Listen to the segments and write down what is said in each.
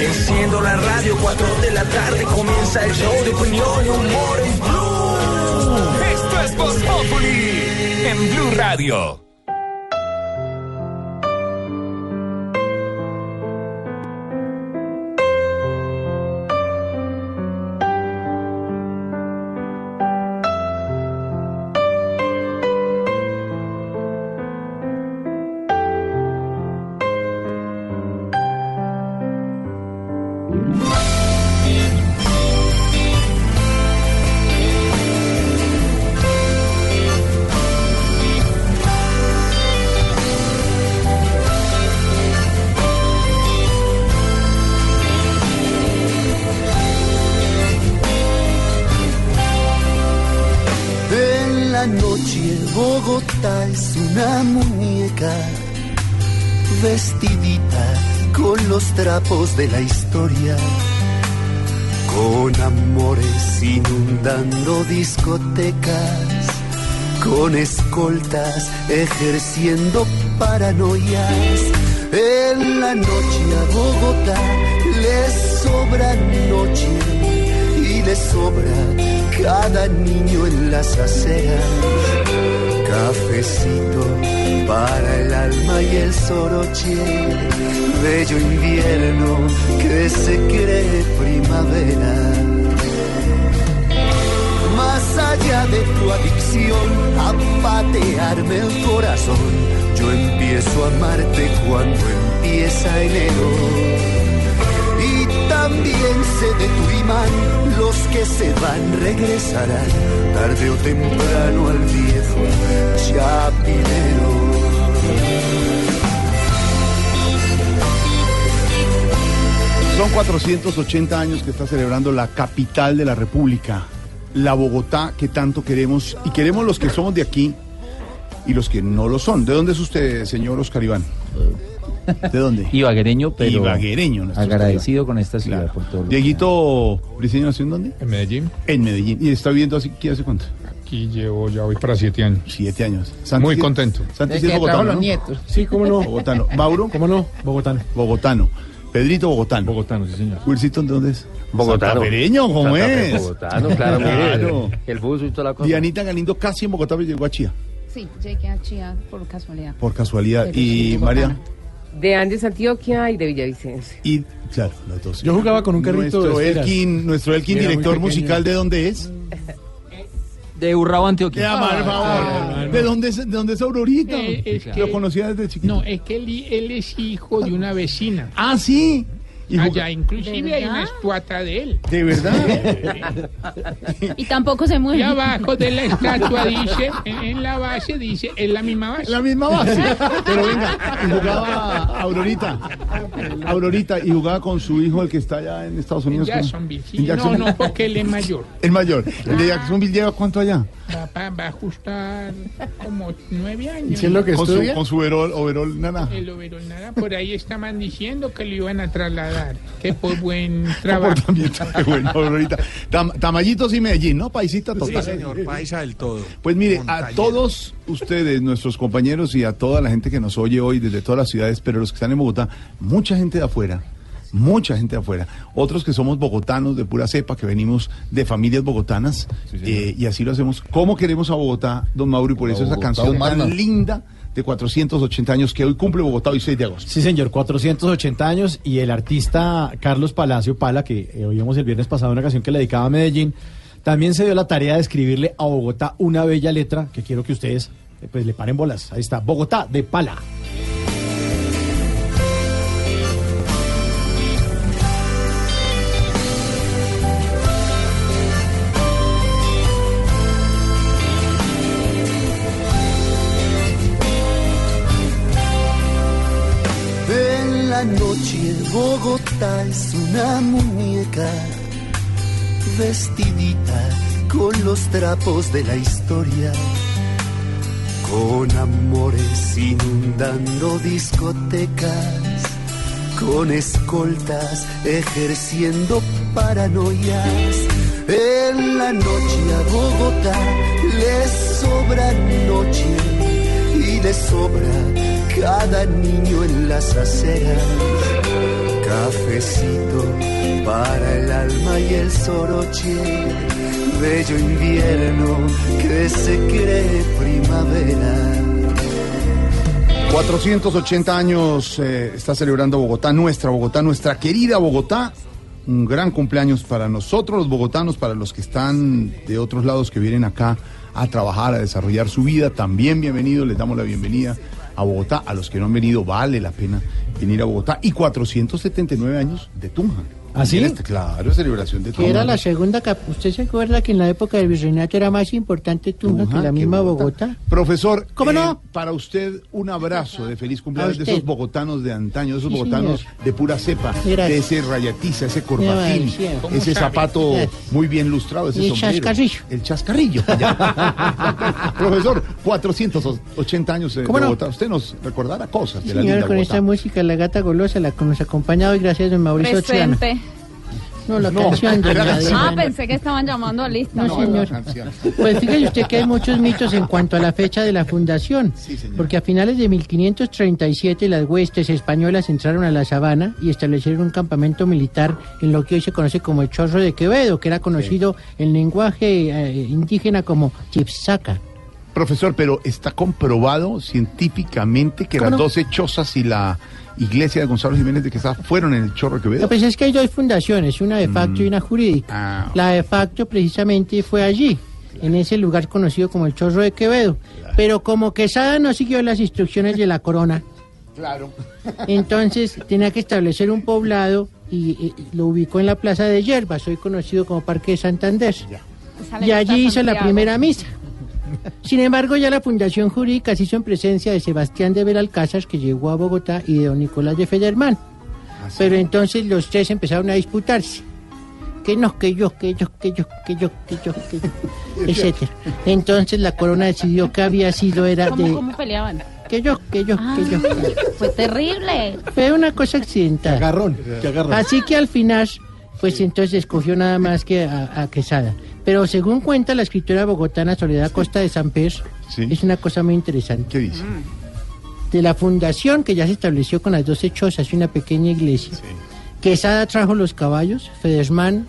Enciendo la radio, 4 de la tarde comienza el show de opinión y humor en Blue. Esto es Voz Populi en Blue Radio. De la historia, con amores inundando discotecas, con escoltas ejerciendo paranoias. En la noche a Bogotá le sobra noche y le sobra cada niño en las aceras. Cafecito para el alma y el soroche, bello invierno que se cree primavera. Más allá de tu adicción a patearme el corazón, yo empiezo a amarte cuando empieza enero. También sé de tu imán, los que se van regresarán, tarde o temprano al viejo chapinero. Son 480 años que está celebrando la capital de la República, la Bogotá que tanto queremos y queremos los que somos de aquí y los que no lo son. ¿De dónde es usted, señor Oscar Iván? ¿De dónde? Ibaguereño, pero Ibaguereño, agradecido con esta ciudad Claro. por todo Dieguito Briceño nació en dónde? En Medellín. En Medellín. ¿Y está viviendo así aquí hace cuánto? Aquí llevo, ya voy para siete años. Siete años. Santi Muy contento. Santi es que bogotano, los ¿no? nietos. Sí, cómo no. Bogotano. ¿Mauro? ¿Cómo no? Bogotano. Bogotano. Pedrito Bogotano. Bogotano, sí, señor. Wilson, ¿de dónde es? Bogotano. Santafereño, ¿cómo Santa Fe, es? Bogotano, claro, mire, Claro. El bus y toda la cosa. Dianita Galindo casi en Bogotá, pero llegó a Chía, Sí, llegué a Chía por casualidad. por casualidad. Pero Y María. De Andes, Antioquia y de Villavicencio. y claro, los dos. Yo jugaba con un carrito Nuestro de. Elkin, nuestro Elkin, director musical, ¿de dónde es? De Urrao, Antioquia. De Amar, favor. ¿De dónde es, de dónde es Aurorita? Eh, es Lo que- conocía desde chiquito. No, es que él, él es hijo de una vecina. Ah, sí. Y Allá inclusive hay una estatua de él. De verdad. Y tampoco se Y mueve. abajo de la estatua dice, en, en la base dice, es la misma base. La misma base. Pero venga, y jugaba Aurorita. Aurorita, y jugaba con su hijo, el que está allá en Estados En Unidos. ¿cómo? Jacksonville. sí. En No, Jacksonville. no, porque él es mayor. El mayor. El de Jacksonville lleva cuánto allá? Va, va- a ajustar como nueve años. ¿Qué es lo que Con su, con su overol, overol naranja. El overol nada, por ahí estaban diciendo que lo iban a trasladar. Que por buen trabajo. Qué bueno, Aurorita. Tam- Tamayitos y Medellín, ¿no? Paisita total. señor, paisa del todo. Pues mire, a todos ustedes, nuestros compañeros y a toda la gente que nos oye hoy desde todas las ciudades, pero los que están en Bogotá, mucha gente de afuera, mucha gente afuera. Otros que somos bogotanos de pura cepa, que venimos de familias bogotanas, eh, y así lo hacemos. ¿Cómo queremos a Bogotá, don Mauro? Y por eso esa canción humana. tan linda de 480 años que hoy cumple Bogotá, hoy 6 de agosto. Sí, señor, 480 años y el artista Carlos Palacio Pala, que eh, oímos el viernes pasado una canción que le dedicaba a Medellín, también se dio la tarea de escribirle a Bogotá una bella letra que quiero que ustedes eh, pues le paren bolas. Ahí está, Bogotá de Pala. Bogotá es una muñeca vestidita con los trapos de la historia, con amores inundando discotecas, con escoltas ejerciendo paranoias. En la noche a Bogotá le sobra noche y le sobra cada niño en las aceras. Cafecito para el alma y el soroche, bello invierno que se cree primavera. 480 años eh, está celebrando Bogotá, nuestra Bogotá, nuestra querida Bogotá. Un gran cumpleaños para nosotros los bogotanos, para los que están de otros lados que vienen acá a trabajar, a desarrollar su vida. También bienvenidos, les damos la bienvenida a Bogotá. A los que no han venido, vale la pena venir a Bogotá. Y 479 años de Tunja. ¿Ah, sí? Este, claro, celebración de Tunja. Que era la segunda cap ¿Usted se acuerda que en la época del virreinato era más importante Tunja que la misma Bogotá? Profesor, ¿Cómo eh, no? para usted un abrazo de feliz cumpleaños de esos bogotanos de antaño, de esos Sí, bogotanos señor. de pura cepa, Gracias. de ese rayatiza, ese corbatín, decía. ¿Cómo ese zapato Gracias. muy bien lustrado, ese Y el sombrero. chascarrillo. El chascarrillo. Profesor, 480 años de ¿Cómo no? Bogotá. Usted nos recordará cosas de la Señor, linda con Bogotá. esta música, la gata golosa, la que nos acompaña hoy, gracias, don Mauricio. Presente. No, la No, canción de la Ah, pensé que estaban llamando a lista. No, señor. Pues fíjese usted que hay muchos mitos en cuanto a la fecha de la fundación. Porque a finales de 1537 las huestes españolas entraron a la sabana y establecieron un campamento militar en lo que hoy se conoce como el Chorro de Quevedo, que era conocido en lenguaje eh, indígena como Chipsaca. Profesor, pero está comprobado científicamente que ¿Cómo las no? 12 chozas y la iglesia de Gonzalo Jiménez de Quesada fueron en el Chorro de Quevedo. No, pues es que hay dos fundaciones, una de facto y una jurídica. Ah. La de facto precisamente fue allí, en ese lugar conocido como el Chorro de Quevedo. Pero como Quesada no siguió las instrucciones de la corona, Claro. entonces tenía que establecer un poblado y, y lo ubicó en la Plaza de Yerbas, hoy conocido como Parque de Santander. Y allí hizo la primera misa. Sin embargo, ya la Fundación Jurídica se hizo en presencia de Sebastián de Belalcázar, que llegó a Bogotá, y de don Nicolás de Federman. Pero entonces los tres empezaron a disputarse. Que no, que yo, que yo, que yo, que yo, que yo, que yo, etcétera. Entonces la corona decidió que había sido era ¿Cómo, de cómo peleaban? que yo, que yo, que yo. Fue terrible. Fue una cosa accidental. Agarrón, que agarrón. Así que al final, pues entonces escogió nada más que a, a Quesada. Pero según cuenta la escritora bogotana Soledad Costa de Samper, es una cosa muy interesante. ¿Qué dice? De la fundación que ya se estableció con las dos chozas y una pequeña iglesia. Quesada trajo los caballos, Federman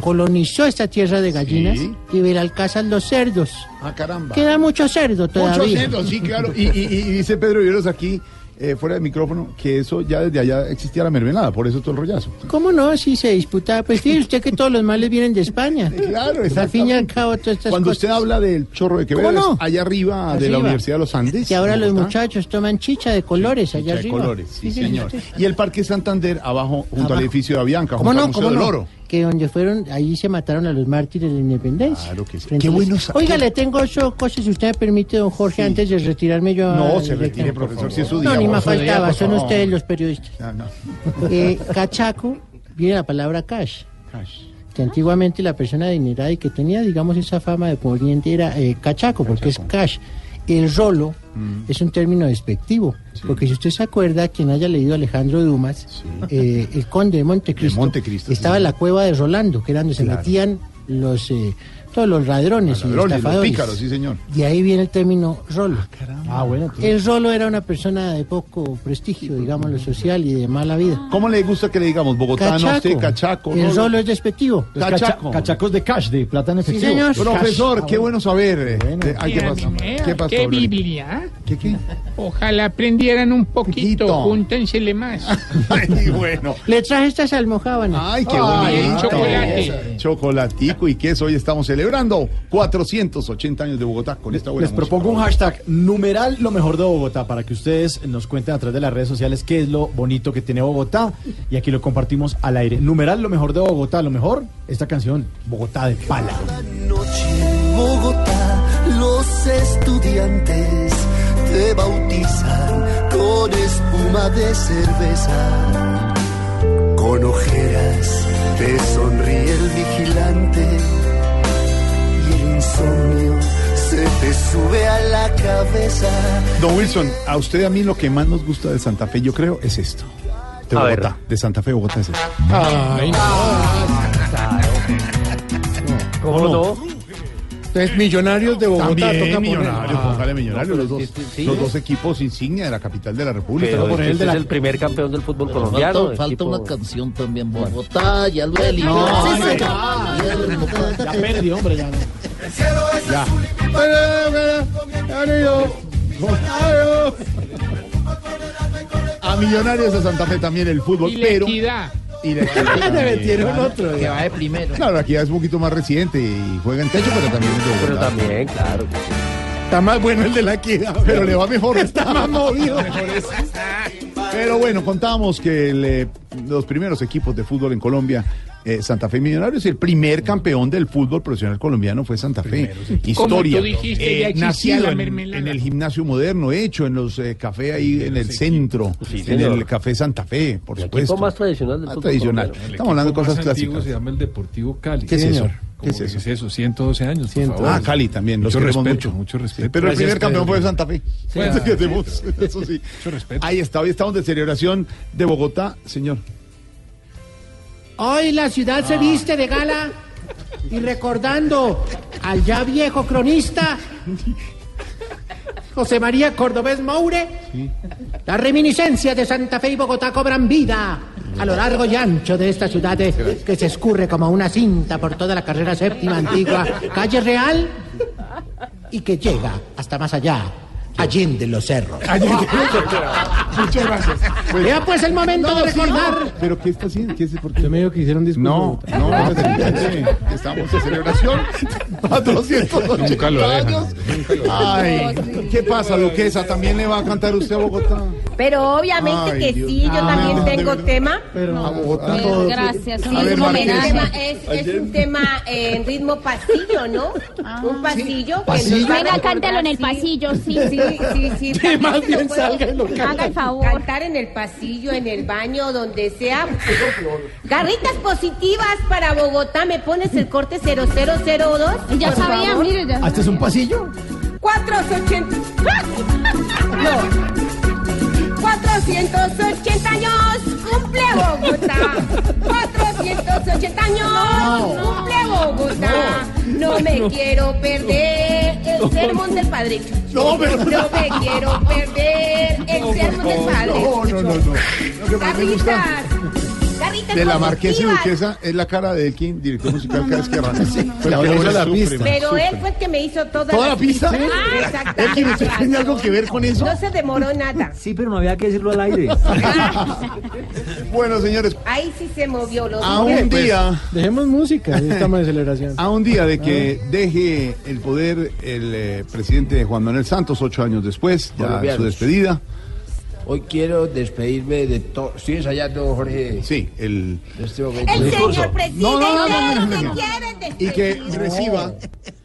colonizó esta tierra de gallinas Sí. y Belalcázar los cerdos. Ah, caramba. Queda mucho cerdo todavía. Muchos cerdos, sí, claro. Y, y- y dice Pedro Viveros aquí, eh, fuera del micrófono, que eso ya desde allá existía la mermelada, por eso todo el rollazo. ¿Cómo no? Si se disputaba. Pues fíjese usted que todos los males vienen de España. Claro, Al fin y al cabo, todas estas Cuando cosas. usted habla del chorro de Quevedo, ¿Cómo no? allá arriba de la Arriba. Universidad de los Andes. Que ahora los muchachos toman chicha de colores allá Chicha de arriba. colores, sí, señor. usted. Y el Parque Santander, abajo, junto al edificio de Avianca, ¿Cómo junto no? al Museo ¿Cómo del no? Oro. Que donde fueron, allí se mataron a los mártires de la independencia. Claro que sí. Qué a las- bueno sa- Oiga, le tengo ocho cosas, si usted me permite, don Jorge, antes de retirarme yo. No, a- se retire, profesor, si es su No, día, ni por más faltaba, son ustedes los periodistas. Ah, no. Eh, cachaco, viene la palabra cash. Que antiguamente la persona adinerada y que tenía, digamos, esa fama de poniente era eh, cachaco, porque es cash. El rolo Mm. es un término despectivo, porque si usted se acuerda, quien haya leído Alejandro Dumas, eh, el conde de Montecristo, Montecristo, sí, estaba en la cueva de Rolando, que era donde se metían los eh, todos los ladrones, y Ladrones, los estafadores. pícaros, sí, señor. De ahí viene el término rolo. Ah, bueno. El rolo era una persona de poco prestigio, digamos, lo social y de mala vida. ¿Cómo le gusta que le digamos? Bogotano, Cachaco. usted, cachaco. El rolo? rolo es despectivo. Los cacha- cachacos de cash, de plata en efectivo. señor. Profesor, Cash. qué bueno saber. eh, de- ay, ¿qué pasó? ¿Qué pasó? ¿Qué Gloria? Biblia? ¿Qué, qué? Ojalá aprendieran un poquito, júntensele más. Ay, bueno. Le traje estas almohábanas. Ay, qué Ay, bonito. chocolate. Chocolatico y queso. Hoy estamos celebrando 480 años de Bogotá con esta buena Les propongo un hashtag numeral lo mejor de Bogotá para que ustedes nos cuenten a través de las redes sociales qué es lo bonito que tiene Bogotá y aquí lo compartimos al aire. Numeral lo mejor de Bogotá, lo mejor esta canción Bogotá de Pala. noche en Bogotá los estudiantes te bautizan con espuma de cerveza. Con ojeras te sonríe el vigilante te sube a la cabeza. Don Wilson, a usted y a mí lo que más nos gusta de Santa Fe, yo creo, es esto. De. Bogotá, de Santa Fe, Bogotá es esto. Ay, ¿Cómo no? Entonces, Millonarios de Bogotá También toca millonarios, poner. póngale millonarios, No, los pero dos, sí, los dos equipos insignia de la capital de la República. Pero el de este la- es el primer campeón del fútbol colombiano. Falta, falta equipo- una canción también, Bogotá, ya lo eligió. No, no. Ya perdió, hombre, ya no. Ya. A Millonarios de Santa Fe también el fútbol, Y la pero... Y la equidad Le metieron otro. Que va de primero. Claro, aquí ya es un poquito más reciente y juega en techo, pero también Pero también, claro. Está más bueno el de la equidad. Pero le va mejor. Está más movido. Pero bueno, contamos que los primeros equipos de fútbol en Colombia, eh, Santa Fe Millonarios, el primer campeón del fútbol profesional colombiano fue Santa Fe. Historia. Como tú dijiste, ya existía nacido en, el gimnasio moderno, hecho en los eh, cafés ahí en el centro, Sí, en señor. el café Santa Fe, por El supuesto. equipo más tradicional del fútbol tradicional. colombiano. Estamos hablando de cosas clásicas. se llama el Deportivo Cali. ¿Qué es eso? ¿Qué ¿Qué es es eso? eso? 112 años, por Ciento- favor. Ah, Cali también, los Mucho queremos respeto, mucho. mucho respeto. Pero el primer campeón fue. Santa Fe. Tenemos, eso sí. Mucho respeto. Ahí está, hoy estamos de celebración de Bogotá, señor. Hoy la ciudad se viste de gala y recordando al ya viejo cronista José María Cordobés Moure, las reminiscencias de Santa Fe y Bogotá cobran vida a lo largo y ancho de esta ciudad que se escurre como una cinta por toda la carrera séptima antigua, calle Real, y que llega hasta más allá, allende los cerros. Muchas gracias. Vea pues el momento de recordar. ¿Pero qué está haciendo? ¿Qué es, ¿Por qué? Yo me dijo que hicieron discurso. No, no, presidente, estamos en celebración. 480 Nunca lo dejan, años. Ay, ¿qué pasa, Duquesa? ¿También le va a cantar usted a Bogotá? Pero obviamente Ay, que Dios. sí, yo Ah, también de tengo verdad. tema. A Bogotá. Eh, Gracias, Sí, A ver, es, es, es un tema en ritmo pasillo, ¿no? un pasillo. que nos van a Venga, cántalo en el recordar, sí. pasillo, sí. Sí, sí, sí. Que más bien salga y lo cante. Haga el favor. Cantar en el pasillo, en el baño, donde sea. Garritas positivas para Bogotá. ¿Me pones el corte 0002? Ya por sabía, favor? mire, ya. ¿Ah, este es un pasillo? 480. No. 480 años cumple Bogotá. 480 años cumple Bogotá. No me quiero perder el sermón del padre. No, pero- No me quiero perder el sermón del padre No, no, no, no. Lo que más me gusta Garritas. Garritas de la Marquesa y. Duquesa es la cara de Elkin, director musical, cada vez que arranca. La la pista. man, Pero él fue el que me hizo toda, ¿Toda la pista? Ah, exactamente. Elkin, ¿usted tiene algo que ver con eso? No se demoró nada. Sí, pero no había que decirlo al aire. Bueno, señores, Ahí sí se movió los a un día... Dejemos música, estamos de celebración. A un día de que deje el poder el eh, presidente Juan Manuel Santos, ocho años después, ya su despedida. Hoy quiero despedirme de todo. ¿Estoy ensayando, Jorge? Sí, el... Este momento. El señor presidente No, no, no, no, no, Y que reciba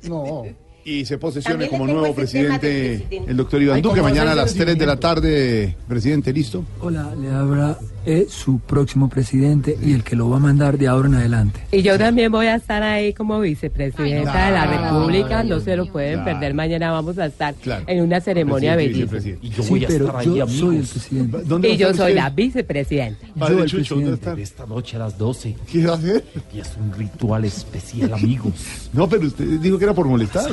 No. y se posesione como nuevo presidente presidente. el doctor Iván Duque. ¿cómo Mañana a las ese 3 de la tarde, presidente, ¿listo? Hola, le habla eh, su próximo presidente y el que lo va a mandar de ahora en adelante. Y yo también voy a estar ahí como vicepresidenta de la Claro, República. No se lo pueden claro. perder. Mañana vamos a estar Claro. en una ceremonia y bellísima. Y yo Sí, voy a estar yo ahí, soy el amigos. presidente. ¿Dónde Y yo soy la vicepresidenta. Padre Yo, el Chucho, ¿dónde presidente. está? Esta noche a las 12 ¿Qué va a hacer? empieza un ritual especial, amigos. No, pero usted dijo que era por molestar.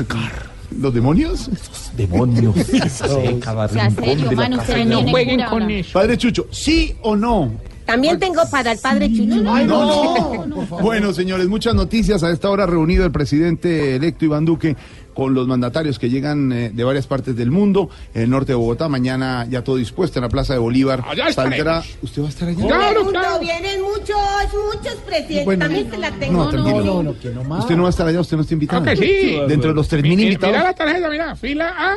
¿Los demonios? Demonios que se hacen cada Se hace rincón yo, de la mano, casa. usted No jueguen con eso. Padre Chucho, ¿sí o no? También tengo para el padre Chucho. no, Bueno, señores, muchas noticias. A esta hora reunido el presidente electo Iván Duque con los mandatarios que llegan eh, de varias partes del mundo, en el norte de Bogotá. Mañana ya todo dispuesto en la Plaza de Bolívar. Allá Saldrá. ¿Usted va a estar allá? Claro, claro. vienen muchos, muchos presidentes. Bueno, También se la tengo. No, tranquilo. No, no, que no más. Usted no va a estar allá, usted no está invitado. Que sí. Dentro de los 3.000 Mi- mi- invitados. Mira la tarjeta, mira. Fila A,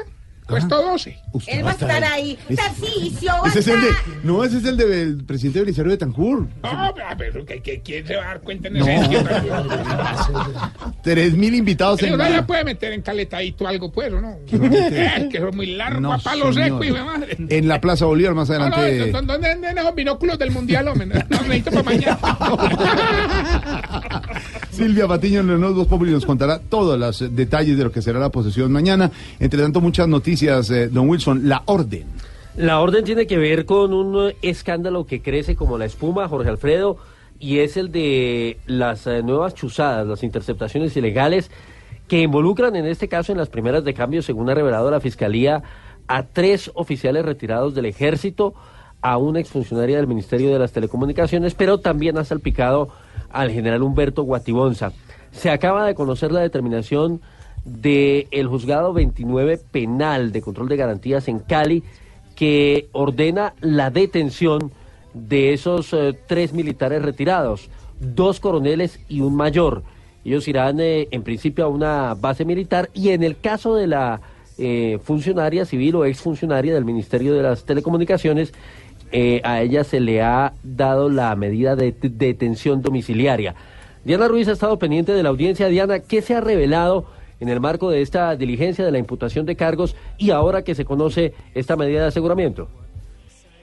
Puesto 12. Él va a estar ahí. Tarcicio va a Ese es el de, estar. no, ese es el del presidente Belisario de Tancur. No, pero que, que- ¿quién se va a dar cuenta en No. ese sitio? Tres mil invitados en Pero uno ya puede meter en caletadito algo, pues, ¿o no? Eh, que es muy largo, No, a palo señor. seco, hijo de madre. En la Plaza Bolívar más No, no, adelante. ¿dó- ¿dónde venden esos binóculos del mundial, hombre? No, necesito para mañana. Silvia Patiño en los dos Populi nos contará todos los eh, detalles de lo que será la posesión mañana. Entre tanto, muchas noticias, eh, don Wilson. La orden. La orden tiene que ver con un escándalo que crece como la espuma, Jorge Alfredo, y es el de las eh, nuevas chuzadas, las interceptaciones ilegales, que involucran en este caso en las primeras de cambio, según ha revelado la Fiscalía, a tres oficiales retirados del ejército, a una exfuncionaria del Ministerio de las Telecomunicaciones, pero también ha salpicado al general Humberto Guatibonza. Se acaba de conocer la determinación del juzgado 29 penal de control de garantías en Cali, que ordena la detención de esos eh, tres militares retirados, dos coroneles y un mayor. Ellos irán eh, en principio a una base militar y en el caso de la eh, funcionaria civil o exfuncionaria del Ministerio de las Telecomunicaciones, a ella se le ha dado la medida de de- detención domiciliaria. Diana Ruiz ha estado pendiente de la audiencia. Diana, ¿qué se ha revelado en el marco de esta diligencia de la imputación de cargos y ahora que se conoce esta medida de aseguramiento?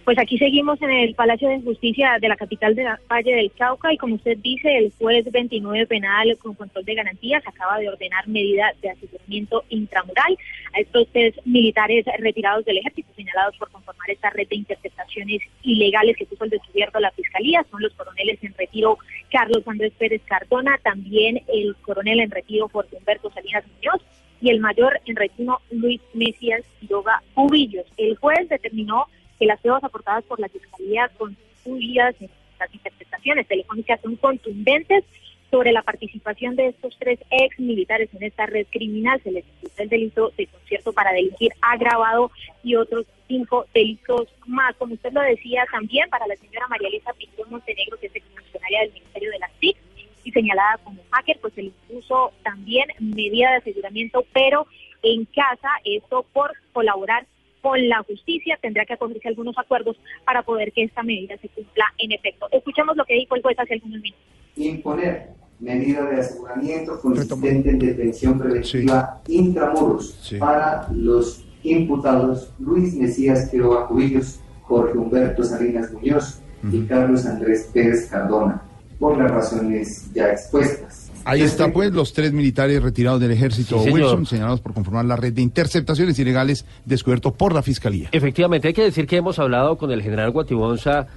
Pues aquí seguimos en el Palacio de Justicia de la capital de la Valle del Cauca y como usted dice, el juez 29 penal con control de garantías acaba de ordenar medidas de aseguramiento intramural a estos tres militares retirados del ejército señalados por conformar esta red de interceptaciones ilegales que puso el descubierto la Fiscalía. Son los coroneles en retiro Carlos Andrés Pérez Cardona, también el coronel en retiro Jorge Humberto Salinas Muñoz y el mayor en retiro Luis Mesías Quiroga Cubillos. El juez determinó que las pruebas aportadas por la Fiscalía constituidas en las interpretaciones telefónicas son contundentes sobre la participación de estos tres ex militares en esta red criminal. Se les imputa el delito de concierto para delinquir agravado y otros cinco delitos más. Como usted lo decía también, para la señora María Elisa Pinzón Montenegro, que es exfuncionaria del Ministerio de las TIC y señalada como hacker, pues se le impuso también medida de aseguramiento, pero en casa, esto por colaborar con la justicia, tendrá que acogerse a algunos acuerdos para poder que esta medida se cumpla en efecto. Escuchamos lo que dijo el juez hace algunos minutos. imponer medidas de aseguramiento consistente en detención preventiva intramuros para los imputados Luis Mesías Quiroga Cubillos, Jorge Humberto Salinas Muñoz y Carlos Andrés Pérez Cardona, por las razones ya expuestas. Ahí está, pues, los tres militares retirados del ejército Sí. Wilson, señalados por conformar la red de interceptaciones ilegales descubierto por la Fiscalía. Efectivamente, hay que decir que hemos hablado con el general Guatibonza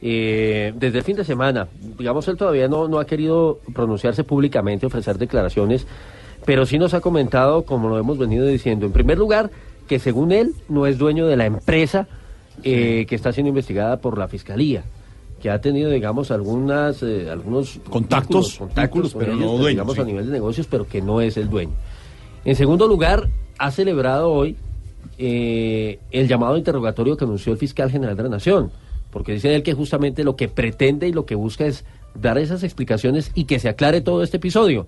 eh, desde el fin de semana. Digamos, él todavía no, no ha querido pronunciarse públicamente, ofrecer declaraciones, pero sí nos ha comentado, como lo hemos venido diciendo, en primer lugar, que según él no es dueño de la empresa eh, que está siendo investigada por la Fiscalía que ha tenido, digamos, algunas, eh, algunos Contactos, vínculos, contactos vínculos, pero ellos, no dueño, digamos, sí. a nivel de negocios, pero que no es el dueño. En segundo lugar, ha celebrado hoy eh, el llamado interrogatorio que anunció el fiscal general de la Nación, porque dice él que justamente lo que pretende y lo que busca es dar esas explicaciones y que se aclare todo este episodio.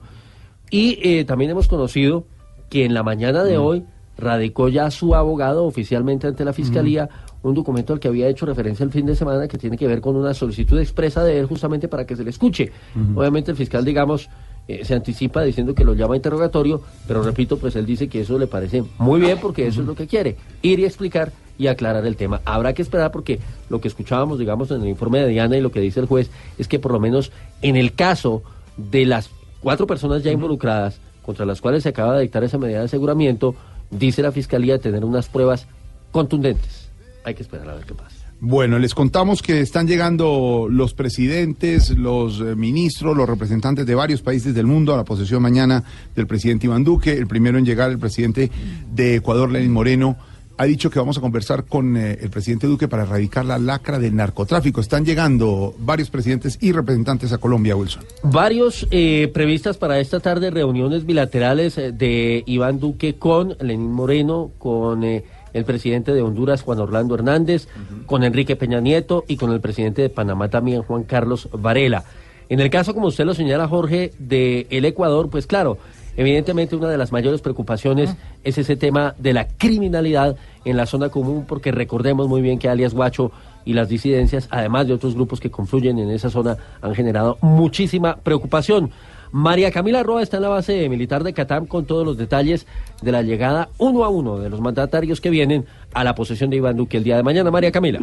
Y eh, también hemos conocido que en la mañana de hoy radicó ya su abogado oficialmente ante la fiscalía un documento al que había hecho referencia el fin de semana que tiene que ver con una solicitud expresa de él justamente para que se le escuche. Obviamente el fiscal, digamos, eh, se anticipa diciendo que lo llama interrogatorio, pero repito, pues él dice que eso le parece muy bien porque eso es lo que quiere, ir y explicar y aclarar el tema. Habrá que esperar porque lo que escuchábamos, digamos, en el informe de Diana y lo que dice el juez es que por lo menos en el caso de las cuatro personas ya involucradas, contra las cuales se acaba de dictar esa medida de aseguramiento, dice la fiscalía tener unas pruebas contundentes. Hay que esperar a ver qué pasa. Bueno, les contamos que están llegando los presidentes, los eh, ministros, los representantes de varios países del mundo a la posesión mañana del presidente Iván Duque. El primero en llegar, el presidente de Ecuador, Lenín Moreno, ha dicho que vamos a conversar con eh, el presidente Duque para erradicar la lacra del narcotráfico. Están llegando varios presidentes y representantes a Colombia, Wilson. Varios eh, previstas para esta tarde reuniones bilaterales eh, de Iván Duque con Lenín Moreno, con eh, el presidente de Honduras, Juan Orlando Hernández, con Enrique Peña Nieto y con el presidente de Panamá también, Juan Carlos Varela. En el caso, como usted lo señala, Jorge, de el Ecuador, pues claro, evidentemente una de las mayores preocupaciones es ese tema de la criminalidad en la zona común, porque recordemos muy bien que alias Guacho y las disidencias, además de otros grupos que confluyen en esa zona, han generado muchísima preocupación. María Camila Roa está en la base militar de Catam con todos los detalles de la llegada uno a uno de los mandatarios que vienen a la posesión de Iván Duque el día de mañana. María Camila.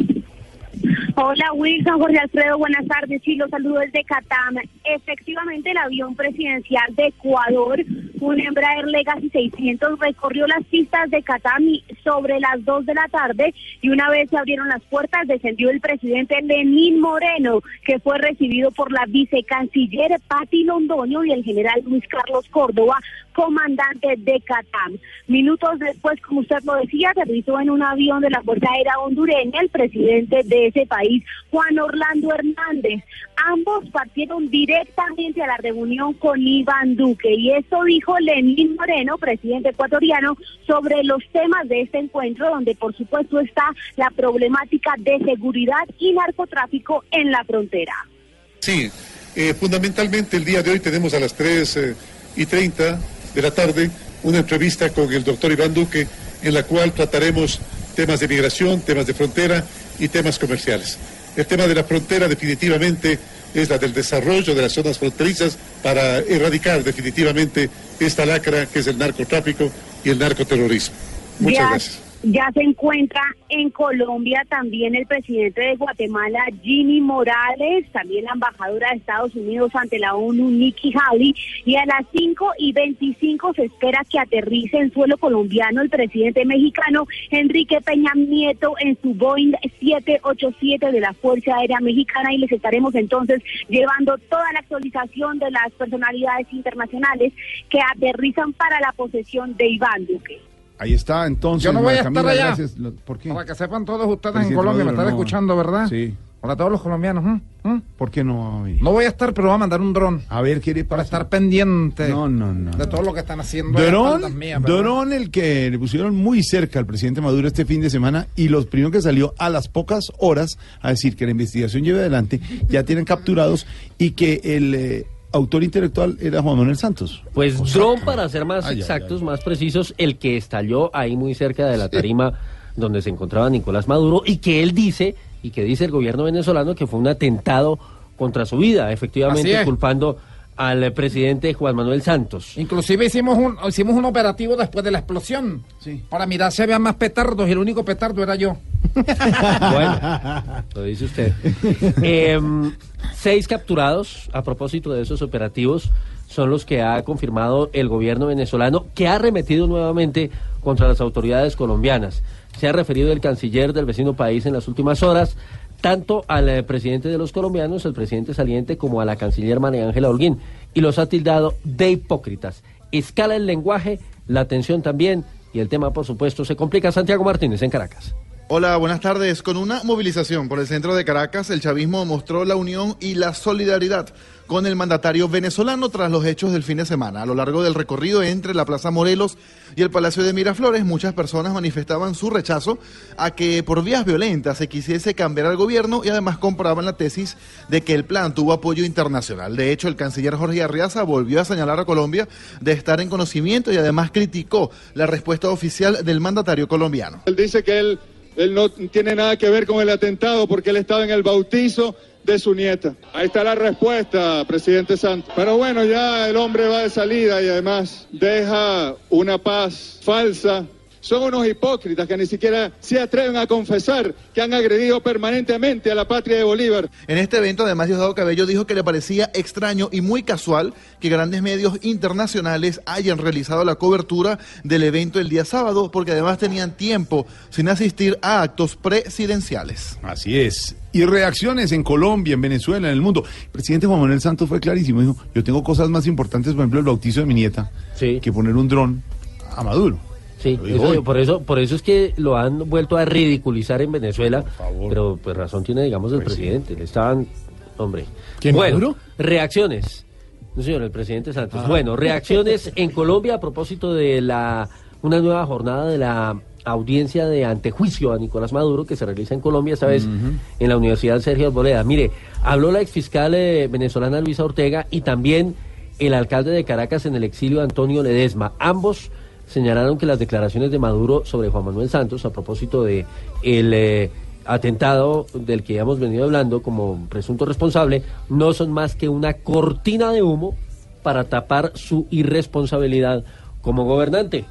Hola Wilson, Jorge Alfredo, buenas tardes. Sí, los saludos desde Catam. Efectivamente, el avión presidencial de Ecuador, un Embraer Legacy 600, recorrió las pistas de Catam y sobre las 2 de la tarde y una vez se abrieron las puertas descendió el presidente Lenín Moreno, que fue recibido por la vicecanciller Patti Londoño y el general Luis Carlos Córdoba, comandante de Catam. Minutos después, como usted lo decía, aterrizó en un avión de la Fuerza Aérea hondureña el presidente de ese país, Juan Orlando Hernández. Ambos partieron directamente a la reunión con Iván Duque y eso dijo Lenín Moreno, presidente ecuatoriano, sobre los temas de este encuentro, donde por supuesto está la problemática de seguridad y narcotráfico en la frontera. Sí, eh, fundamentalmente el día de hoy tenemos a las 3 eh, y 30 de la tarde una entrevista con el doctor Iván Duque en la cual trataremos temas de migración, temas de frontera y temas comerciales. El tema de la frontera definitivamente es la del desarrollo de las zonas fronterizas para erradicar definitivamente esta lacra que es el narcotráfico y el narcoterrorismo. Muchas gracias. Ya se encuentra en Colombia también el presidente de Guatemala, Jimmy Morales, también la embajadora de Estados Unidos ante la ONU, Nikki Haley, y a las 5 y 25 se espera que aterrice en suelo colombiano el presidente mexicano Enrique Peña Nieto en su Boeing 787 de la Fuerza Aérea Mexicana y les estaremos entonces llevando toda la actualización de las personalidades internacionales que aterrizan para la posesión de Iván Duque. Ahí está, entonces. Yo no voy a estar Camila, allá. gracias. Lo- ¿Por qué? Para que sepan todos ustedes en Colombia, me están no. escuchando, ¿verdad? Sí. Hola a todos los colombianos. ¿m? ¿m? ¿Por qué no? No voy a estar, pero voy a mandar un dron. A ver, ¿qué le Para estar pendiente No, no, no. de todo lo que están haciendo. Dron. Dron, el que le pusieron muy cerca al presidente Maduro este fin de semana y los primeros que salió a las pocas horas a decir que la investigación lleve adelante, ya tienen capturados y que el eh, autor intelectual era Juan Manuel Santos. Pues dron, para ser más Ay, ay, exactos, más precisos, el que estalló ahí muy cerca de la tarima donde se encontraba Nicolás Maduro y que él dice, y que dice el gobierno venezolano, que fue un atentado contra su vida, efectivamente culpando al presidente Juan Manuel Santos. Inclusive hicimos un, hicimos un operativo después de la explosión. Para mirar si había más petardos y el único petardo era yo. Bueno, lo dice usted. Em, seis capturados a propósito de esos operativos son los que ha confirmado el gobierno venezolano, que ha arremetido nuevamente contra las autoridades colombianas. Se ha referido el canciller del vecino país en las últimas horas, tanto al eh, presidente de los colombianos, el presidente saliente, como a la canciller María Ángela Holguín, y los ha tildado de hipócritas. Escala el lenguaje, la atención también, y el tema, por supuesto, se complica. Santiago Martínez, en Caracas. Hola, buenas tardes. Con una movilización por el centro de Caracas, el chavismo mostró la unión y la solidaridad con el mandatario venezolano tras los hechos del fin de semana. A lo largo del recorrido entre la Plaza Morelos y el Palacio de Miraflores, muchas personas manifestaban su rechazo a que por vías violentas se quisiese cambiar al gobierno y además compraban la tesis de que el plan tuvo apoyo internacional. De hecho, el canciller Jorge Arriaza volvió a señalar a Colombia de estar en conocimiento y además criticó la respuesta oficial del mandatario colombiano. Él dice que él, él no tiene nada que ver con el atentado porque él estaba en el bautizo de su nieta. Ahí está la respuesta, presidente Santos. Pero bueno, ya el hombre va de salida y además deja una paz falsa. Son unos hipócritas que ni siquiera se atreven a confesar que han agredido permanentemente a la patria de Bolívar. En este evento, además, Diosdado Cabello dijo que le parecía extraño y muy casual que grandes medios internacionales hayan realizado la cobertura del evento el día sábado, porque además tenían tiempo sin asistir a actos presidenciales. Así es. Y reacciones en Colombia, en Venezuela, en el mundo. El presidente Juan Manuel Santos fue clarísimo. Dijo, yo tengo cosas más importantes, por ejemplo, el bautizo de mi nieta, que poner un dron a Maduro. Sí, eso- por eso, por eso es que lo han vuelto a ridiculizar en Venezuela. Pero pues razón tiene, digamos, el presidente. Le estaban, hombre. ¿Quién, bueno, Maduro? reacciones. No, señor, el presidente Santos. Ah. Bueno, reacciones en Colombia a propósito de la una nueva jornada de la audiencia de antejuicio a Nicolás Maduro que se realiza en Colombia, esta vez en la Universidad Sergio Arboleda. Mire, habló la exfiscal eh, venezolana Luisa Ortega y también el alcalde de Caracas en el exilio Antonio Ledesma. Ambos señalaron que las declaraciones de Maduro sobre Juan Manuel Santos a propósito de el eh, atentado del que hemos venido hablando como presunto responsable no son más que una cortina de humo para tapar su irresponsabilidad como gobernante.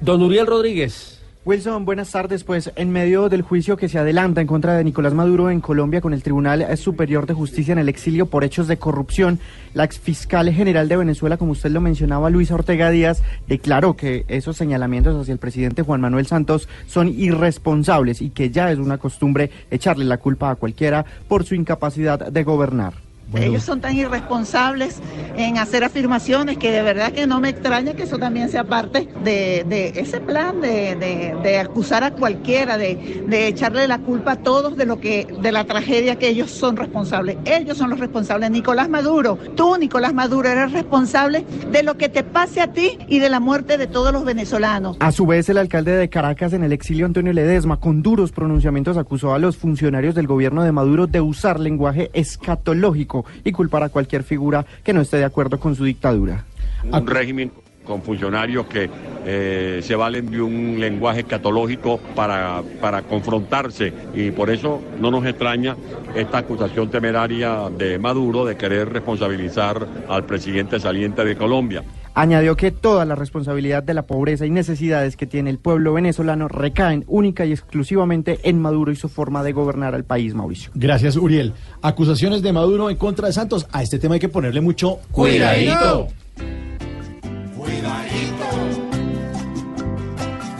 Don Uriel Rodríguez. Wilson, buenas tardes. Pues en medio del juicio que se adelanta en contra de Nicolás Maduro en Colombia con el Tribunal Superior de Justicia en el exilio por hechos de corrupción, la exfiscal general de Venezuela, como usted lo mencionaba, Luisa Ortega Díaz, declaró que esos señalamientos hacia el presidente Juan Manuel Santos son irresponsables y que ya es una costumbre echarle la culpa a cualquiera por su incapacidad de gobernar. Ellos son tan irresponsables en hacer afirmaciones que de verdad que no me extraña que eso también sea parte de, de ese plan de, de- de acusar a cualquiera, de, de echarle la culpa a todos de lo que, de la tragedia que ellos son responsables. Ellos son los responsables. Nicolás Maduro, tú, Nicolás Maduro, eres responsable de lo que te pase a ti y de la muerte de todos los venezolanos. A su vez, el alcalde de Caracas en el exilio, Antonio Ledesma, con duros pronunciamientos acusó a los funcionarios del gobierno de Maduro de usar lenguaje escatológico y culpar a cualquier figura que no esté de acuerdo con su dictadura. un régimen con funcionarios que eh, se valen de un lenguaje escatológico para, para confrontarse y por eso no nos extraña esta acusación temeraria de Maduro de querer responsabilizar al presidente saliente de Colombia. Añadió que toda la responsabilidad de la pobreza y necesidades que tiene el pueblo venezolano recaen única y exclusivamente en Maduro y su forma de gobernar al país, Mauricio. Gracias, Uriel. Acusaciones de Maduro en contra de Santos. A este tema hay que ponerle mucho Cuidadito.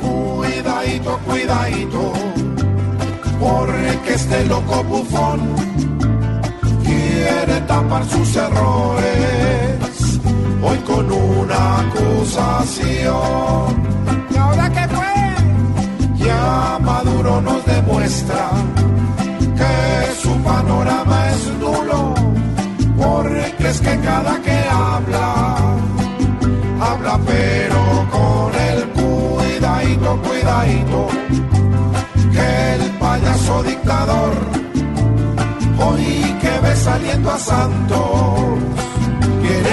Cuidadito, cuidadito, porque este loco bufón quiere tapar sus errores hoy con una acusación. ¿Y ahora qué fue? Ya Maduro nos demuestra que su panorama es nulo, porque es que cada que habla, habla pero con el cuidadito, cuidadito, que el payaso dictador, hoy que ve saliendo a Santos,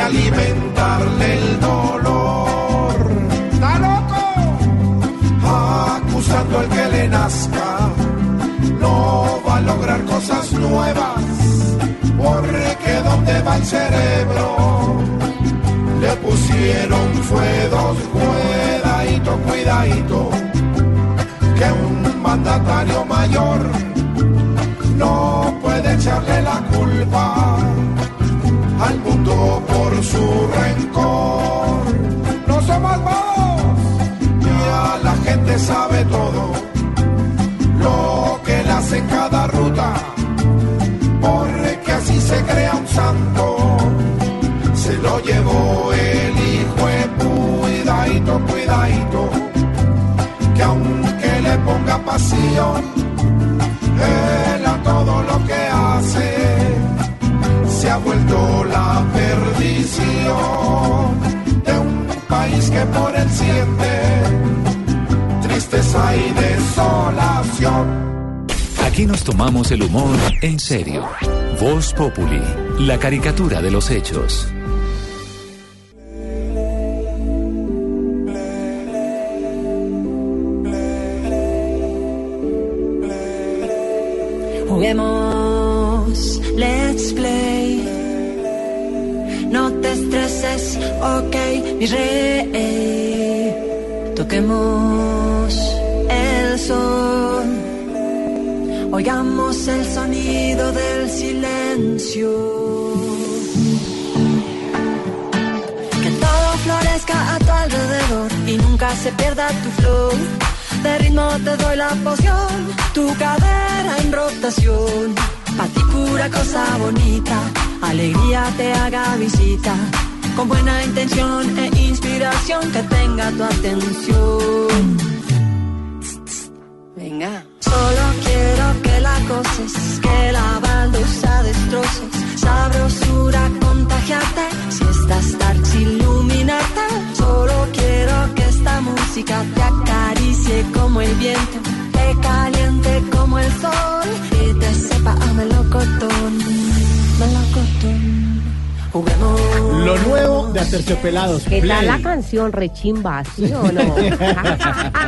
alimentarle el dolor. ¡Está loco! acusando al que le nazca, no va a lograr cosas nuevas, porque donde va el cerebro, le pusieron fue dos, cuidadito, cuidadito, que un mandatario mayor cuidadito, que aunque le ponga pasión, él a todo lo que hace se ha vuelto la perdición de un país que por él siente tristeza y desolación. Aquí nos tomamos el humor en serio. Voz Populi, la caricatura de los hechos. Juguemos, let's play. No te estreses, ok, mi rey. Toquemos el son. Oigamos el sonido del silencio. Que todo florezca a tu alrededor y nunca se pierda tu flow. De ritmo te doy la poción, tu cadera en rotación. Pa' ti pura cosa bonita, alegría te haga visita. Con buena intención e inspiración que tenga tu atención. Aterciopelados. ¿Qué tal Play. la canción rechimba, sí o no?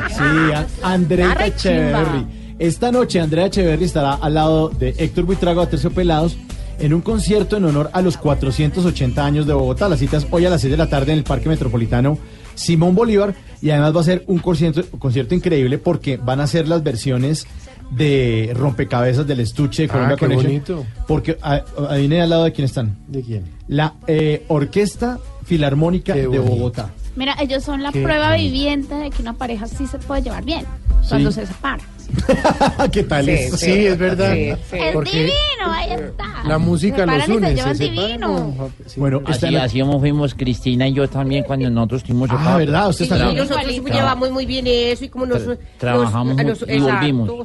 Sí, a- Andrea. Echeverry. Esta noche Andrea Echeverry estará al lado de Héctor Buitrago de Pelados en un concierto en honor a los 480 años de Bogotá. La cita es hoy a las 6 de la tarde en el Parque Metropolitano Simón Bolívar y además va a ser un concierto, concierto increíble porque van a ser las versiones de rompecabezas del estuche de Ah, Colombia qué Connection. bonito. Porque a- adivine al lado de quién están. ¿De quién? La eh, Orquesta Filarmónica de. Bogotá. Mira, ellos son la Qué prueba bonito. viviente de que una pareja sí se puede llevar bien cuando se separa. ¿Qué tal Sí, es? sí, es verdad. Es Porque divino, ahí está. la música los y une. Se se divino. no, Bueno, Así, así como fuimos Cristina y yo también cuando nosotros estuvimos Ah. ¿verdad? Usted Sí, está nosotros Tra- llevamos muy bien eso y como nos... nos- trabajamos a juntos y volvimos. Exacto,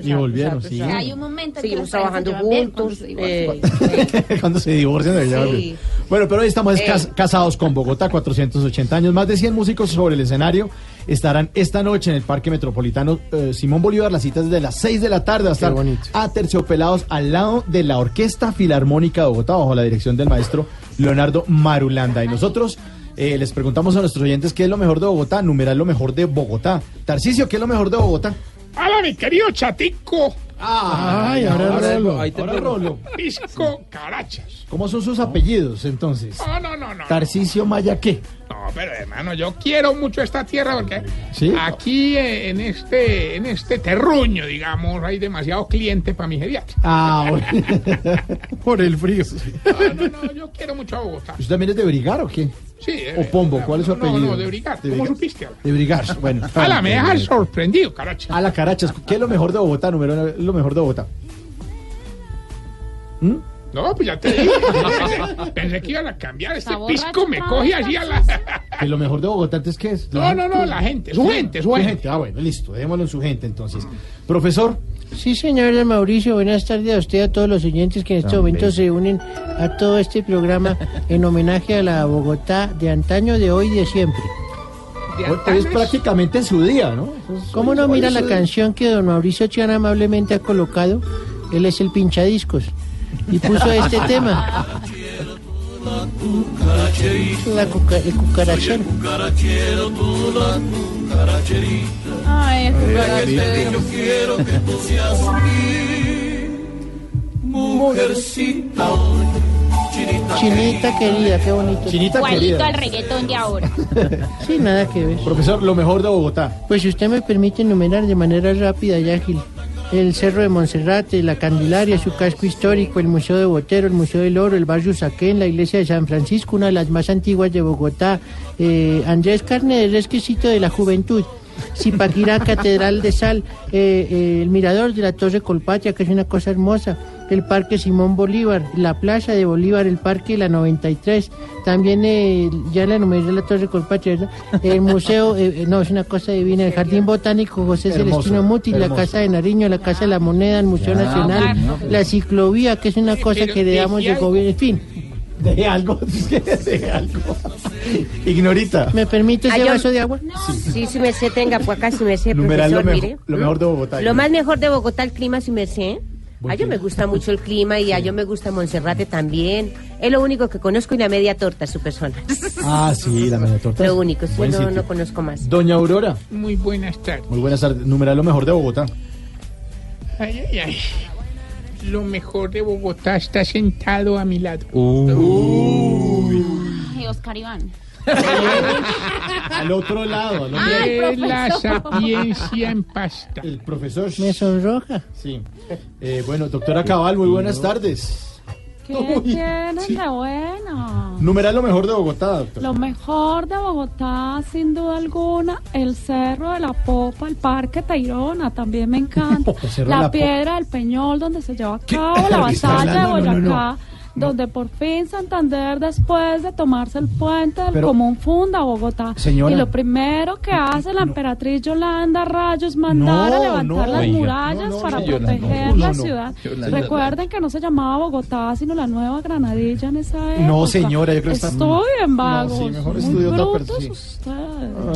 exacto, Y volvieron, exacto, sí. exacto. Hay un momento en que Seguimos se trabajando juntos. eh, Cuando se divorcian de verdad. Sí. Bueno, pero hoy estamos Eh. cas- casados con Bogotá, 480 años. Más de 100 músicos sobre el escenario estarán esta noche en el Parque Metropolitano eh, Simón Bolívar. Las citas desde las 6 de la tarde. Va a terciopelados al lado de la Orquesta Filarmónica de Bogotá, bajo la dirección del maestro Leonardo Marulanda. Y nosotros eh, les preguntamos a nuestros oyentes qué es lo mejor de Bogotá. Numeral lo mejor de Bogotá. Tarcisio, ¿qué es lo mejor de Bogotá? Hola, mi querido chatico. Ay, ahora Rolo. Ahora Rolo. Pisco Carachas. ¿Cómo son sus apellidos entonces? No, no, no, no. Tarcisio Maya, ¿qué? No, pero hermano, yo quiero mucho esta tierra porque ¿Sí? aquí eh, en este en este terruño, digamos, hay demasiado cliente para mi geriatra. Ah, bueno. por el frío. No, no, no, yo quiero mucho a Bogotá. ¿Usted también es de Brigar o qué? Sí. eh, ¿O Pombo? ¿Cuál es su no, apellido? No, de Brigar. De ¿Cómo supiste? De Brigar, bueno. Ala, me dejas sorprendido, caracha. A la carachas. ¿Qué es lo mejor de Bogotá? Número uno, lo mejor de Bogotá. ¿Mm? No, pues ya te dije. Pensé, pensé que iban a cambiar. Este pisco me coge así a la. ¿Que lo mejor de Bogotá entonces qué es? No, no, no, la gente, su gente, su gente. Ah, bueno, listo. Dejémoslo en su gente entonces. Profesor. Sí, señor Mauricio, buenas tardes a usted y a todos los oyentes que en este momento se unen a todo este programa en homenaje a la Bogotá de antaño, de hoy y de siempre. Hoy es prácticamente su día, ¿no? ¿Cómo no mira la canción que don Mauricio Chian amablemente ha colocado? Él es el pinchadiscos y puso este tema. La cuca- el cucarachero. Ay, el cucarachero. quiero que tú seas mi mujercita. Chinita querida, qué bonito. Chinita Igualito querida. al reggaetón de ahora. Sí, nada que ver. Profesor, lo mejor de Bogotá. Pues si usted me permite enumerar de manera rápida y ágil. El Cerro de Monserrate, la Candelaria, su casco histórico, el Museo de Botero, el Museo del Oro, el Barrio Saquén, la Iglesia de San Francisco, una de las más antiguas de Bogotá, eh, Andrés Carne del Resquisito de la Juventud, Zipaquirá, Catedral de Sal, eh, eh, el Mirador de la Torre Colpatria, que es una cosa hermosa, el Parque Simón Bolívar, la Plaza de Bolívar, el Parque La 93, también eh, ya la enumeré la Torre ¿verdad? el Museo, eh, eh, no, es una cosa divina, el Jardín Botánico José Hermoso, Celestino Muti, la. Casa de Nariño, la Casa de la Moneda, el Museo Nacional, la ciclovía, que es una cosa pero que le damos de gobierno, en fin. Deje algo. Deje algo. Ignorita. ¿Me permite ese vaso de agua? Sí, si me sé, tenga por acá, si me sé, Numeral lo, profesor, mejor- mire. lo mejor de Bogotá. Lo más mejor de Bogotá, el clima, si me sé. Buen A yo me gusta mucho el clima y a yo me gusta Monserrate también. Es lo único que conozco y la media torta, su persona. Ah, sí, la media torta. Lo único, sí, Buen no, sitio. no conozco más. Doña Aurora. Muy buenas tardes. Muy buenas tardes. Numeral lo mejor de Bogotá. Ay, ay, ay. Lo mejor de Bogotá está sentado a mi lado. Ay, Oscar Iván. Al otro lado. al otro Ay, Es la sapiencia en pasta. El profesor. Me sonroja. Sí. Eh, bueno, doctora Cabal, muy buenas tardes. ¿Qué Uy, tienes sí. de bueno? Numeral lo mejor de Bogotá, doctora. Lo mejor de Bogotá, sin duda alguna, el Cerro de la Popa, el Parque Tayrona, también me encanta. La, la. Piedra del Peñol, donde se lleva a cabo la ¿Qué está batalla de hablando? No, no, Boyacá, no. Donde por fin Santander, después de tomarse el puente del Pero- común, funda Bogotá. Señora. Y lo primero que hace la emperatriz Yolanda Rayos mandar No, a levantar no. las Oiga. murallas No, no, para proteger no, la no. ciudad. Recuerden que no se llamaba Bogotá, sino la Nueva Granadilla en esa época. No, señora, yo creo que está- Estudien, vagos. Sí, mejor Muy otra brutos sí. ustedes.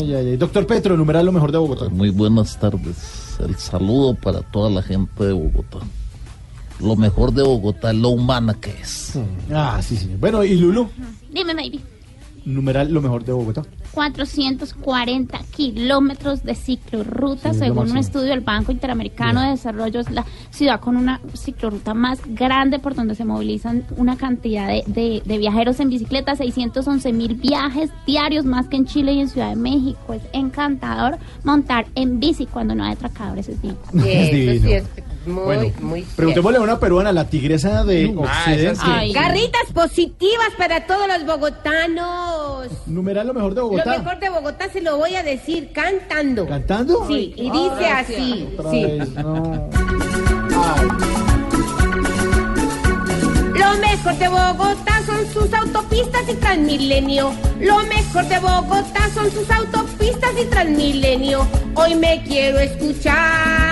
Ay, ay, ay. Doctor Petro, numeral lo mejor de Bogotá. Muy buenas tardes. El saludo para toda la gente de Bogotá. Lo mejor de Bogotá es lo humana que es. Ah, sí, señor. Bueno, ¿y Lulu? Dime, baby. Numeral lo mejor de Bogotá. 440 kilómetros de ciclorruta, Sí, según un estudio del Banco Interamericano de Desarrollo, es la ciudad con una ciclorruta más grande por donde se movilizan una cantidad de, de- de viajeros en bicicleta, 611 mil viajes diarios más que en Chile y en Ciudad de México. Es encantador montar en bici cuando no hay atracadores, es bien. Es divino. Muy, Bueno, muy Preguntémosle a una peruana, la tigresa de Occidente. Garritas positivas para todos los bogotanos. Numeral lo mejor de Lo Bogotá. mejor de Bogotá se lo voy a decir cantando. ¿Cantando? Sí, y dice gracias. así. Sí. vez, no. Lo mejor de Bogotá son sus autopistas y Transmilenio. Lo mejor de Bogotá son sus autopistas y Transmilenio. Hoy me quiero escuchar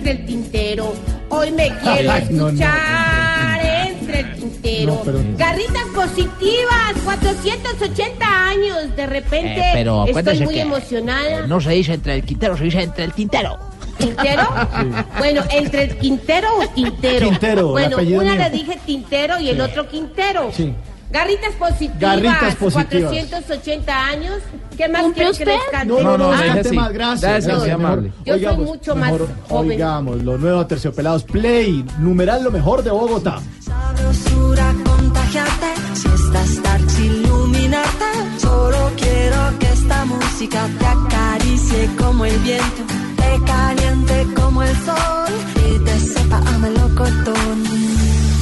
entre el tintero. Hoy me quiero Ay, no, no. escuchar entre el tintero. No, pero- Garritas positivas, 480 años. De repente Eh, pero estoy muy que, emocionada. eh, no se dice entre el quintero, se dice entre el tintero. ¿Quintero? Bueno, entre el Quintero o Tintero. Quintero, Bueno, una mío. le dije Tintero y el otro Quintero. Sí. Garritas positivas. Garritas positivas. 480 años. ¿Qué más ¿Cumple quieren que les usted? cante? No, no, no, Ah, cante más, gracias. Gracias, mejor. amable. Yo soy mucho más mejor joven. Oigamos, los nuevos terciopelados. Play, numeral lo mejor de Bogotá. Sabrosura contagiarte, si estás darks iluminarte. Solo quiero que esta música te acaricie como el viento, te caliente como el sol y te sepa a melocotón,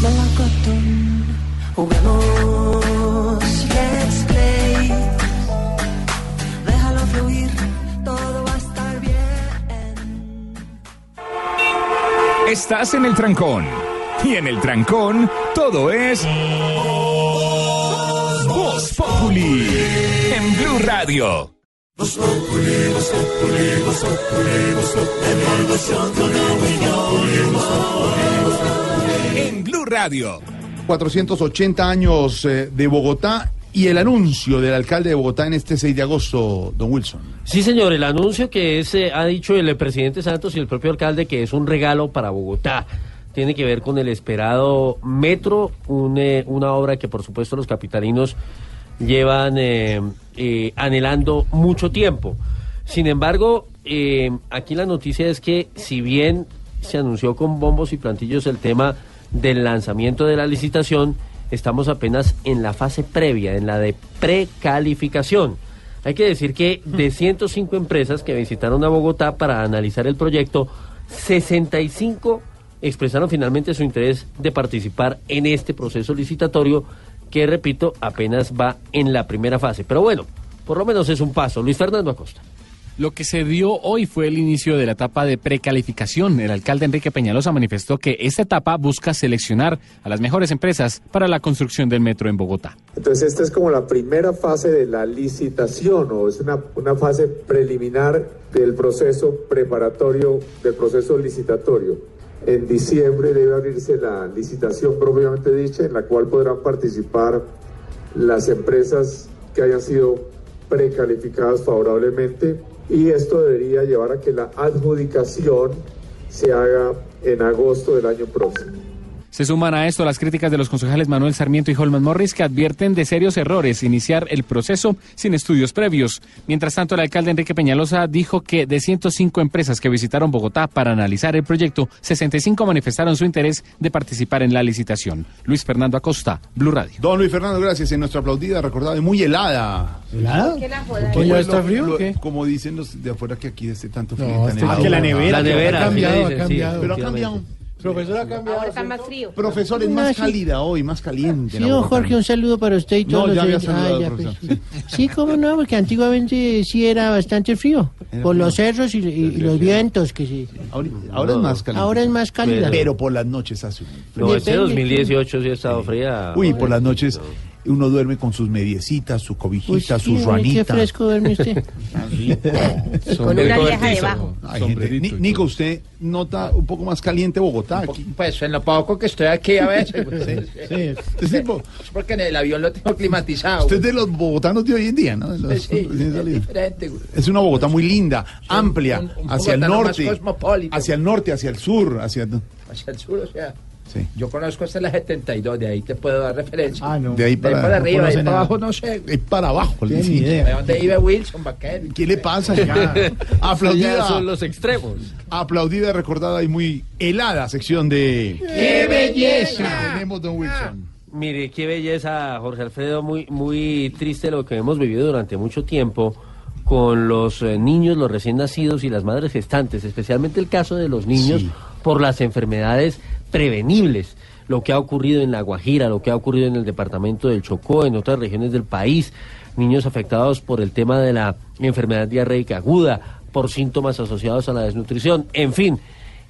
melocotón. Juguemos, let's play. Déjalo fluir, todo va a estar bien. Estás en el trancón. Y en el trancón, todo es. Voz Populi. En Blue Radio. En Blue Radio. 480 años eh, de Bogotá y el anuncio del alcalde de Bogotá en este 6 de agosto, don Wilson. Sí, señor, el anuncio que es, eh, ha dicho el presidente Santos y el propio alcalde que es un regalo para Bogotá. Tiene que ver con el esperado metro, un, eh, una obra que por supuesto los capitalinos llevan eh, eh, anhelando mucho tiempo. Sin embargo, aquí la noticia es que si bien se anunció con bombos y plantillos el tema del lanzamiento de la licitación, estamos apenas en la fase previa, en la de precalificación. Hay que decir que de 105 empresas que visitaron a Bogotá para analizar el proyecto, 65 expresaron finalmente su interés de participar en este proceso licitatorio que, repito, apenas va en la primera fase. Pero bueno, por lo menos es un paso. Luis Fernando Acosta. Lo que se dio hoy fue el inicio de la etapa de precalificación. El alcalde Enrique Peñalosa manifestó que esta etapa busca seleccionar a las mejores empresas para la construcción del metro en Bogotá. Entonces esta es como la primera fase de la licitación o es una, una fase preliminar del proceso preparatorio, del proceso licitatorio. En diciembre debe abrirse la licitación propiamente dicha en la cual podrán participar las empresas que hayan sido precalificadas favorablemente y esto debería llevar a que la adjudicación se haga en agosto del año próximo. Se suman a esto las críticas de los concejales Manuel Sarmiento y Holman Morris que advierten de serios errores iniciar el proceso sin estudios previos. Mientras tanto, el alcalde Enrique Peñalosa dijo que de 105 empresas que visitaron Bogotá para analizar el proyecto, 65 manifestaron su interés de participar en la licitación. Luis Fernando Acosta, Blue Radio. Don Luis Fernando, gracias. En nuestra aplaudida, recordada y muy helada. ¿Helada? ¿Qué la joda? Pues ¿Ya está frío o lo- qué? Como dicen los de afuera que aquí esté tanto frío. No, tan este- helado. ah, que la nevera, La nevera, ha cambiado, sí, ha sí, sí, cambiado. Pero ha cambiado. Profesor, ha cambiado. Ahora está más frío. Profesor, es No, más sí. cálida hoy, más caliente. Sí. Jorge, un saludo para usted y No, todos ya los había profesor, pues. Sí, cómo no, porque antiguamente sí era bastante frío. Era por frío. los cerros y, y- y los vientos que sí. Ahora, ahora es más caliente. Ahora es más cálida. Pero por las noches hace un frío. No, este Depende. 2018 sí ha estado fría. Uy, por las noches uno duerme con sus mediecitas, su Uy, cobijita, sí, sus ay, qué fresco duerme usted. Con una vieja debajo. Ay, gente, Ni- Nico, ¿usted nota un poco más caliente Bogotá aquí? Pues en lo poco que estoy aquí a veces. pues, Sí. Bo- Es porque en el avión lo tengo climatizado. usted es de los bogotanos de hoy en día, ¿no? Los- Sí, recién es una Bogotá muy linda, amplia, un- un hacia el norte, cosmopolita. hacia el norte, hacia el sur, hacia... Hacia el sur, o sea. Yo conozco hasta la 72, de ahí te puedo dar referencia. Ah, no. De ahí para- para no arriba, de ahí para abajo, no sé. Es para abajo. Tiene sí. idea. ¿De dónde vive Wilson Vaquero? ¿Qué le pasa? Ya. Aplaudida. Ya son los extremos. Aplaudida, recordada y muy helada sección de. ¡Qué belleza! Tenemos, don Wilson. Mire, qué belleza, Jorge Alfredo, muy, muy triste lo que hemos vivido durante mucho tiempo con los eh, niños, los recién nacidos y las madres gestantes, especialmente el caso de los niños por las enfermedades prevenibles. Lo que ha ocurrido en La Guajira, lo que ha ocurrido en el departamento del Chocó, en otras regiones del país, niños afectados por el tema de la enfermedad diarreica aguda, por síntomas asociados a la desnutrición, en fin.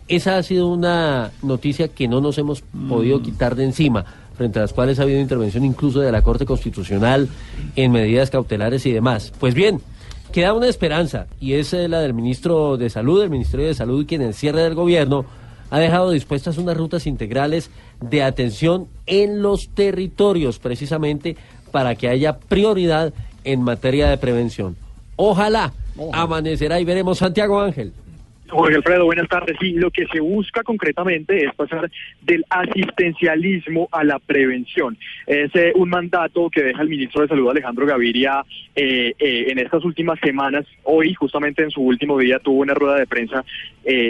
Esa ha sido una noticia que no nos hemos podido quitar de encima, frente a las cuales ha habido intervención incluso de la Corte Constitucional en medidas cautelares y demás. Pues bien, queda una esperanza y es eh, la del ministro de Salud, el Ministerio de Salud, quien en el cierre del gobierno ha dejado dispuestas unas rutas integrales de atención en los territorios, precisamente para que haya prioridad en materia de prevención. Ojalá, amanecerá y veremos Santiago Ángel. Jorge Alfredo, buenas tardes. Sí, lo que se busca concretamente es pasar del asistencialismo a la prevención. Es eh, un mandato que deja el ministro de Salud Alejandro Gaviria eh, eh, en estas últimas semanas. Hoy, justamente en su último día, tuvo una rueda de prensa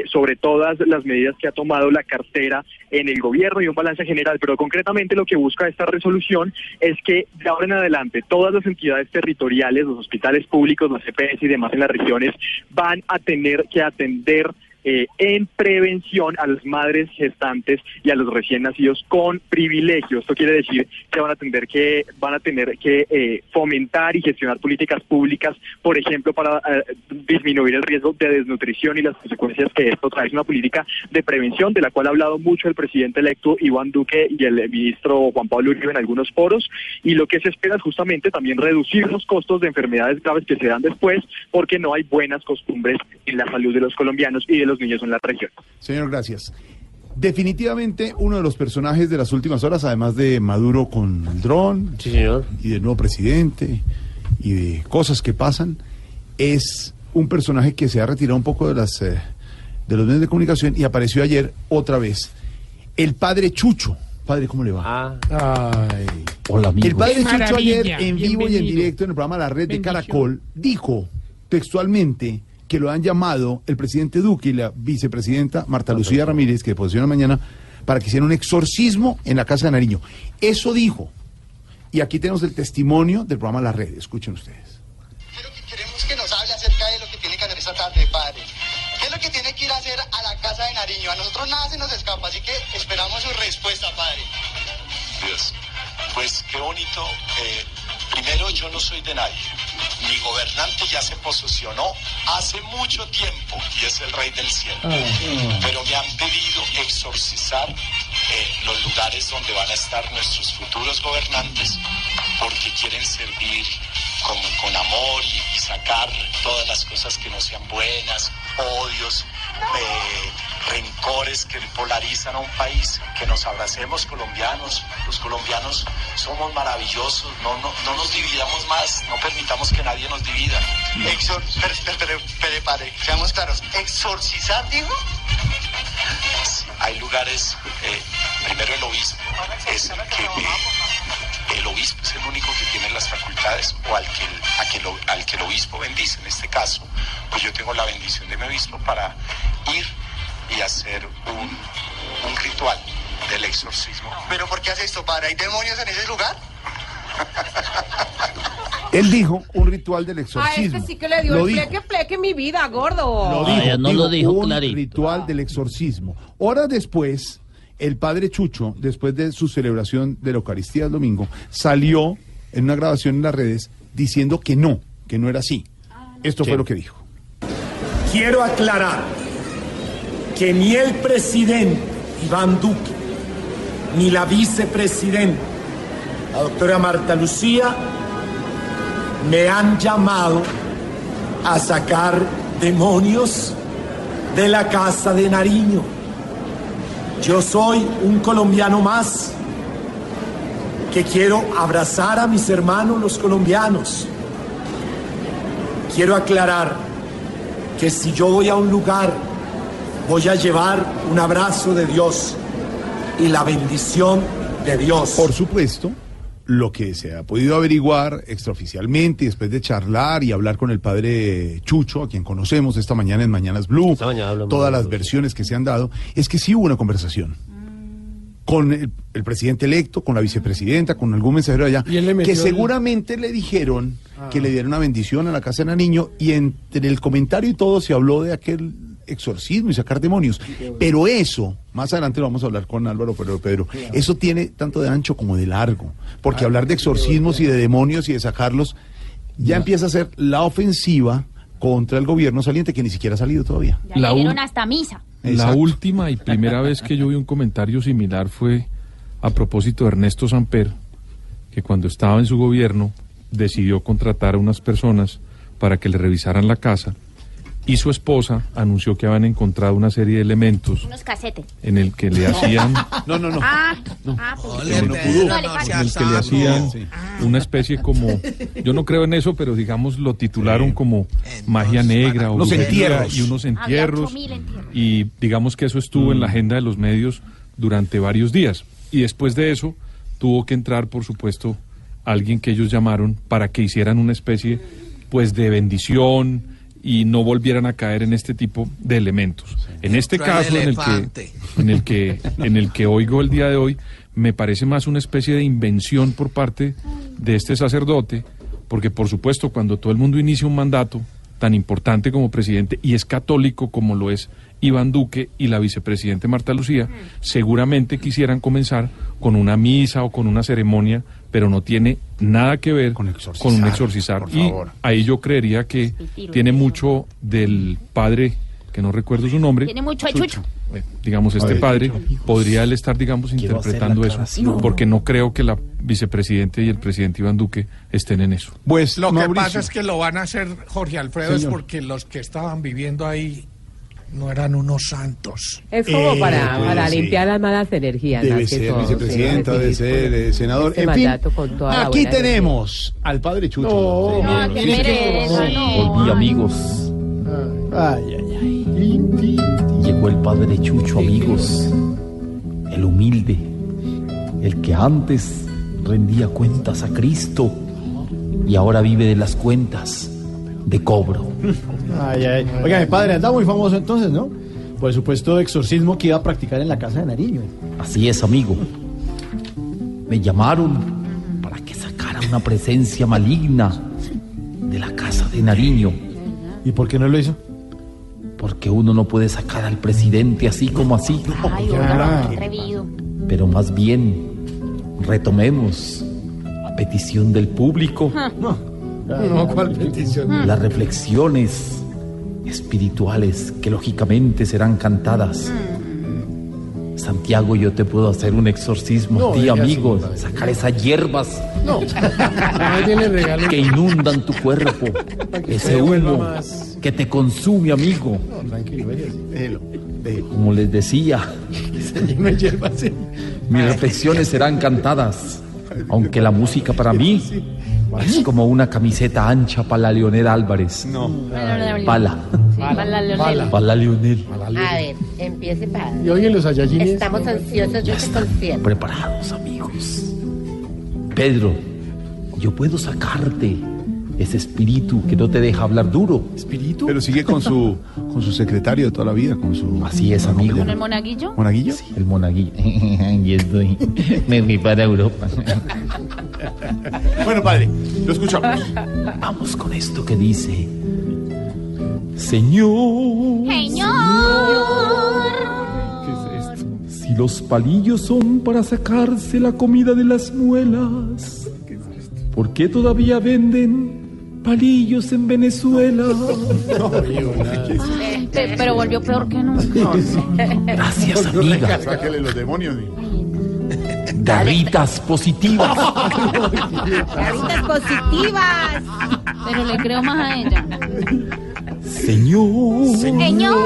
sobre todas las medidas que ha tomado la cartera en el gobierno y un balance general. Pero concretamente lo que busca esta resolución es que de ahora en adelante todas las entidades territoriales, los hospitales públicos, las EPS y demás en las regiones van a tener que atender entender eh, en prevención a las madres gestantes y a los recién nacidos con privilegio. Esto quiere decir que van a tener que van a tener que eh, fomentar y gestionar políticas públicas, por ejemplo, para eh, disminuir el riesgo de desnutrición y las consecuencias que esto trae. Es una política de prevención de la cual ha hablado mucho el presidente electo Iván Duque y el ministro Juan Pablo Uribe en algunos foros. Y lo que se espera es justamente también reducir los costos de enfermedades graves que se dan después, porque no hay buenas costumbres en la salud de los colombianos y de los niños en la región. Señor, gracias. Definitivamente uno de los personajes de las últimas horas, además de Maduro con el dron y del nuevo presidente y de cosas que pasan, es un personaje que se ha retirado un poco de las eh, de los medios de comunicación y apareció ayer otra vez. El padre Chucho. Padre, ¿cómo le va? Hola, amigo. El padre Chucho ayer en vivo y en directo en el programa La Red de. Caracol dijo textualmente que lo han llamado el presidente Duque y la vicepresidenta Marta Lucía Ramírez, que posiciona mañana, para que hicieran un exorcismo en la Casa de Nariño. Eso dijo. Y aquí tenemos el testimonio del programa La Red. Escuchen ustedes. Queremos que nos hable acerca de lo que tiene que hacer esta tarde, padre. ¿Qué es lo que tiene que ir a hacer a la casa de Nariño? A nosotros nada se nos escapa, así que esperamos su respuesta, padre. Dios. Pues qué bonito. eh, primero, yo no soy de nadie. Mi gobernante ya se posicionó hace mucho tiempo y es el rey del cielo. Pero me han pedido exorcizar eh, los lugares donde van a estar nuestros futuros gobernantes porque quieren servir con, con amor y, y sacar todas las cosas que no sean buenas, odios, rencores que polarizan a un país, que nos abracemos colombianos, los colombianos somos maravillosos, no, no, no nos dividamos más, no permitamos que nadie nos divida. Exor seamos claros. ¿Exorcizar, digo? Sí, hay lugares, eh, primero el obispo, es el que eh, el obispo es el único que tiene las facultades o al que, el- a que lo- al que el obispo bendice. En este caso, pues yo tengo la bendición de mi obispo para ir y hacer un, un ritual del exorcismo. ¿Pero por qué hace esto, padre? ¿Hay demonios en ese lugar? Él dijo un ritual del A exorcismo. este sí que le dio Lo el pleque, pleque mi vida, gordo. Lo dijo, dijo, un ritual del exorcismo. Horas después, el padre Chucho, después de su celebración de la Eucaristía el domingo, salió en una grabación en las redes diciendo que no, que no era así. Esto fue lo que dijo. Quiero aclarar que ni el presidente Iván Duque, ni la vicepresidenta, la doctora Marta Lucía, me han llamado a sacar demonios de la casa de Nariño. Yo soy un colombiano más que quiero abrazar a mis hermanos los colombianos. Quiero aclarar que si yo voy a un lugar, voy a llevar un abrazo de Dios. y la bendición de Dios. Por supuesto, lo que se ha podido averiguar extraoficialmente, después de charlar y hablar con el padre Chucho, a quien conocemos esta mañana en Mañanas Blue, todas las versiones que se han dado, es que sí hubo una conversación con el, el presidente electo, con la vicepresidenta, con algún mensajero allá, que el- seguramente le dijeron Ah. que le dieron una bendición a la casa de niño y entre el comentario y todo se habló de aquel exorcismo y sacar demonios. Pero eso, más adelante lo vamos a hablar con Álvaro Pedro Pedro, eso tiene tanto de ancho como de largo, porque hablar de exorcismos y de demonios y de sacarlos ya empieza a ser la ofensiva contra el gobierno saliente que ni siquiera ha salido todavía. Ya le dieron hasta misa. La última y primera vez que yo vi un comentario similar fue a propósito de Ernesto Samper, que cuando estaba en su gobierno decidió contratar a unas personas para que le revisaran la casa y su esposa anunció que habían encontrado una serie de elementos Unos casetes. en el que le hacían No, no, no. Ah, ah, pues. en el, No en que le hacían una especie como, yo no creo en eso, pero digamos lo titularon como magia negra o Unos entierros. y unos entierros 8.000 entierros. y digamos que eso estuvo Mm. en la agenda de los medios durante varios días y después de eso tuvo que entrar por supuesto alguien que ellos llamaron para que hicieran una especie pues de bendición y no volvieran a caer en este tipo de elementos. En este caso en el que en el que en el que oigo el día de hoy me parece más una especie de invención por parte de este sacerdote, porque por supuesto cuando todo el mundo inicia un mandato tan importante como presidente y es católico como lo es Iván Duque y la vicepresidente Marta Lucía, seguramente quisieran comenzar con una misa o con una ceremonia, pero no tiene nada que ver con, un exorcizar. Y ahí yo creería que tiro, tiene mucho del padre, que no recuerdo su nombre, Tiene mucho chucho. eh, digamos, este ver, padre, Chucho. podría él estar, digamos, Quiero interpretando eso, porque no creo que la vicepresidente y el presidente Iván Duque estén en eso. Pues Lo que pasa es que lo van a hacer, Jorge Alfredo, es porque los que estaban viviendo ahí no eran unos santos. Es como Eh, para, limpiar las malas energías. Debe más que ser todo, vicepresidenta, sí, debe ser eh, senador. Este en fin, mandato con toda la aquí tenemos al padre Chucho. No, pereza, no. Volví, amigos. Ay, ay, ay. Llegó el padre Chucho, amigos. El humilde. El que antes rendía cuentas a Cristo y ahora vive de las cuentas de cobro. Ay, ay. Oiga, mi padre anda muy famoso entonces, ¿no? Por el supuesto exorcismo que iba a practicar en la casa de Nariño. Así es, amigo. Me llamaron para que sacara una presencia maligna de la casa de Nariño. ¿Y por qué no lo hizo? Porque uno no puede sacar al presidente así como así. Ay, atrevido. Pero más bien, retomemos, a petición del público, No, ¿cuál petición? las reflexiones espirituales que lógicamente serán cantadas. Santiago, yo te puedo hacer un exorcismo, No, ti amigo, sacar esas hierbas No, que inundan tu cuerpo, ese humo que te consume, amigo. No, tranquilo, déjese. Déjelo, déjelo. Como les decía, mis reflexiones serán cantadas, aunque la música para mí es como una camiseta ancha para la Leonel Álvarez. No. Pala. Sí, para la Leonel. Para la Leonel. A ver, empiece para. Y oyen los ayayines. Estamos ansiosos de este concierto. Preparados, amigos. Pedro, yo puedo sacarte ese espíritu que no te deja hablar duro. ¿Espíritu? Pero sigue con su con su secretario de toda la vida, con su Así es, amigo. ¿Con el monaguillo? monaguillo. El monaguillo. y estoy. Me fui para Europa. Bueno, padre, lo escuchamos. Vamos con esto que dice. Señor. Señor. Si los palillos son para sacarse la comida de las muelas, ¿por qué todavía venden palillos en Venezuela? Ay, pe- pero volvió peor que nunca. Gracias, amiga. Sáquele los demonios. Positivas. Caritas positivas. Pero le creo más a ella. Señor. Señor.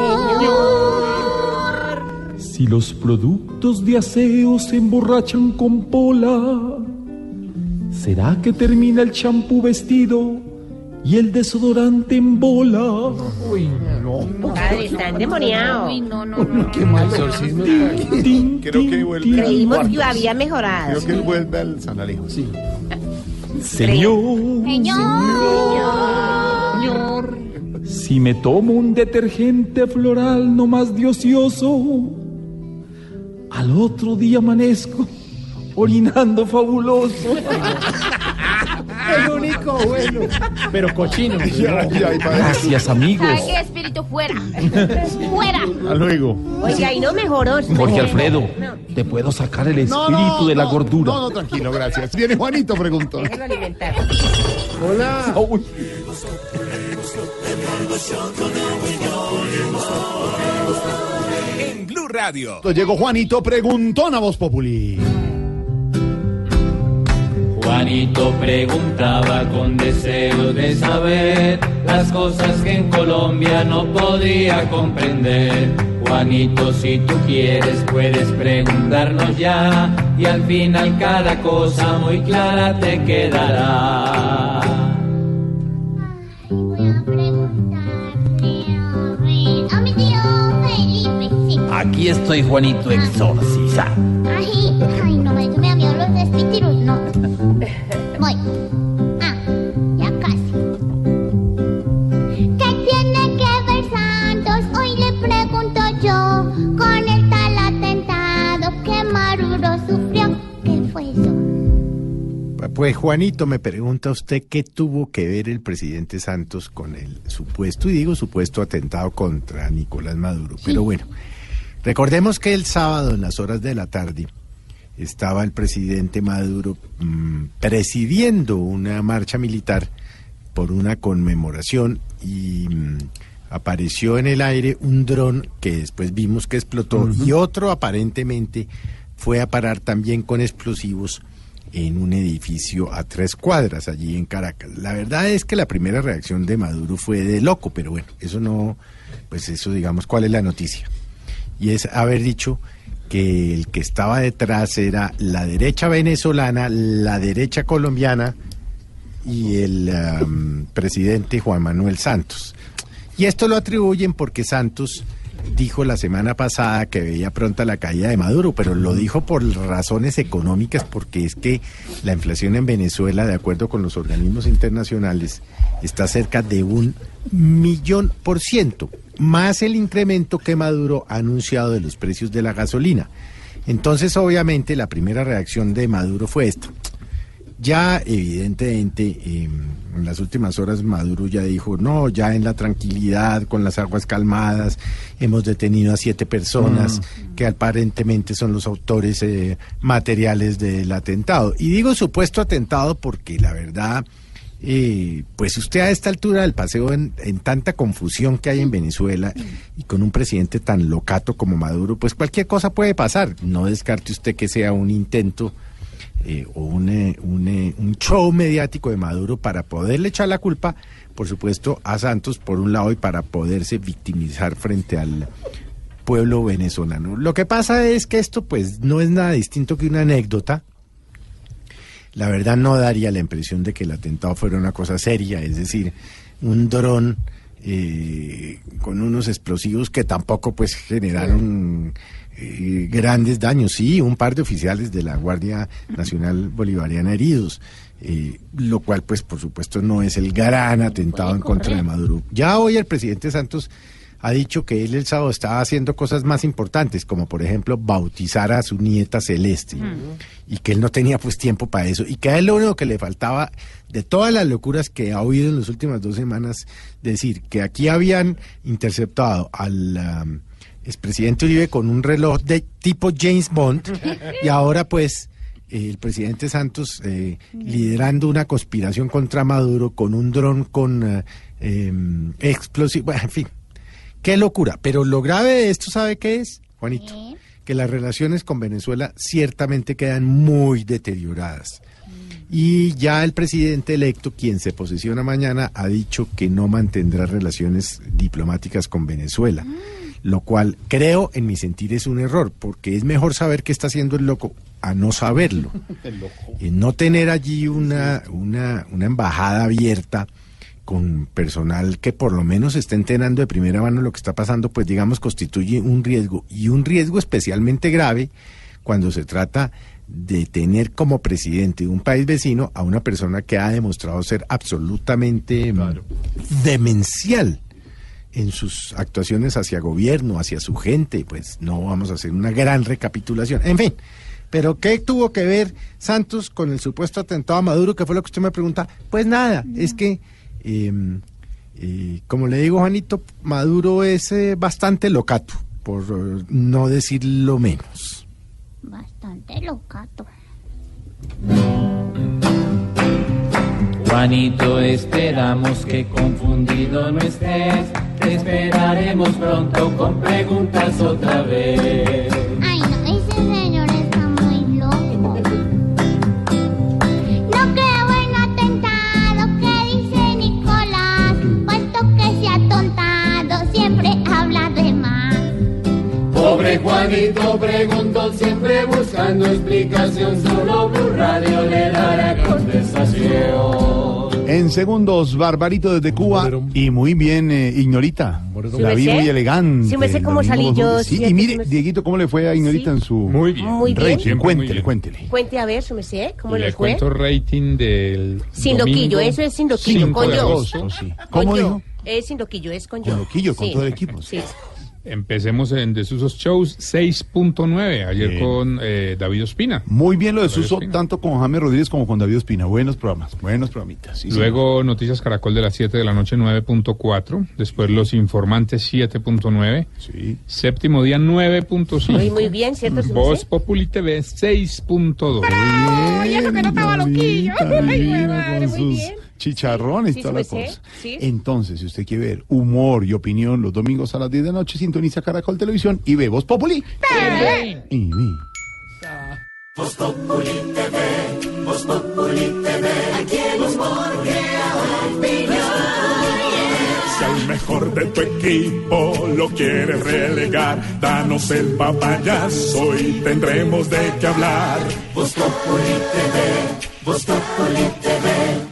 Si los productos de aseo se emborrachan con pola, ¿será que termina el champú vestido y el desodorante en bola. Uy, no. Padre, está endemoniado. Uy, no, no, no. Qué mal exorcismo. Creo que vuelve Creímos que había mejorado. Creo que él vuelve al San Alejo. Sí. Señor, Señor. si me tomo un detergente floral no más diocioso, al otro día amanezco orinando fabuloso. El único bueno. Pero cochino. Gracias, amigos. ¿Sabe qué espíritu? Fuera. Fuera. Hasta luego. Oiga, y no mejoró. Jorge Alfredo, te puedo sacar el espíritu No, no, de la no, gordura. No, no, tranquilo, gracias. Viene Juanito, preguntó. Hola. En Blue Radio. Llegó Juanito, preguntó a Voz Populi. Juanito preguntaba con deseo de saber las cosas que en Colombia no podía comprender. Juanito, si tú quieres, puedes preguntarnos ya y al final cada cosa muy clara te quedará. A mi tío Felipe, sí. Aquí estoy, Juanito, exorciza. Ay, ay, no me, me da miedo los espíritus, no. Voy. Ah, ya casi. ¿Qué tiene que ver Santos? Hoy le pregunto yo. Con el tal atentado que Maduro sufrió. ¿Qué fue eso? Pues Juanito, me pregunta usted qué tuvo que ver el presidente Santos con el supuesto, y digo supuesto atentado contra Nicolás Maduro. Pero bueno, recordemos que el sábado en las horas de la tarde estaba el presidente Maduro mm, presidiendo una marcha militar por una conmemoración y mm, apareció en el aire un dron que después vimos que explotó y otro aparentemente fue a parar también con explosivos en un edificio a tres cuadras allí en Caracas. La verdad es que la primera reacción de Maduro fue de loco, pero bueno, eso no, pues eso digamos, ¿cuál es la noticia? Y es haber dicho que el que estaba detrás era la derecha venezolana, la derecha colombiana y el am, presidente Juan Manuel Santos. Y esto lo atribuyen porque Santos dijo la semana pasada que veía pronta la caída de Maduro, pero lo dijo por razones económicas, porque es que la inflación en Venezuela, de acuerdo con los organismos internacionales, está cerca de un millón por ciento, más el incremento que Maduro ha anunciado de los precios de la gasolina. Entonces, obviamente, la primera reacción de Maduro fue esta. Ya, evidentemente, eh, en las últimas horas Maduro ya dijo, no, ya en la tranquilidad, con las aguas calmadas, hemos detenido a siete personas que aparentemente son los autores eh, materiales del atentado. Y digo supuesto atentado porque la verdad, eh, pues usted a esta altura del paseo, en, en tanta confusión que hay en Venezuela y con un presidente tan locato como Maduro, pues cualquier cosa puede pasar. No descarte usted que sea un intento eh, o un, eh, un, eh, un show mediático de Maduro para poderle echar la culpa, por supuesto, a Santos por un lado y para poderse victimizar frente al pueblo venezolano. Lo que pasa es que esto pues no es nada distinto que una anécdota. La verdad no daría la impresión de que el atentado fuera una cosa seria, es decir, un dron eh, con unos explosivos que tampoco pues generaron eh, grandes daños. Sí, un par de oficiales de la Guardia Nacional Bolivariana heridos, eh, lo cual pues por supuesto no es el gran atentado en contra de Maduro. Ya hoy el presidente Santos ha dicho que él el sábado estaba haciendo cosas más importantes, como por ejemplo bautizar a su nieta Celeste, y que él no tenía pues tiempo para eso, y que a él lo único que le faltaba de todas las locuras que ha oído en las últimas dos semanas, decir que aquí habían interceptado al um, expresidente Uribe con un reloj de tipo James Bond, y ahora pues eh, el presidente Santos eh, liderando una conspiración contra Maduro con un dron con eh, em, explosivo, bueno, en fin, qué locura. Pero lo grave de esto, ¿sabe qué es, Juanito? Que las relaciones con Venezuela ciertamente quedan muy deterioradas. Y ya el presidente electo, quien se posiciona mañana, ha dicho que no mantendrá relaciones diplomáticas con Venezuela. Lo cual creo, en mi sentir, es un error, porque es mejor saber qué está haciendo el loco a no saberlo. Eh, no tener allí una, una, una embajada abierta con personal que por lo menos esté enterando de primera mano lo que está pasando, pues digamos constituye un riesgo y un riesgo especialmente grave cuando se trata de tener como presidente de un país vecino a una persona que ha demostrado ser absolutamente mm, demencial en sus actuaciones hacia gobierno, hacia su gente, pues no vamos a hacer una gran recapitulación. En fin, pero ¿qué tuvo que ver Santos con el supuesto atentado a Maduro? Que fue lo que usted me pregunta. Pues nada, es que, eh, eh, como le digo, Juanito, Maduro es eh, bastante locato, por eh, no decirlo menos. Bastante locato. Juanito, esperamos que confundido no estés. Te esperaremos pronto con preguntas otra vez. Ay, no, ese señor Pobre Juanito preguntó siempre buscando explicación. Solo Blue Radio le dará contestación. En segundos, Barbarito desde Cuba y muy bien, eh, Ignorita. La vi sé. muy elegante. Sí, me sé cómo salí yo, Sí, y mire, sé. Dieguito, ¿cómo le fue a Ignorita en su Muy bien. Muy bien. rating? Siempre muy Cuéntele, bien. cuéntele. Cuente a ver, su me ¿cómo Le le fue? cuento rating del. Sin loquillo, eso es sin loquillo, 5 con yo. agosto. sí. Con ¿Cómo yo. dijo? Es sin loquillo, es con yo. Con loquillo, con Sí. todo el equipo. Sí. Empecemos en Desusos Shows 6.9, ayer Bien. con eh, David Ospina. Muy bien lo de David Suso, Ospina. tanto con Jaime Rodríguez como con David Ospina. Buenos programas, buenos programitas. sí, Luego Noticias Caracol de las 7 de la noche 9.4. Después Los Informantes 7.9. Sí. Séptimo día 9.5. Muy, muy bien, ¿cierto? Voz? Populi TV 6.2. Ay, eso que no estaba loquillo. Ay, madre, muy bien. Chicharrones Sí, y toda la sí me sé, cosa. sí. Entonces, si usted quiere ver humor y opinión los domingos a las 10 de la noche, sintoniza Caracol Televisión y ve Voz Populi. Y ve. Voz Populi TV, Voz Populi TV, aquí el humor. Si al mejor de tu equipo lo quieres relegar, danos el papayazo y tendremos de qué hablar. Voz Populi TV, Voz Populi TV,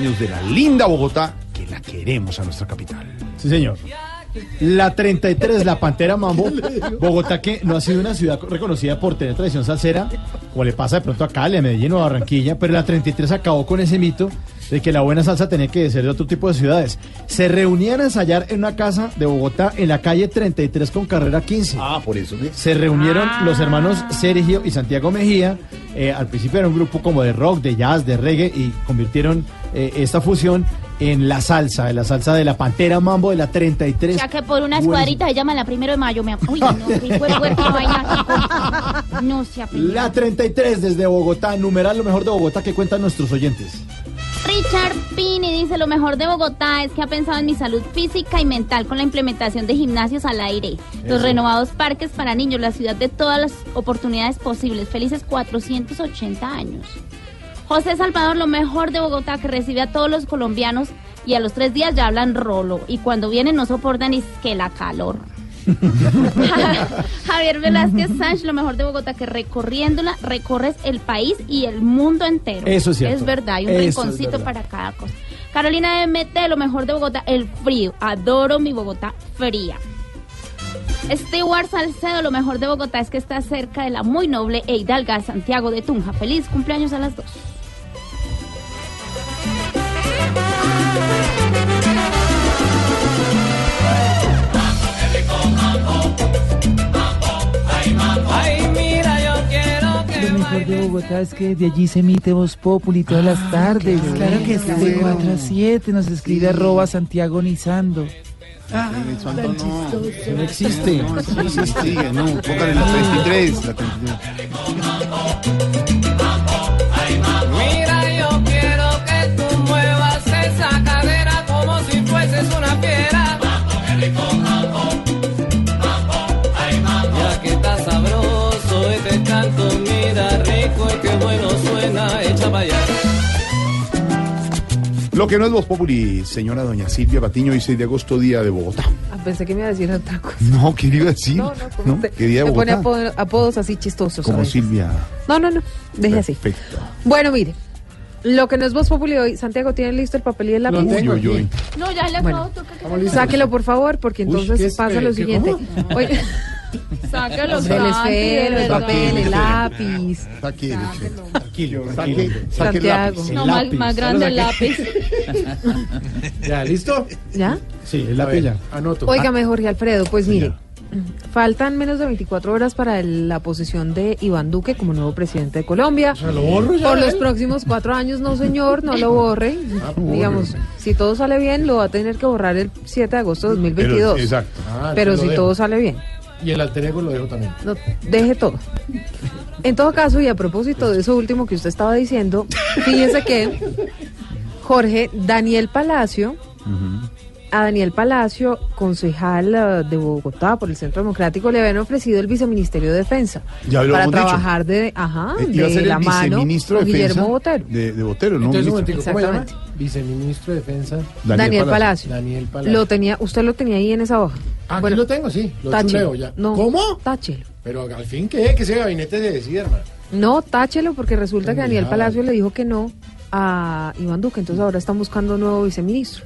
Años de la linda Bogotá, que la queremos a nuestra capital. Sí, señor. La 33, la Pantera Mambo, Bogotá que no ha sido una ciudad reconocida por tener tradición salsera, como le pasa de pronto a Cali, a Medellín o a Barranquilla, pero la 33 acabó con ese mito de que la buena salsa tenía que ser de otro tipo de ciudades. Se reunían a ensayar en una casa de Bogotá en la calle 33 con carrera 15. Ah, por eso. Se reunieron los hermanos Sergio y Santiago Mejía. Eh, al principio era un grupo como de rock, de jazz, de reggae y convirtieron eh, esta fusión en la salsa, en la salsa de la Pantera Mambo de la 33. O sea que por unas Buenísimo. cuadritas se llama la primero de mayo. Me... Uy, no, qué vaina. No se. La 33 desde Bogotá, numeral lo mejor de Bogotá que cuentan nuestros oyentes. Richard Pini dice, lo mejor de Bogotá es que ha pensado en mi salud física y mental con la implementación de gimnasios al aire, los renovados parques para niños, la ciudad de todas las oportunidades posibles. Felices 480 años. José Salvador, lo mejor de Bogotá, que recibe a todos los colombianos y a los tres días ya hablan rolo. Y cuando vienen no soportan ni que la calor. Javier Velázquez Sánchez, lo mejor de Bogotá, que recorriéndola recorres el país y el mundo entero. Eso es cierto. Es verdad, hay un Eso rinconcito para cada cosa. Carolina MT, lo mejor de Bogotá, el frío. Adoro mi Bogotá fría. Stewart Salcedo, lo mejor de Bogotá es que está cerca de la muy noble e hidalga Santiago de Tunja. Feliz cumpleaños a las dos. Mejor de Bogotá es que de allí se emite Voz Populi todas las tardes. Claro que sí. De 4 a 7 nos escribe arroba Santiago Nizando. no. No existe. No, sigue, no, póngale la 33, la 33. Lo que no es Voz Populi, señora doña Silvia Patiño, hoy 6 de agosto, día de Bogotá. Ah, pensé que me iba a decir otra cosa. No, ¿qué iba a decir? No, no, como ¿No? te- ¿Qué día de te pone Bogotá? apodo- apodos así chistosos. Como. Silvia. No, no, no. Deje así. Perfecto. Bueno, mire. Lo que no es Voz Populi hoy, Santiago, ¿tiene listo el papel y el lápiz? tengo Uy, uy, uy. No, ya le Bueno, acabo tocar. Sáquelo, por favor, porque Uy, entonces pasa lo siguiente. Oye, De esfero, el papel, el lápiz. Saque, Tranquilo, saque, saque el Santiago. lápiz. No, más, más grande el lápiz. ¿Ya, listo? ¿Ya? Sí, el lápiz ya. Anoto. Óigame, Jorge Alfredo, pues mire, faltan menos de 24 horas para el- la posesión de Iván Duque como nuevo presidente de Colombia. ¿lo borro ya, Por los él? próximos cuatro años, no señor, no lo borre. Ah, Digamos, si todo sale bien, lo va a tener que borrar el 7 de agosto de 2022. Pero, exacto. Ah, Pero si lo todo sale bien, Y el alter ego lo dejo también. no, deje todo. En todo caso, y a propósito de eso último que usted estaba diciendo, fíjese que Jorge Daniel Palacio, a Daniel Palacio, concejal eh, de Bogotá por el Centro Democrático, le habían ofrecido el viceministerio de Defensa Ya lo para dicho. trabajar de, ajá, Eh, Iba a de ser la el mano viceministro con de defensa Guillermo Botero. De, de Botero, ¿no? Entonces, un. Exactamente. Viceministro de Defensa. Daniel, Palacio. Daniel Palacio. Lo tenía, usted lo tenía ahí en esa hoja. Ah, aquí lo tengo, sí. Lo táchelo. ya. No, ¿Cómo? Táchelo. Pero al fin, ¿qué? Que ese gabinete se decida, hermano. No, táchelo porque resulta que Daniel. Palacio le dijo que no a Iván Duque, entonces ahora están buscando un nuevo viceministro.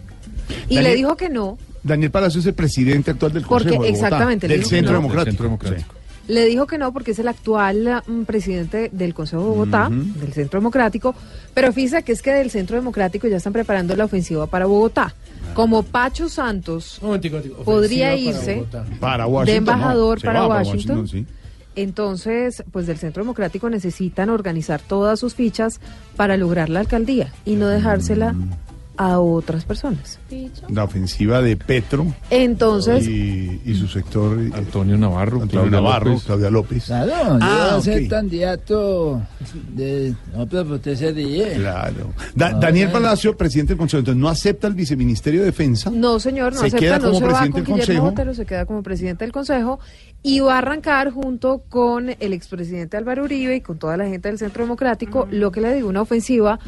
Y Daniel- le dijo que no, Daniel Palacio es el presidente actual del Porque Consejo de Bogotá, exactamente, le del dijo que Centro no. Democrático. Centro Democrático. le dijo que no porque es el actual mm, presidente del Consejo de Bogotá, del Centro Democrático, pero fíjese que es que del Centro Democrático ya están preparando la ofensiva para Bogotá. Como Pacho Santos podría para irse. Para Washington. de embajador no, para va Washington, sí. entonces, pues del Centro Democrático necesitan organizar todas sus fichas para lograr la alcaldía y no dejársela Mm. A otras personas. La ofensiva de Petro Entonces, y, y su sector. eh, Antonio Navarro, Antonio Claudia Navarro, López. Claudia López. Claro, yo Ah, voy a ser ok. candidato de... No, pero usted se ríe. Claro. Da- Ah, Daniel bueno. Palacio, presidente del Consejo, entonces no acepta el viceministerio de Defensa. No, señor, no Se acepta, queda no como se va presidente con del Guillermo. Botero, se queda como presidente del Consejo y va a arrancar junto con el expresidente Álvaro Uribe y con toda la gente del Centro Democrático, lo que le digo, una ofensiva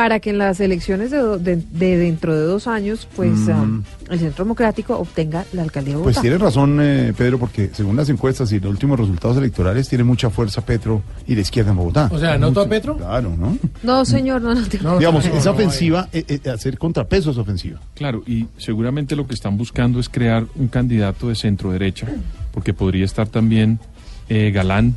para que en las elecciones de, do- de- de dentro de dos años, pues Mm. um, el Centro Democrático obtenga la alcaldía de Pues Bogotá. tiene razón, eh, Pedro, porque según las encuestas y los últimos resultados electorales, tiene mucha fuerza Petro y la izquierda en Bogotá. O sea, ¿anoto a Petro? Claro, ¿no? No, señor, no, no. te- Digamos, no, esa no, ofensiva, eh, eh, hacer contrapeso a esa ofensiva. Claro, y seguramente lo que están buscando es crear un candidato de centro derecha, porque podría estar también eh, Galán,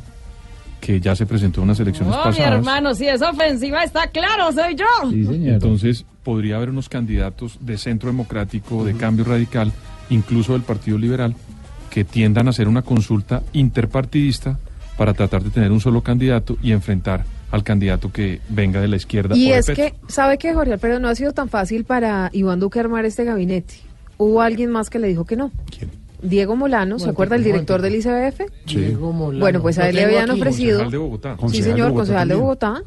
que ya se presentó en unas elecciones Oh, mi pasadas. hermano, si es ofensiva, está claro, soy yo. Entonces, podría haber unos candidatos de centro democrático, de cambio radical, incluso del Partido Liberal, que tiendan a hacer una consulta interpartidista para tratar de tener un solo candidato y enfrentar al candidato que venga de la izquierda. Y o es que, ¿sabe qué, Jorge Alfredo? No ha sido tan fácil para Iván Duque armar este gabinete. Hubo alguien más que le dijo que no. Diego Molano, ¿se acuerda el director del ICBF? Diego Molano. Bueno, pues a él le habían aquí. ofrecido. Concejal de Bogotá. Sí, señor, Bogotá concejal de también. Bogotá.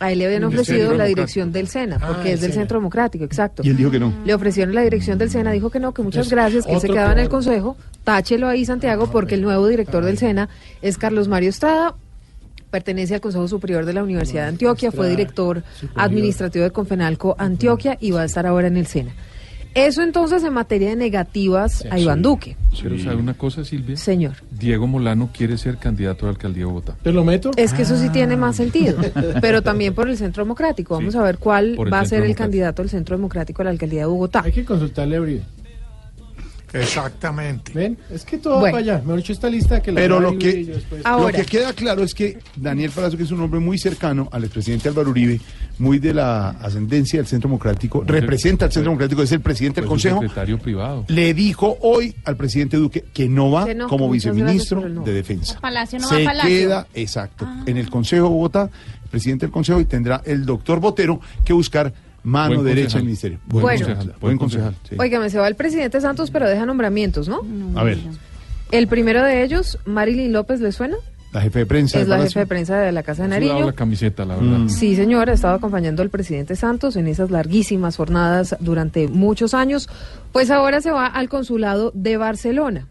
A él le habían ofrecido la dirección del SENA, Ah, porque es el del Sena. Centro Democrático, exacto. Y él dijo que no. Le ofrecieron la dirección del SENA, dijo que no, que muchas Es gracias, que él se quedaba en el consejo. Táchelo ahí, Santiago, porque el nuevo director del SENA es Carlos Mario Estrada. Pertenece al Consejo Superior de la Universidad de Antioquia, fue director administrativo de Confenalco Antioquia y va a estar ahora en el SENA. Eso entonces en materia de negativas a Iván Duque. Pero ¿sabe una cosa, Silvia? Señor. Diego Molano quiere ser candidato a la alcaldía de Bogotá. ¿Te lo meto? Es que eso sí tiene Ah. más sentido, pero también por el Centro Democrático. Vamos a ver cuál va a ser el candidato del Centro Democrático a la alcaldía de Bogotá. Hay que consultarle a Uribe. Exactamente. ¿Ven? Es que todo Bueno. va para allá. Mejor dicho, esta lista que la Pero lo que, después- lo que queda claro es que Daniel Palacio, que es un hombre muy cercano al expresidente Álvaro Uribe, muy de la ascendencia del Centro Democrático, representa al Centro Democrático, es el presidente del Fue su Consejo, secretario privado. le dijo hoy al presidente Duque que no va Que no, como gracias viceministro no. de Defensa. Palacio no va Se a Palacio. queda, exacto, en el Consejo de Bogotá, el presidente del Consejo, y tendrá el doctor Botero que buscar mano Buen derecha del ministerio. Buen Buen concejal, buen concejal. sí. Se va el presidente Santos, pero deja nombramientos, ¿no? A ver, El primero de ellos, Marilyn López, ¿le suena? la jefe de prensa. Es de la Palacio. jefe de prensa de la Casa de Nariño. la camiseta, la verdad. Sí, señor, ha estado acompañando al presidente Santos en esas larguísimas jornadas durante muchos años. Pues ahora se va al consulado de Barcelona.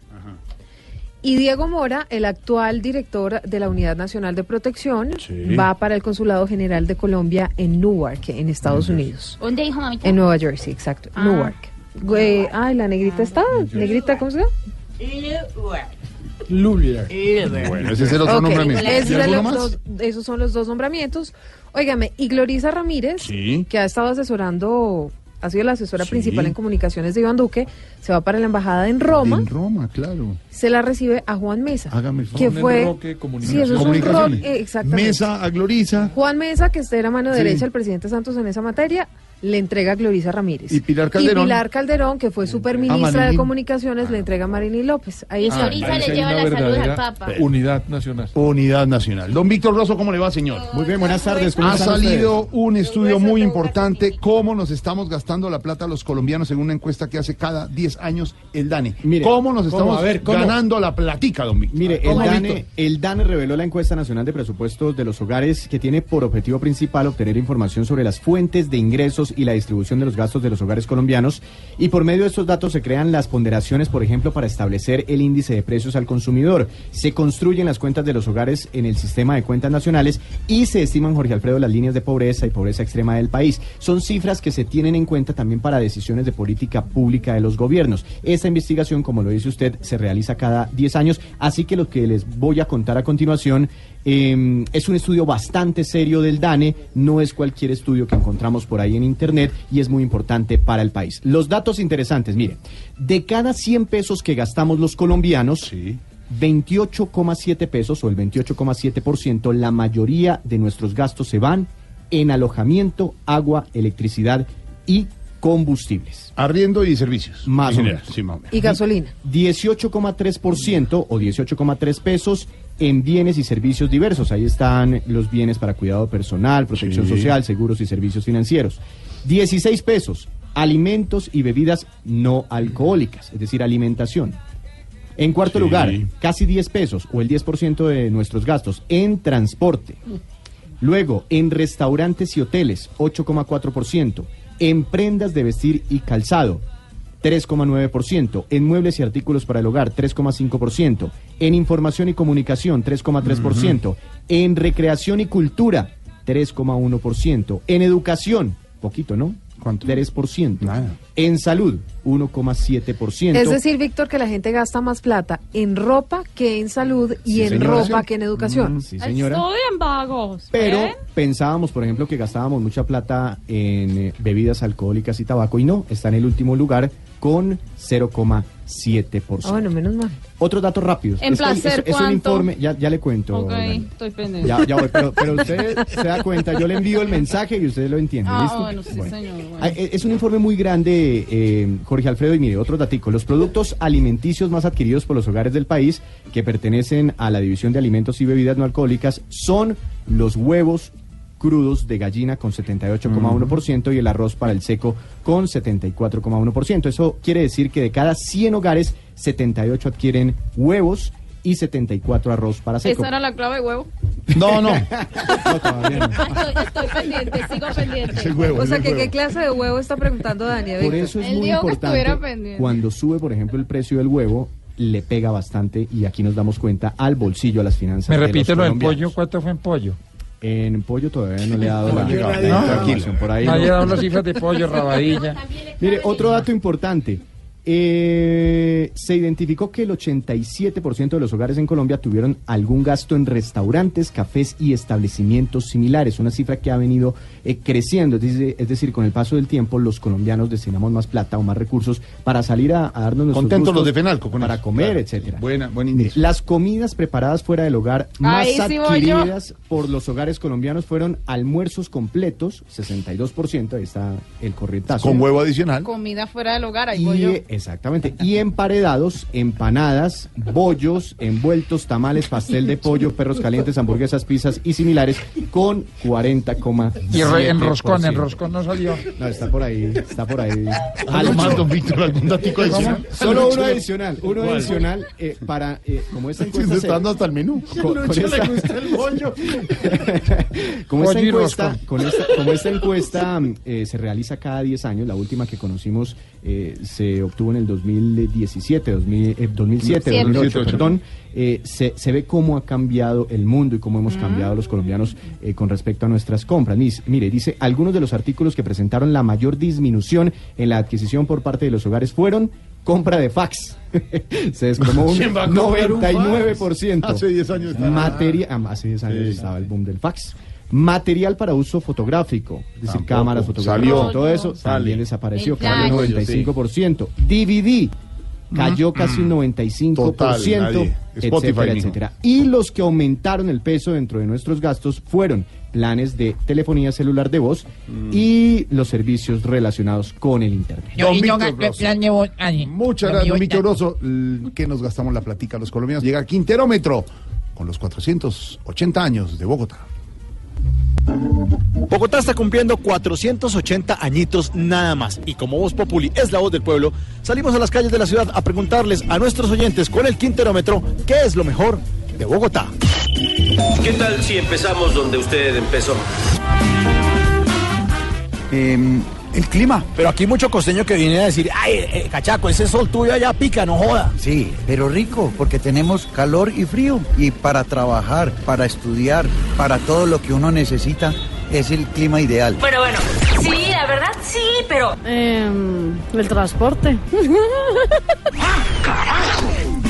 Y Diego Mora, el actual director de la Unidad Nacional de Protección, Sí. va para el Consulado General de Colombia en Newark, en Estados Unidos. ¿Dónde dijo mamita? En Nueva Jersey, exacto. Ah. Newark. Güey, ay, la negrita está. Negrita, ¿cómo se llama? Lulier. Bueno, ese es el otro nombramiento. esos son los dos nombramientos. Óigame, y Glorisa Ramírez, Sí. que ha estado asesorando, ha sido la asesora Sí. principal en comunicaciones de Iván Duque, se va para la embajada en Roma. En Roma, claro. Se la recibe a Juan Mesa. Hágame el favor. Que fue. Roque, sí, comunicaciones. eso es un rock, eh, exactamente. Mesa a Glorisa Juan Mesa, que era mano Sí. derecha del presidente Santos en esa materia, le entrega a Glorisa Ramírez. y Pilar Calderón. Y Pilar Calderón, que fue superministra de. Comunicaciones, le entrega a Marilyn López. Ahí está. Glorisa Ahí le lleva la salud al Papa. Unidad nacional. Unidad Nacional. Don Víctor Rosso, ¿cómo le va, señor? Muy bien, buenas tardes. ¿cómo Ha salido ustedes? un estudio muy importante, cómo nos estamos gastando la plata los colombianos en una encuesta que hace cada 10 años el DANE. Mire, ¿Cómo nos ¿cómo? estamos A ver, ¿cómo? ganando la platica, don Víctor? Mire, el ¿Cómo, DANE, el DANE reveló la encuesta nacional de presupuestos de los hogares que tiene por objetivo principal obtener información sobre las fuentes de y la distribución de los gastos de los hogares colombianos y por medio de estos datos se crean las ponderaciones, por ejemplo, para establecer el índice de precios al consumidor. Se construyen las cuentas de los hogares en el sistema de cuentas nacionales y se estiman, Jorge Alfredo, las líneas de pobreza y pobreza extrema del país. Son cifras que se tienen en cuenta también para decisiones de política pública de los gobiernos. Esta investigación, como lo dice usted, se realiza cada 10 años, así que lo que les voy a contar a continuación eh, es un estudio bastante serio del DANE, no es cualquier estudio que encontramos por ahí en Internet y es muy importante para el país. Los datos interesantes, mire, de cada 100 pesos que gastamos los colombianos, 28,7 pesos o el 28,7%, la mayoría de nuestros gastos se van en alojamiento, agua, electricidad y combustibles. Arriendo y servicios. Más o general, menos. sí, más o menos. Y gasolina. 18,3% o 18,3 pesos en bienes y servicios diversos. Ahí están los bienes para cuidado personal, protección Sí. social, seguros y servicios financieros. 16 pesos, alimentos y bebidas no alcohólicas, es decir, alimentación. En cuarto Sí. lugar, casi 10 pesos o el 10% de nuestros gastos en transporte. Luego, en restaurantes y hoteles, 8,4%. En prendas de vestir y calzado, 3,9%. En muebles y artículos para el hogar, 3,5%. En información y comunicación, 3,3%. En recreación y cultura, 3,1%. En educación, poquito, ¿no? ¿Cuánto? 3%. En salud, 1,7%. Es decir, Víctor, que la gente gasta más plata en ropa que en salud y Sí, en señora. ropa que en educación. Mm, sí, señora. Estudien vagos. Pero pensábamos, por ejemplo, que gastábamos mucha plata en eh, bebidas alcohólicas y tabaco y no, está en el último lugar con 0,7%. Ah, bueno, menos mal. Otros datos rápidos. En Es placer, es, es un informe, ya, ya le cuento. Ok, Dani. estoy pendiente. Ya, ya voy, pero, pero usted se da cuenta, yo le envío el mensaje y usted lo entiende. Ah, ¿listo? bueno, sí, señor. bueno. Es un informe muy grande, eh, Jorge Alfredo, y mire, otro datico. Los productos alimenticios más adquiridos por los hogares del país, que pertenecen a la División de Alimentos y Bebidas No Alcohólicas, son los huevos crudos de gallina con 78,1% y el arroz para el seco con 74,1%. Eso quiere decir que de cada 100 hogares, 78 adquieren huevos y 74 arroz para seco. Esa era la clave de huevo. No, no. Estoy, estoy pendiente, sigo pendiente. o sea, que qué clase de huevo está preguntando Daniel. Por eso es Él muy dijo que estuviera importante pendiente. cuando sube, por ejemplo, el precio del huevo, le pega bastante y aquí nos damos cuenta al bolsillo, a las finanzas. ¿Me de repite los lo del pollo? ¿Cuánto fue en pollo? En pollo todavía no le he dado la, No, la por ahí. No, no. ya dado las cifras de pollo, rabadilla. Mire, otro dato importante. Eh, se identificó que el 87% de los hogares en Colombia tuvieron algún gasto en restaurantes, cafés y establecimientos similares, una cifra que ha venido eh, creciendo, es decir, es decir, con el paso del tiempo los colombianos destinamos más plata o más recursos para salir a, a darnos nuestros Contentos los de Fenalco con para eso. comer, Claro, etcétera. Buena, buen inicio. las comidas preparadas fuera del hogar más Ahí sí adquiridas por los hogares colombianos fueron almuerzos completos, 62%, ahí está el corrientazo. Con huevo adicional. Comida fuera del hogar, ahí Y, voy yo. Exactamente. Y emparedados, empanadas, bollos, envueltos, tamales, pastel de pollo, perros calientes, hamburguesas, pizzas y similares con 40,7%. Y re- en roscón, en roscón no salió. No, está por ahí, está por ahí. Algo más, don Víctor, algún datico adicional. Solo uno adicional, uno ¿Cuál? adicional eh, para, eh, como esta Sí, encuesta se dando hasta el menú. con- con esta- gusta el bollo. Como esta encuesta, roscón. con esta, como esta encuesta eh, se realiza cada 10 años, la última que conocimos eh, se obtuvo en el 2017, 2000, eh, 2007, Siete. 2008, 2008. perdón, eh, se, se ve cómo ha cambiado el mundo y cómo hemos Mm. cambiado los colombianos eh, con respecto a nuestras compras. Mis- mire, dice, algunos de los artículos que presentaron la mayor disminución en la adquisición por parte de los hogares fueron compra de fax. se desplomó un ¿Quién va a comprar un fax? 99%. Hace 10 años estaba. Materia, ah, hace 10 años estaba el boom del fax. Material para uso fotográfico, es decir, Tampoco. cámaras fotográficas Salió. y todo eso, Sale. también desapareció, El cayó flash. un 95%. DVD cayó casi un 95%, Total, nadie. Spotify, etcétera, mijo. etcétera. Y los que aumentaron el peso dentro de nuestros gastos fueron planes de telefonía celular de voz y los servicios relacionados con el Internet. Don y yo Víctor ga- Grosso. plan de voz- ay, Muchas lo gracias, mío don Víctor ya- Grosso. L- Que nos gastamos la platica los colombianos. Llega Quinterómetro con los 480 años de Bogotá. Bogotá está cumpliendo 480 añitos nada más. Y como Voz Populi es la voz del pueblo, salimos a las calles de la ciudad a preguntarles a nuestros oyentes con el Quinterómetro qué es lo mejor de Bogotá. ¿Qué tal si empezamos donde usted empezó? El clima. Pero aquí mucho costeño que viene a decir, ay, eh, cachaco, ese sol tuyo allá pica, no joda. Sí, pero rico, porque tenemos calor y frío. Y para trabajar, para estudiar, para todo lo que uno necesita, es el clima ideal. Bueno, bueno, sí, la verdad sí, pero... Em, el transporte.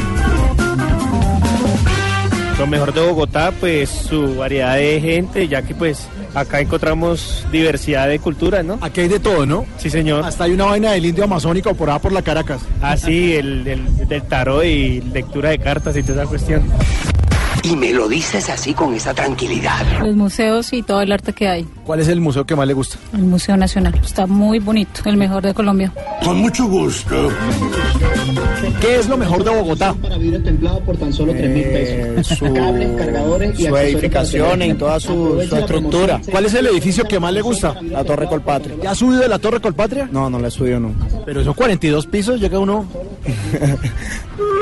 Lo mejor de Bogotá, pues su variedad de gente, ya que pues acá encontramos diversidad de culturas, ¿no? Aquí hay de todo, ¿no? Sí, señor. Hasta hay una vaina del indio amazónico por allá por la Caracas. Ah, sí, el, el- del tarot y lectura de cartas y toda esa cuestión. Y me lo dices así con esa tranquilidad. Los museos y todo el arte que hay. ¿Cuál es el museo que más le gusta? El Museo Nacional. Está muy bonito, el mejor de Colombia. Con mucho gusto. ¿Qué es lo mejor de Bogotá? Para vidrio templado por tan solo 3 mil pesos. su- Cables, cargadores y su edificación y toda su, estructura. ¿Cuál es el edificio que más le gusta? La Torre Colpatria. ¿Ya ha subido de la Torre Colpatria? No, no la he subido nunca. Pero esos 42 pisos llega uno.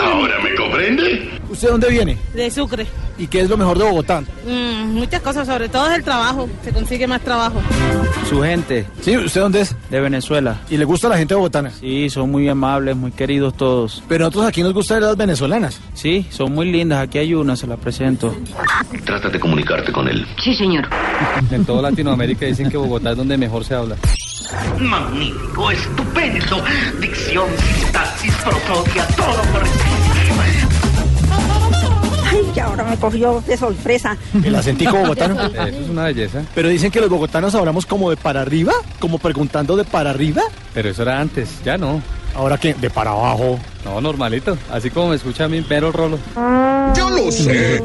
¿Ahora me comprende? ¿Usted dónde viene? De Sucre. ¿Y qué es lo mejor de Bogotá? Mm, muchas cosas, sobre todo es el trabajo. Se consigue más trabajo. Su gente. Sí, ¿usted dónde es? De Venezuela. ¿Y le gusta la gente bogotana? Sí, son muy amables, muy queridos todos. Pero nosotros aquí nos gustan las venezolanas. Sí, son muy lindas. Aquí hay una, se la presento. Trata de comunicarte con él. Sí, señor. En toda Latinoamérica dicen que Bogotá es donde mejor se habla. Magnífico, estupendo. Dicción, sintaxis, prosodia, todo correctísimo. Ay, ahora me cogió de sorpresa. El acentico bogotano. Eso es una belleza. Pero dicen que los bogotanos hablamos como de para arriba, como preguntando de para arriba. Pero eso era antes, ya no. ¿Ahora qué? ¿De para abajo? No, normalito. Así como me escucha a mí, pero Rolo. Yo lo sé.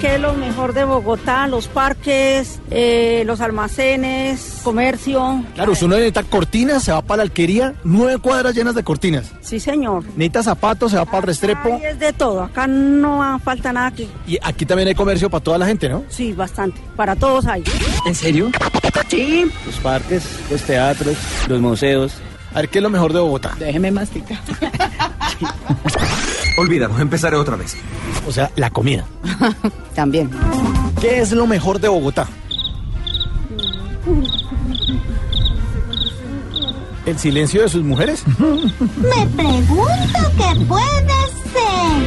¿Qué es lo mejor de Bogotá? Los parques, eh, los almacenes, comercio. Claro, si uno necesita cortinas, se va para la alquería, nueve cuadras llenas de cortinas. Sí, señor. Necesita zapatos, se va para el Restrepo. Ahí es de todo. Acá no falta nada aquí. Y aquí también hay comercio para toda la gente, ¿no? Sí, bastante. Para todos hay. ¿En serio? Sí. Los parques, los teatros, los museos. A ver, ¿qué es lo mejor de Bogotá? Déjeme masticar. Olvídalo, empezaré otra vez. O sea, la comida. También. ¿Qué es lo mejor de Bogotá? ¿El silencio de sus mujeres? Me pregunto qué puede ser.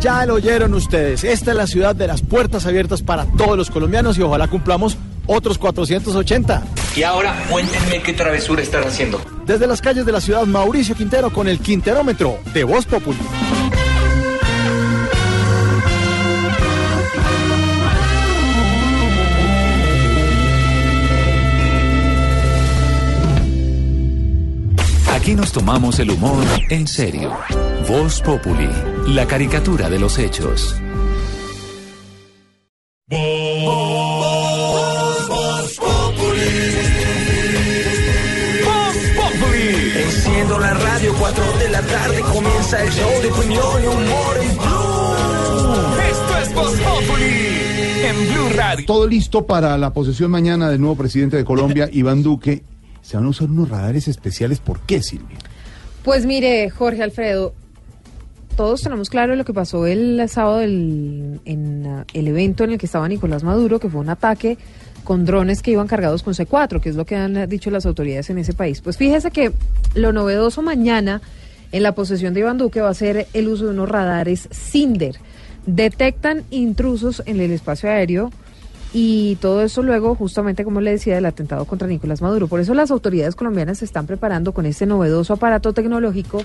Ya lo oyeron ustedes. Esta es la ciudad de las puertas abiertas para todos los colombianos y ojalá cumplamos otros 480. Y ahora cuéntenme qué travesura están haciendo. Desde las calles de la ciudad, Mauricio Quintero con el Quinterómetro de Voz Populi. Aquí nos tomamos el humor en serio. Voz Populi, la caricatura de los hechos. Todo listo para la posesión mañana del nuevo presidente de Colombia, Iván Duque. Se van a usar unos radares especiales. ¿Por qué, Silvia? Pues mire, Jorge Alfredo, todos tenemos claro lo que pasó el sábado del- en uh, el evento en el que estaba Nicolás Maduro, que fue un ataque con drones que iban cargados con C4, que es lo que han dicho las autoridades en ese país. Pues fíjese que lo novedoso mañana en la posesión de Iván Duque va a ser el uso de unos radares Cinder. Detectan intrusos en el espacio aéreo y todo eso luego, justamente como le decía, del atentado contra Nicolás Maduro. Por eso las autoridades colombianas se están preparando con este novedoso aparato tecnológico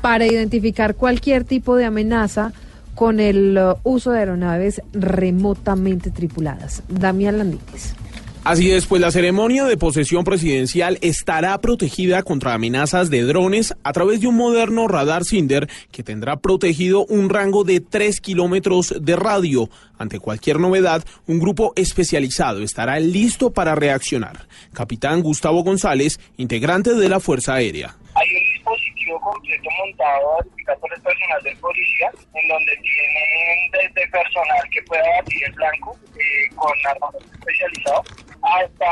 para identificar cualquier tipo de amenaza con el uh, uso de aeronaves remotamente tripuladas. Damián Landines. Así es, pues la ceremonia de posesión presidencial estará protegida contra amenazas de drones a través de un moderno radar Cinder que tendrá protegido un rango de 3 kilómetros de radio. Ante cualquier novedad, un grupo especializado estará listo para reaccionar. Capitán Gustavo González, integrante de la Fuerza Aérea. Hay un dispositivo completo montado a verificar por el personal del policía, en donde tienen desde personal que pueda batir el blanco eh, con armamento especializado, hasta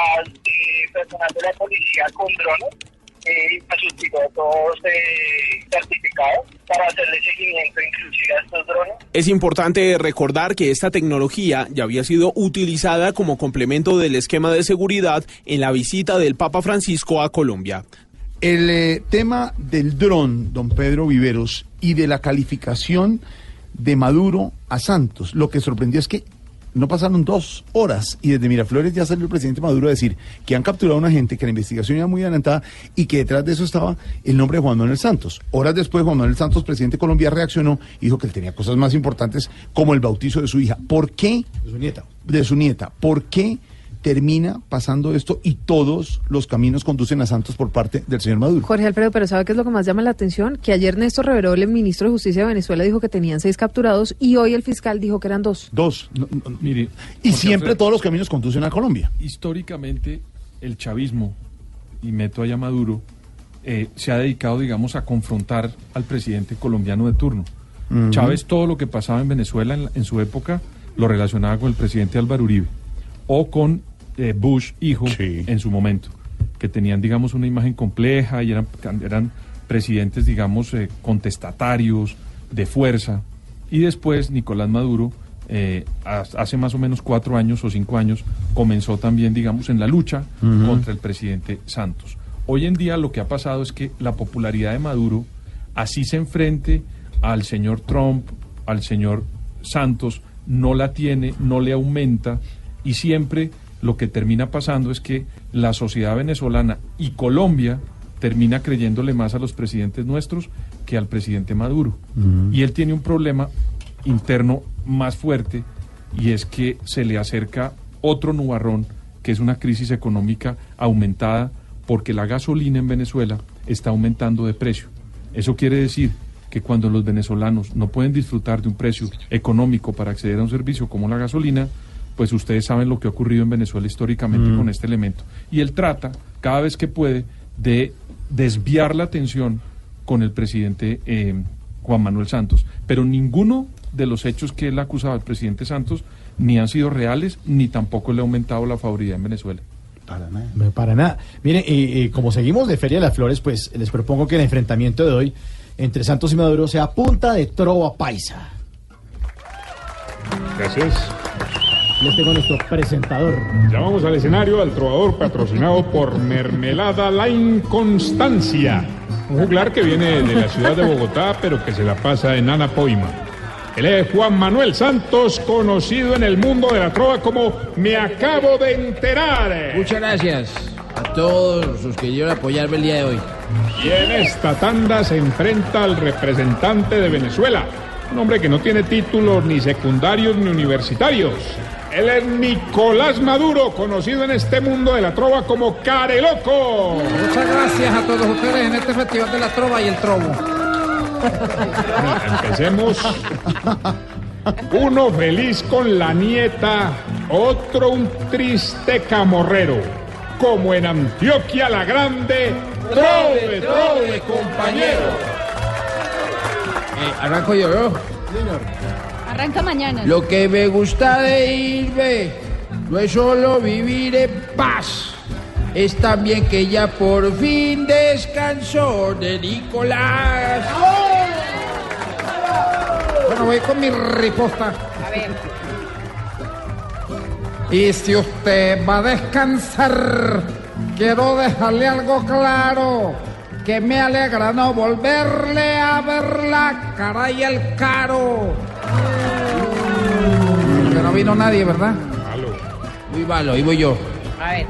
eh, personal de la policía con drones eh, y pues sus pilotos eh, certificados para hacerle seguimiento inclusive a estos drones. Es importante recordar que esta tecnología ya había sido utilizada como complemento del esquema de seguridad en la visita del Papa Francisco a Colombia. El eh, tema del dron, don Pedro Viveros, y de la calificación de Maduro a Santos, lo que sorprendió es que no pasaron dos horas y desde Miraflores ya salió el presidente Maduro a decir que han capturado a una gente, que la investigación iba muy adelantada y que detrás de eso estaba el nombre de Juan Manuel Santos. Horas después, Juan Manuel Santos, presidente de Colombia, reaccionó y dijo que él tenía cosas más importantes como el bautizo de su hija. ¿Por qué? De su nieta. De su nieta. ¿Por qué termina pasando esto y todos los caminos conducen a Santos por parte del señor Maduro? Jorge Alfredo, pero ¿sabe qué es lo que más llama la atención? Que ayer Néstor Reverol, el ministro de Justicia de Venezuela, dijo que tenían seis capturados y hoy el fiscal dijo que eran dos. Dos. No, no, no. Mire, Y Jorge siempre Alfredo, todos los caminos conducen a Colombia. Históricamente, el chavismo, y meto allá Maduro, eh, se ha dedicado, digamos, a confrontar al presidente colombiano de turno. Chávez, todo lo que pasaba en Venezuela en, la- en su época, lo relacionaba con el presidente Álvaro Uribe o con eh, Bush, hijo, en su momento, que tenían, digamos, una imagen compleja y eran, eran presidentes, digamos, eh, contestatarios, de fuerza. Y después Nicolás Maduro, eh, ha- hace más o menos cuatro años o cinco años, comenzó también, digamos, en la lucha contra el presidente Santos. Hoy en día lo que ha pasado es que la popularidad de Maduro, así se enfrente al señor Trump, al señor Santos, no la tiene, no le aumenta y siempre lo que termina pasando es que la sociedad venezolana y Colombia termina creyéndole más a los presidentes nuestros que al presidente Maduro. Y él tiene un problema interno más fuerte y es que se le acerca otro nubarrón, que es una crisis económica aumentada porque la gasolina en Venezuela está aumentando de precio. Eso quiere decir que cuando los venezolanos no pueden disfrutar de un precio económico para acceder a un servicio como la gasolina, pues ustedes saben lo que ha ocurrido en Venezuela históricamente Mm. con este elemento. Y él trata, cada vez que puede, de desviar la atención con el presidente eh, Juan Manuel Santos. Pero ninguno de los hechos que él acusaba al presidente Santos ni han sido reales, ni tampoco le ha aumentado la favoridad en Venezuela. Para nada. No, Para nada. Miren, y, y como seguimos de Feria de las Flores, pues les propongo que el enfrentamiento de hoy entre Santos y Maduro sea punta de trova paisa. Gracias. Les tengo a nuestro presentador. Llamamos al escenario al trovador patrocinado por Mermelada La Inconstancia, un juglar que viene de la ciudad de Bogotá, pero que se la pasa en Anapoima. Él es Juan Manuel Santos, conocido en el mundo de la trova como Me Acabo de Enterar. Muchas gracias a todos los que quisieron apoyarme el día de hoy. Y en esta tanda se enfrenta al representante de Venezuela, un hombre que no tiene títulos ni secundarios ni universitarios. Él es Nicolás Maduro, conocido en este mundo de la trova como Careloco. Muchas gracias a todos ustedes en este festival de la trova y el trovo. Empecemos. Uno feliz con la nieta, otro un triste camorrero. Como en Antioquia la Grande, trove, trove, compañero. Eh, arranco yo, ¿no? Arranca mañana. Lo que me gusta de irme no es solo vivir en paz, es también que ya por fin descansó de Nicolás. Bueno, voy con mi riposta. A ver. Y si usted va a descansar, quiero dejarle algo claro. Que me alegra no volverle a ver la cara y el caro. Que no vino nadie, ¿verdad? Muy malo, ahí voy yo. A ver.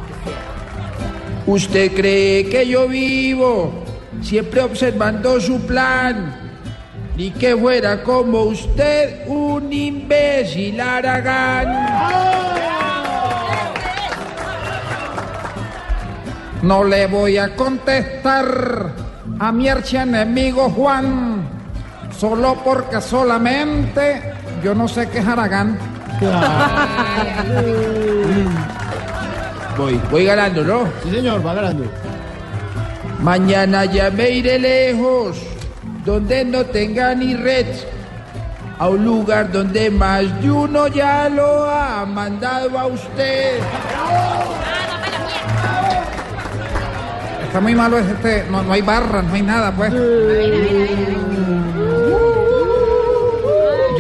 ¿Usted cree que yo vivo siempre observando su plan? Ni que fuera como usted un imbécil Aragán. No le voy a contestar a mi archienemigo Juan, solo porque solamente yo no sé qué es Aragán. Voy, voy ganando, ¿no? Sí, señor, va ganando. Mañana ya me iré lejos, donde no tenga ni red, a un lugar donde más de uno ya lo ha mandado a usted. Está muy malo este, no, no hay barras, no hay nada, pues.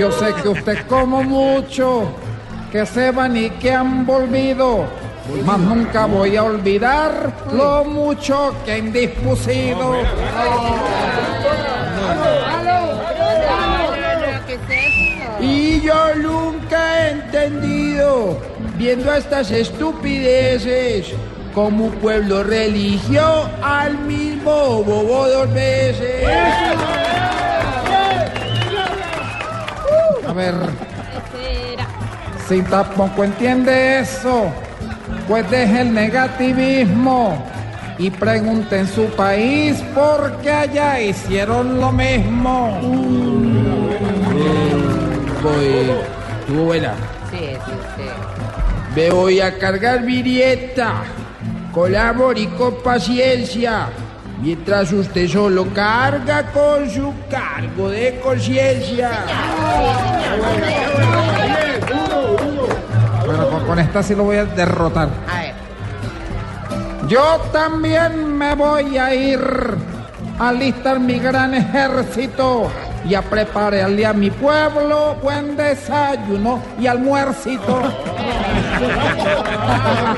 Yo sé que usted como mucho, que se van y que han volvido, mas nunca voy a olvidar lo mucho que han dispusido. Y yo nunca he entendido, viendo estas estupideces, como un pueblo religió al mismo bobo dos veces. A ver, si tampoco entiende eso, pues deje el negativismo y pregunte en su país por qué allá hicieron lo mismo. Voy, estuvo buena. Sí, sí, sí. Me voy a cargar virieta, con amor y con paciencia, mientras usted solo carga con su cargo de conciencia. Pero con, con esta sí lo voy a derrotar. A ver. Yo también me voy a ir a alistar mi gran ejército y a prepararle a mi pueblo buen desayuno y almuercito.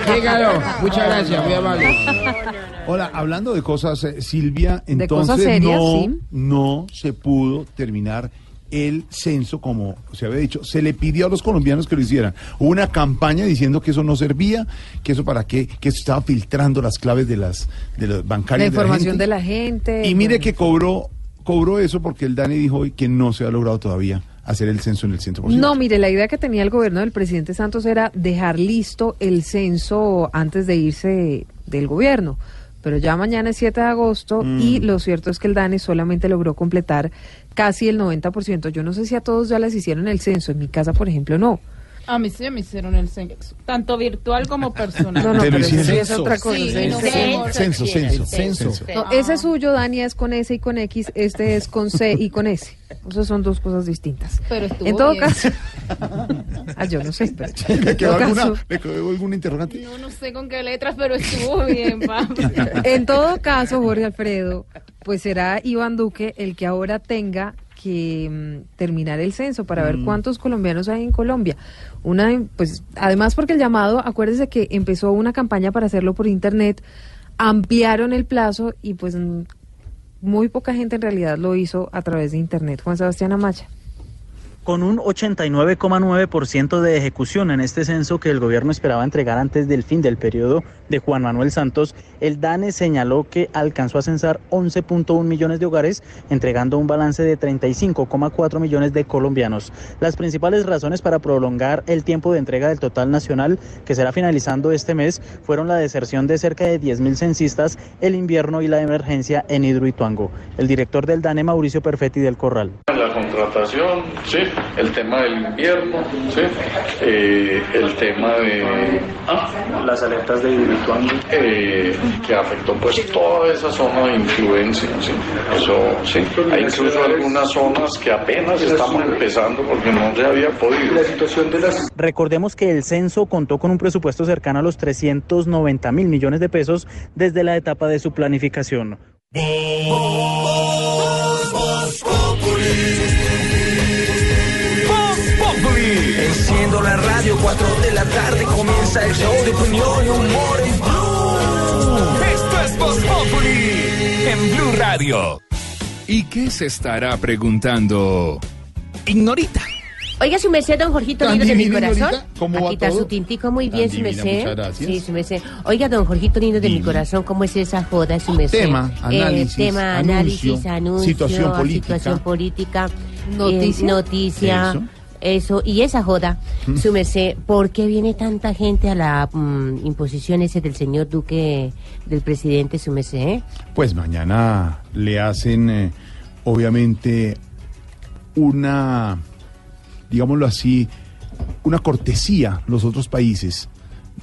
Dígalo, muchas gracias, muy amable. Hola, hablando de cosas, eh, Silvia, entonces cosas serias, no, sí. no se pudo terminar el censo como se había dicho. Se le pidió a los colombianos que lo hicieran. Hubo una campaña diciendo que eso no servía, que eso para qué, que eso estaba filtrando las claves de las de los La información gente. de la gente. Y mire bueno. que cobró cobró eso porque el Dani dijo hoy que no se ha logrado todavía hacer el censo en el 100%. No, mire, la idea que tenía el gobierno del presidente Santos era dejar listo el censo antes de irse del gobierno. Pero ya mañana es 7 de agosto Mm. y lo cierto es que el DANE solamente logró completar casi el 90%. Yo no sé si a todos ya les hicieron el censo, en mi casa, por ejemplo, no. A mí sí me hicieron el censo, tanto virtual como personal. No, no, Te lo pero eso es otra cosa. Sí, censo. Censo, censo, censo, Censo. No, ese suyo, Dani, es con S y con X, este es con C y con S. Esas son dos cosas distintas. Pero estuvo En todo bien. caso. ah, yo no sé, pero. ¿Le en quedó todo alguna, caso, ¿Le quedó alguna interrogante? Yo no sé con qué letras, pero estuvo bien, papi. en todo caso, Jorge Alfredo, pues será Iván Duque el que ahora tenga que mm, terminar el censo para ver cuántos colombianos hay en Colombia. Una, pues, además porque el llamado, acuérdese que empezó una campaña para hacerlo por internet, ampliaron el plazo y pues mm, muy poca gente en realidad lo hizo a través de internet. Juan Sebastián Amacha. Con un 89,9% de ejecución en este censo que el gobierno esperaba entregar antes del fin del periodo de Juan Manuel Santos, el DANE señaló que alcanzó a censar 11.1 millones de hogares, entregando un balance de 35,4 millones de colombianos. Las principales razones para prolongar el tiempo de entrega del total nacional, que será finalizando este mes, fueron la deserción de cerca de 10.000 censistas, el invierno y la emergencia en Hidroituango. El director del DANE, Mauricio Perfetti del Corral. La contratación, sí, el tema del invierno, sí, eh, el tema de las alertas de Hidroituango, eh, que afectó pues toda esa zona de influencia, sí, eso, sí, hay incluso algunas zonas que apenas estamos empezando porque no se había podido. La situación de las Recordemos que el censo contó con un presupuesto cercano a los 390 mil millones de pesos desde la etapa de su planificación. Voz 4 de la tarde comienza el show de opinión y humor en Blue. Esto es Voz Populi en Blue Radio. ¿Y qué se estará preguntando? Ignorita. Oiga, su merced, don Jorgito ¿Tan lindo de mi corazón. ¿Cómo va quitar todo? su tintico muy Tan bien, su divina, merced. muchas gracias. Sí, su merced. Oiga, don Jorgito lindo de mi corazón, ¿cómo es esa joda, su merced? Tema, Eh, análisis, tema, anuncio, análisis, anuncio, situación política. situación política, Noticia. eh, noticia. Eso. Eso. y esa joda, Mm. su merced, ¿por qué viene tanta gente a la mm, imposición ese del señor Duque, del presidente, su merced? eh? Pues mañana le hacen, eh, obviamente, una, digámoslo así, una cortesía los otros países,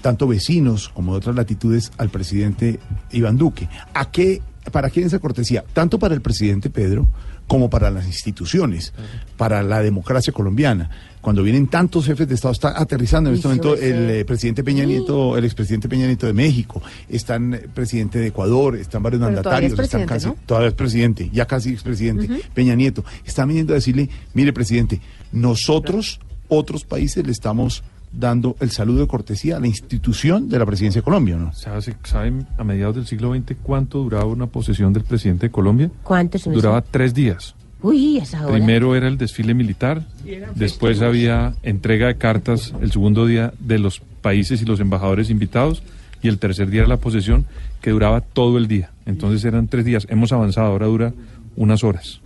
tanto vecinos como de otras latitudes, al presidente Iván Duque. ¿A qué, ¿Para quién esa cortesía? Tanto para el presidente Pedro como para las instituciones, para la democracia colombiana. Cuando vienen tantos jefes de Estado, está aterrizando en este momento el eh, presidente Peña Nieto, el expresidente Peña Nieto de México, están eh, presidente de Ecuador, están varios Pero todavía es mandatarios, están casi, ¿no? todavía es presidente, ya casi expresidente, Peña Nieto, están viniendo a decirle, mire presidente, nosotros, otros países, le estamos dando el saludo de cortesía a la institución de la presidencia de Colombia, ¿no? ¿Sabe, sabe a mediados del siglo XX cuánto duraba una posesión del presidente de Colombia? ¿Cuánto, su merced? Duraba tres días. Uy, esa joda. Primero era el desfile militar, después había entrega de cartas el segundo día de los países y los embajadores invitados y el tercer día era la posesión que duraba todo el día. Entonces eran tres días. Hemos avanzado, ahora dura unas horas.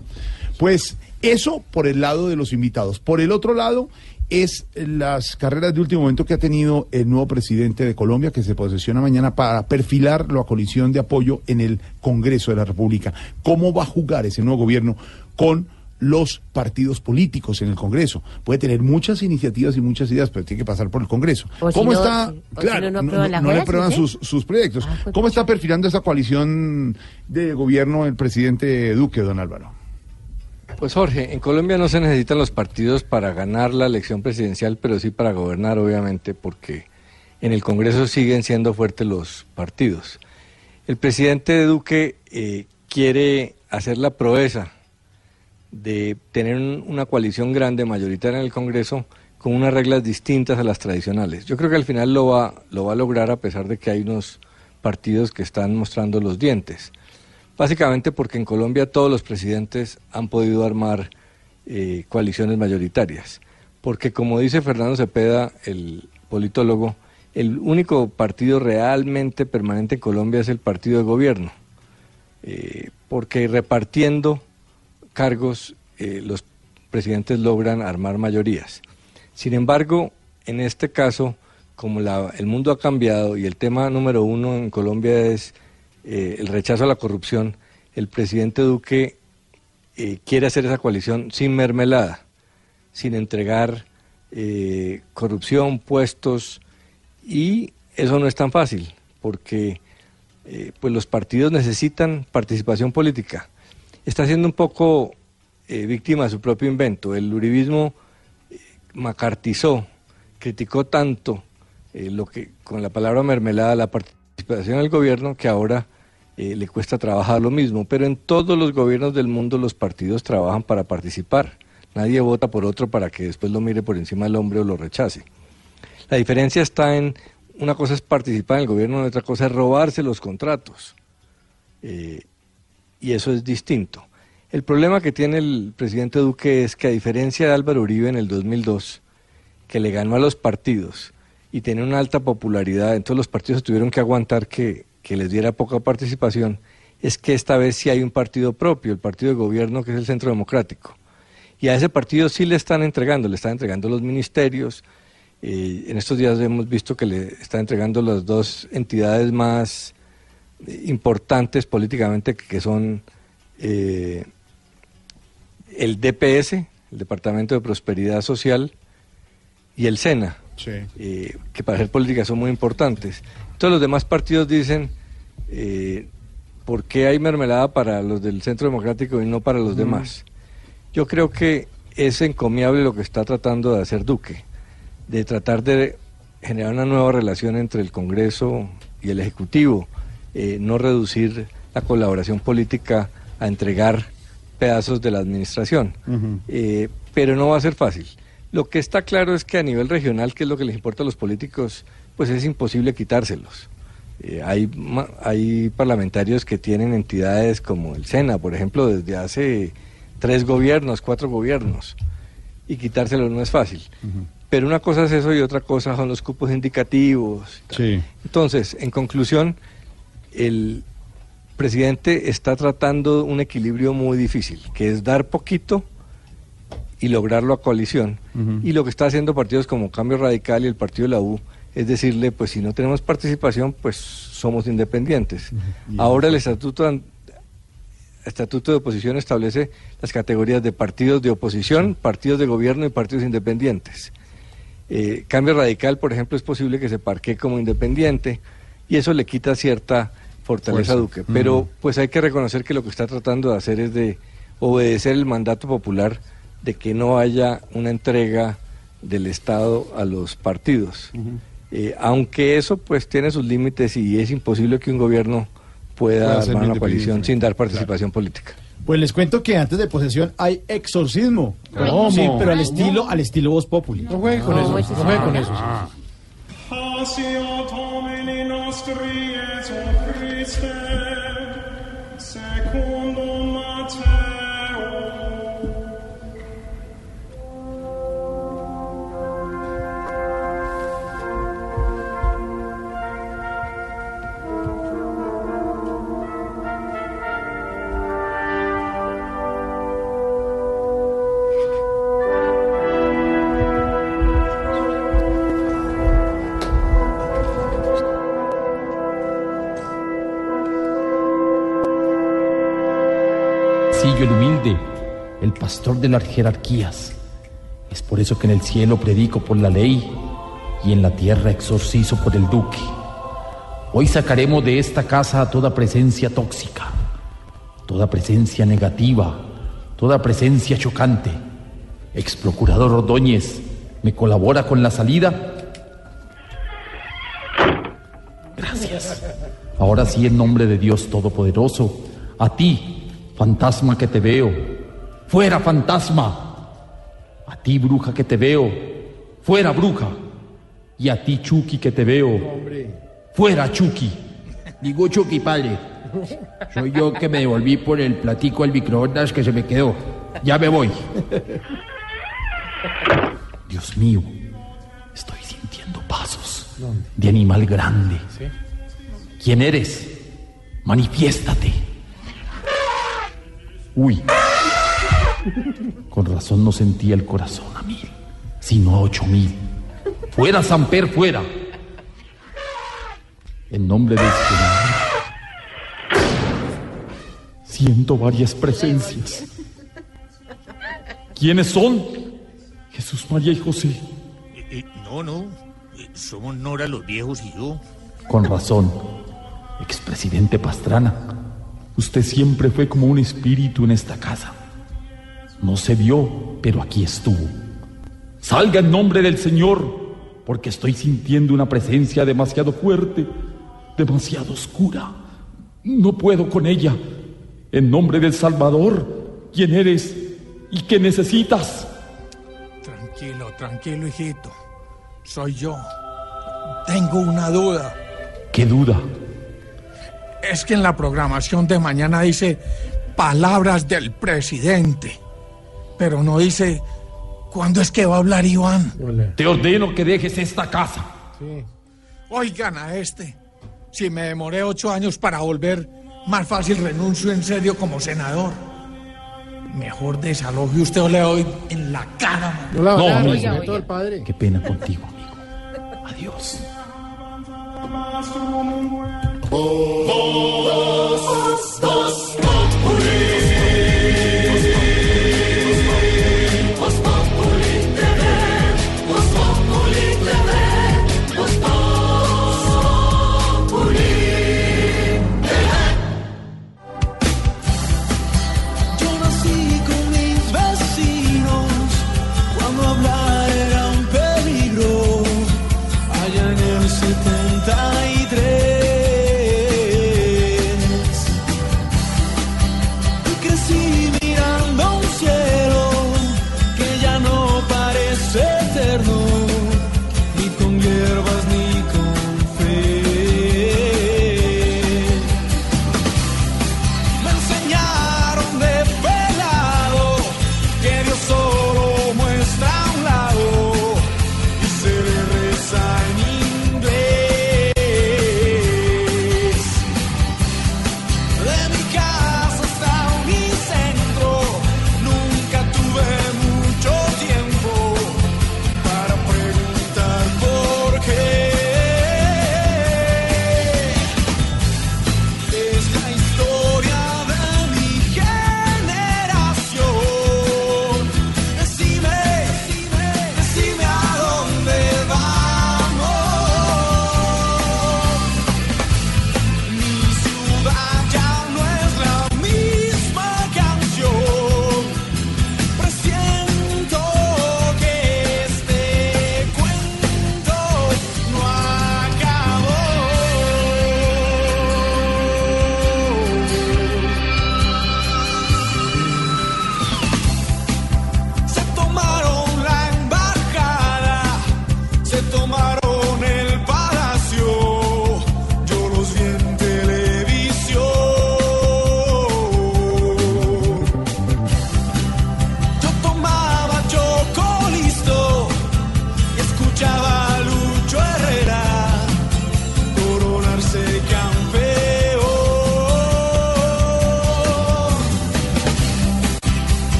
Pues eso por el lado de los invitados. Por el otro lado es las carreras de último momento que ha tenido el nuevo presidente de Colombia, que se posesiona mañana para perfilar la coalición de apoyo en el Congreso de la República. ¿Cómo va a jugar ese nuevo gobierno con los partidos políticos en el Congreso? Puede tener muchas iniciativas y muchas ideas, pero tiene que pasar por el Congreso. O si ¿Cómo no- está? o si claro, no, no no, no le sus, sus proyectos. Ah, pues, ¿Cómo está perfilando esa coalición de gobierno el presidente Duque, don Álvaro? Pues Jorge, en Colombia no se necesitan los partidos para ganar la elección presidencial, pero sí para gobernar, obviamente, porque en el Congreso siguen siendo fuertes los partidos. El presidente Duque eh, quiere hacer la proeza de tener un- una coalición grande, mayoritaria en el Congreso, con unas reglas distintas a las tradicionales. Yo creo que al final lo va, lo va a lograr a pesar de que hay unos partidos que están mostrando los dientes. Básicamente porque en Colombia todos los presidentes han podido armar eh, coaliciones mayoritarias. Porque como dice Fernando Cepeda, el politólogo, el único partido realmente permanente en Colombia es el partido de gobierno. Eh, porque repartiendo cargos eh, los presidentes logran armar mayorías. Sin embargo, en este caso, como la- el mundo ha cambiado y el tema número uno en Colombia es eh, el rechazo a la corrupción, el presidente Duque eh, quiere hacer esa coalición sin mermelada, sin entregar eh, corrupción, puestos, y eso no es tan fácil, porque pues los partidos necesitan participación política. Está siendo un poco víctima de su propio invento. El uribismo macartizó, criticó tanto lo que con la palabra mermelada la participación del gobierno que ahora eh, le cuesta trabajar lo mismo. Pero en todos los gobiernos del mundo los partidos trabajan para participar. Nadie vota por otro para que después lo mire por encima del hombre o lo rechace. La diferencia está en una cosa es participar en el gobierno otra cosa es robarse los contratos. Eh, y eso es distinto. El problema que tiene el presidente Duque es que a diferencia de Álvaro Uribe en el 2002, que le ganó a los partidos y tenía una alta popularidad, entonces los partidos tuvieron que aguantar que, que les diera poca participación, es que esta vez sí hay un partido propio, el partido de gobierno que es el Centro Democrático. Y a ese partido sí le están entregando, le están entregando los ministerios, eh, en estos días hemos visto que le está entregando las dos entidades más eh, importantes políticamente, que son eh, el DPS, el Departamento de Prosperidad Social, y el SENA, eh, que para hacer política son muy importantes. Todos los demás partidos dicen, eh, ¿por qué hay mermelada para los del Centro Democrático y no para los Mm. demás? Yo creo que es encomiable lo que está tratando de hacer Duque, de tratar de generar una nueva relación entre el Congreso y el Ejecutivo, eh, no reducir la colaboración política a entregar pedazos de la administración. Eh, pero no va a ser fácil. Lo que está claro es que a nivel regional, que es lo que les importa a los políticos, pues es imposible quitárselos. Eh, hay, hay parlamentarios que tienen entidades como el SENA, por ejemplo, desde hace tres gobiernos, cuatro gobiernos, y quitárselos no es fácil. Pero una cosa es eso y otra cosa son los cupos indicativos. Entonces, en conclusión, el presidente está tratando un equilibrio muy difícil, que es dar poquito y lograrlo a coalición. Y lo que está haciendo partidos como Cambio Radical y el partido de la U es decirle, pues si no tenemos participación, pues somos independientes. Ahora el estatuto, estatuto de oposición establece las categorías de partidos de oposición, partidos de gobierno y partidos independientes. Eh, Cambio Radical, por ejemplo, es posible que se parquee como independiente y eso le quita cierta fortaleza a. Duque. Pero pues hay que reconocer que lo que está tratando de hacer es de obedecer el mandato popular de que no haya una entrega del Estado a los partidos. Eh, aunque eso pues tiene sus límites y es imposible que un gobierno pueda armar una coalición sin dar participación política. Pues les cuento que antes de posesión hay exorcismo. ¿Cómo? Sí, pero al estilo, al estilo Voz Populi. No juegue con eso, no juegue con eso. Passiat de las jerarquías. Es por eso que en el cielo predico por la ley y en la tierra exorcizo por el duque. Hoy sacaremos de esta casa toda presencia tóxica, toda presencia negativa, toda presencia chocante. Ex procurador Ordóñez, ¿me colabora con la salida? Gracias. Ahora sí, en nombre de Dios Todopoderoso, a ti, fantasma que te veo, fuera fantasma. A ti, bruja que te veo, fuera bruja. Y a ti, Chucky que te veo, fuera Chucky. Digo Chucky, padre. Soy yo que me devolví por el platico al microondas que se me quedó. Ya me voy. Dios mío, estoy sintiendo pasos de animal grande. ¿Quién eres? Manifiéstate. Uy. Con razón no sentía el corazón a mil, sino a ocho mil. Fuera, Samper, fuera. En nombre del Señor. Siento varias presencias. ¿Quiénes son? Jesús, María y José. No, no. eh, Somos Nora los viejos y yo. Con razón. Expresidente Pastrana, usted siempre fue como un espíritu en esta casa. No se vio, pero aquí estuvo. Salga en nombre del Señor, porque estoy sintiendo una presencia demasiado fuerte, demasiado oscura. No puedo con ella. En nombre del Salvador, ¿quién eres y qué necesitas? Tranquilo, tranquilo, hijito. Soy yo. Tengo una duda. ¿Qué duda? Es que en la programación de mañana dice palabras del presidente, pero no dice cuándo es que va a hablar Iván. Te ordeno que dejes esta casa. Oigan a este. Si me demoré ocho años para volver, más fácil renuncio en serio como senador. Mejor desaloje usted o le doy en la cara. No la No, todo el padre. Qué pena contigo, amigo. Adiós. Yo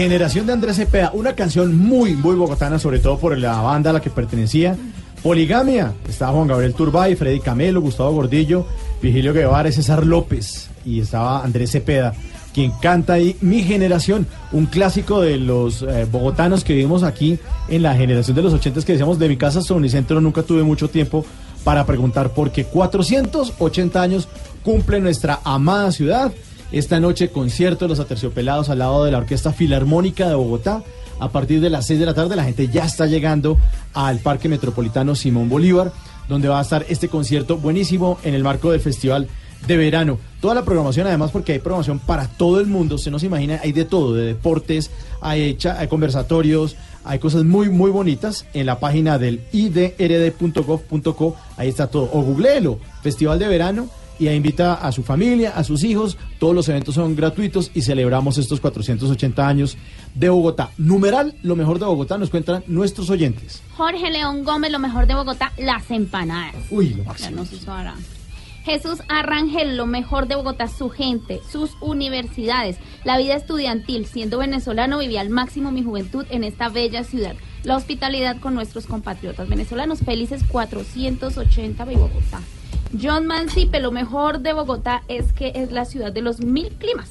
generación de Andrés Cepeda, una canción muy, muy bogotana, sobre todo por la banda a la que pertenecía. Poligamia, estaba Juan Gabriel Turbay, Freddy Camelo, Gustavo Gordillo, Vigilio Guevara, César López y estaba Andrés Cepeda, quien canta ahí Mi Generación, un clásico de los eh, bogotanos que vivimos aquí en la generación de los ochentas que decíamos de mi casa hasta Unicentro nunca tuve mucho tiempo para preguntar por qué 480 años cumple nuestra amada ciudad. Esta noche concierto de los Aterciopelados al lado de la Orquesta Filarmónica de Bogotá. A partir de las 6 de la tarde la gente ya está llegando al Parque Metropolitano Simón Bolívar, donde va a estar este concierto buenísimo en el marco del Festival de Verano. Toda la programación además porque hay programación para todo el mundo, se imagina, hay de todo, de deportes, hay, cha- hay conversatorios, hay cosas muy muy bonitas en la página del idrd.gov.co, ahí está todo, o googleelo, Festival de Verano y ahí invita a su familia, a sus hijos. Todos los eventos son gratuitos y celebramos estos 480 años de Bogotá. Numeral, lo mejor de Bogotá, nos cuentan nuestros oyentes. Jorge León Gómez, lo mejor de Bogotá, las empanadas. Uy, lo Ya máximo. Jesús Arrangel, lo mejor de Bogotá, su gente, sus universidades, la vida estudiantil. Siendo venezolano, viví al máximo mi juventud en esta bella ciudad. La hospitalidad con nuestros compatriotas venezolanos. Felices 480 de Bogotá. John Mancipe, lo mejor de Bogotá es que es la ciudad de los mil climas.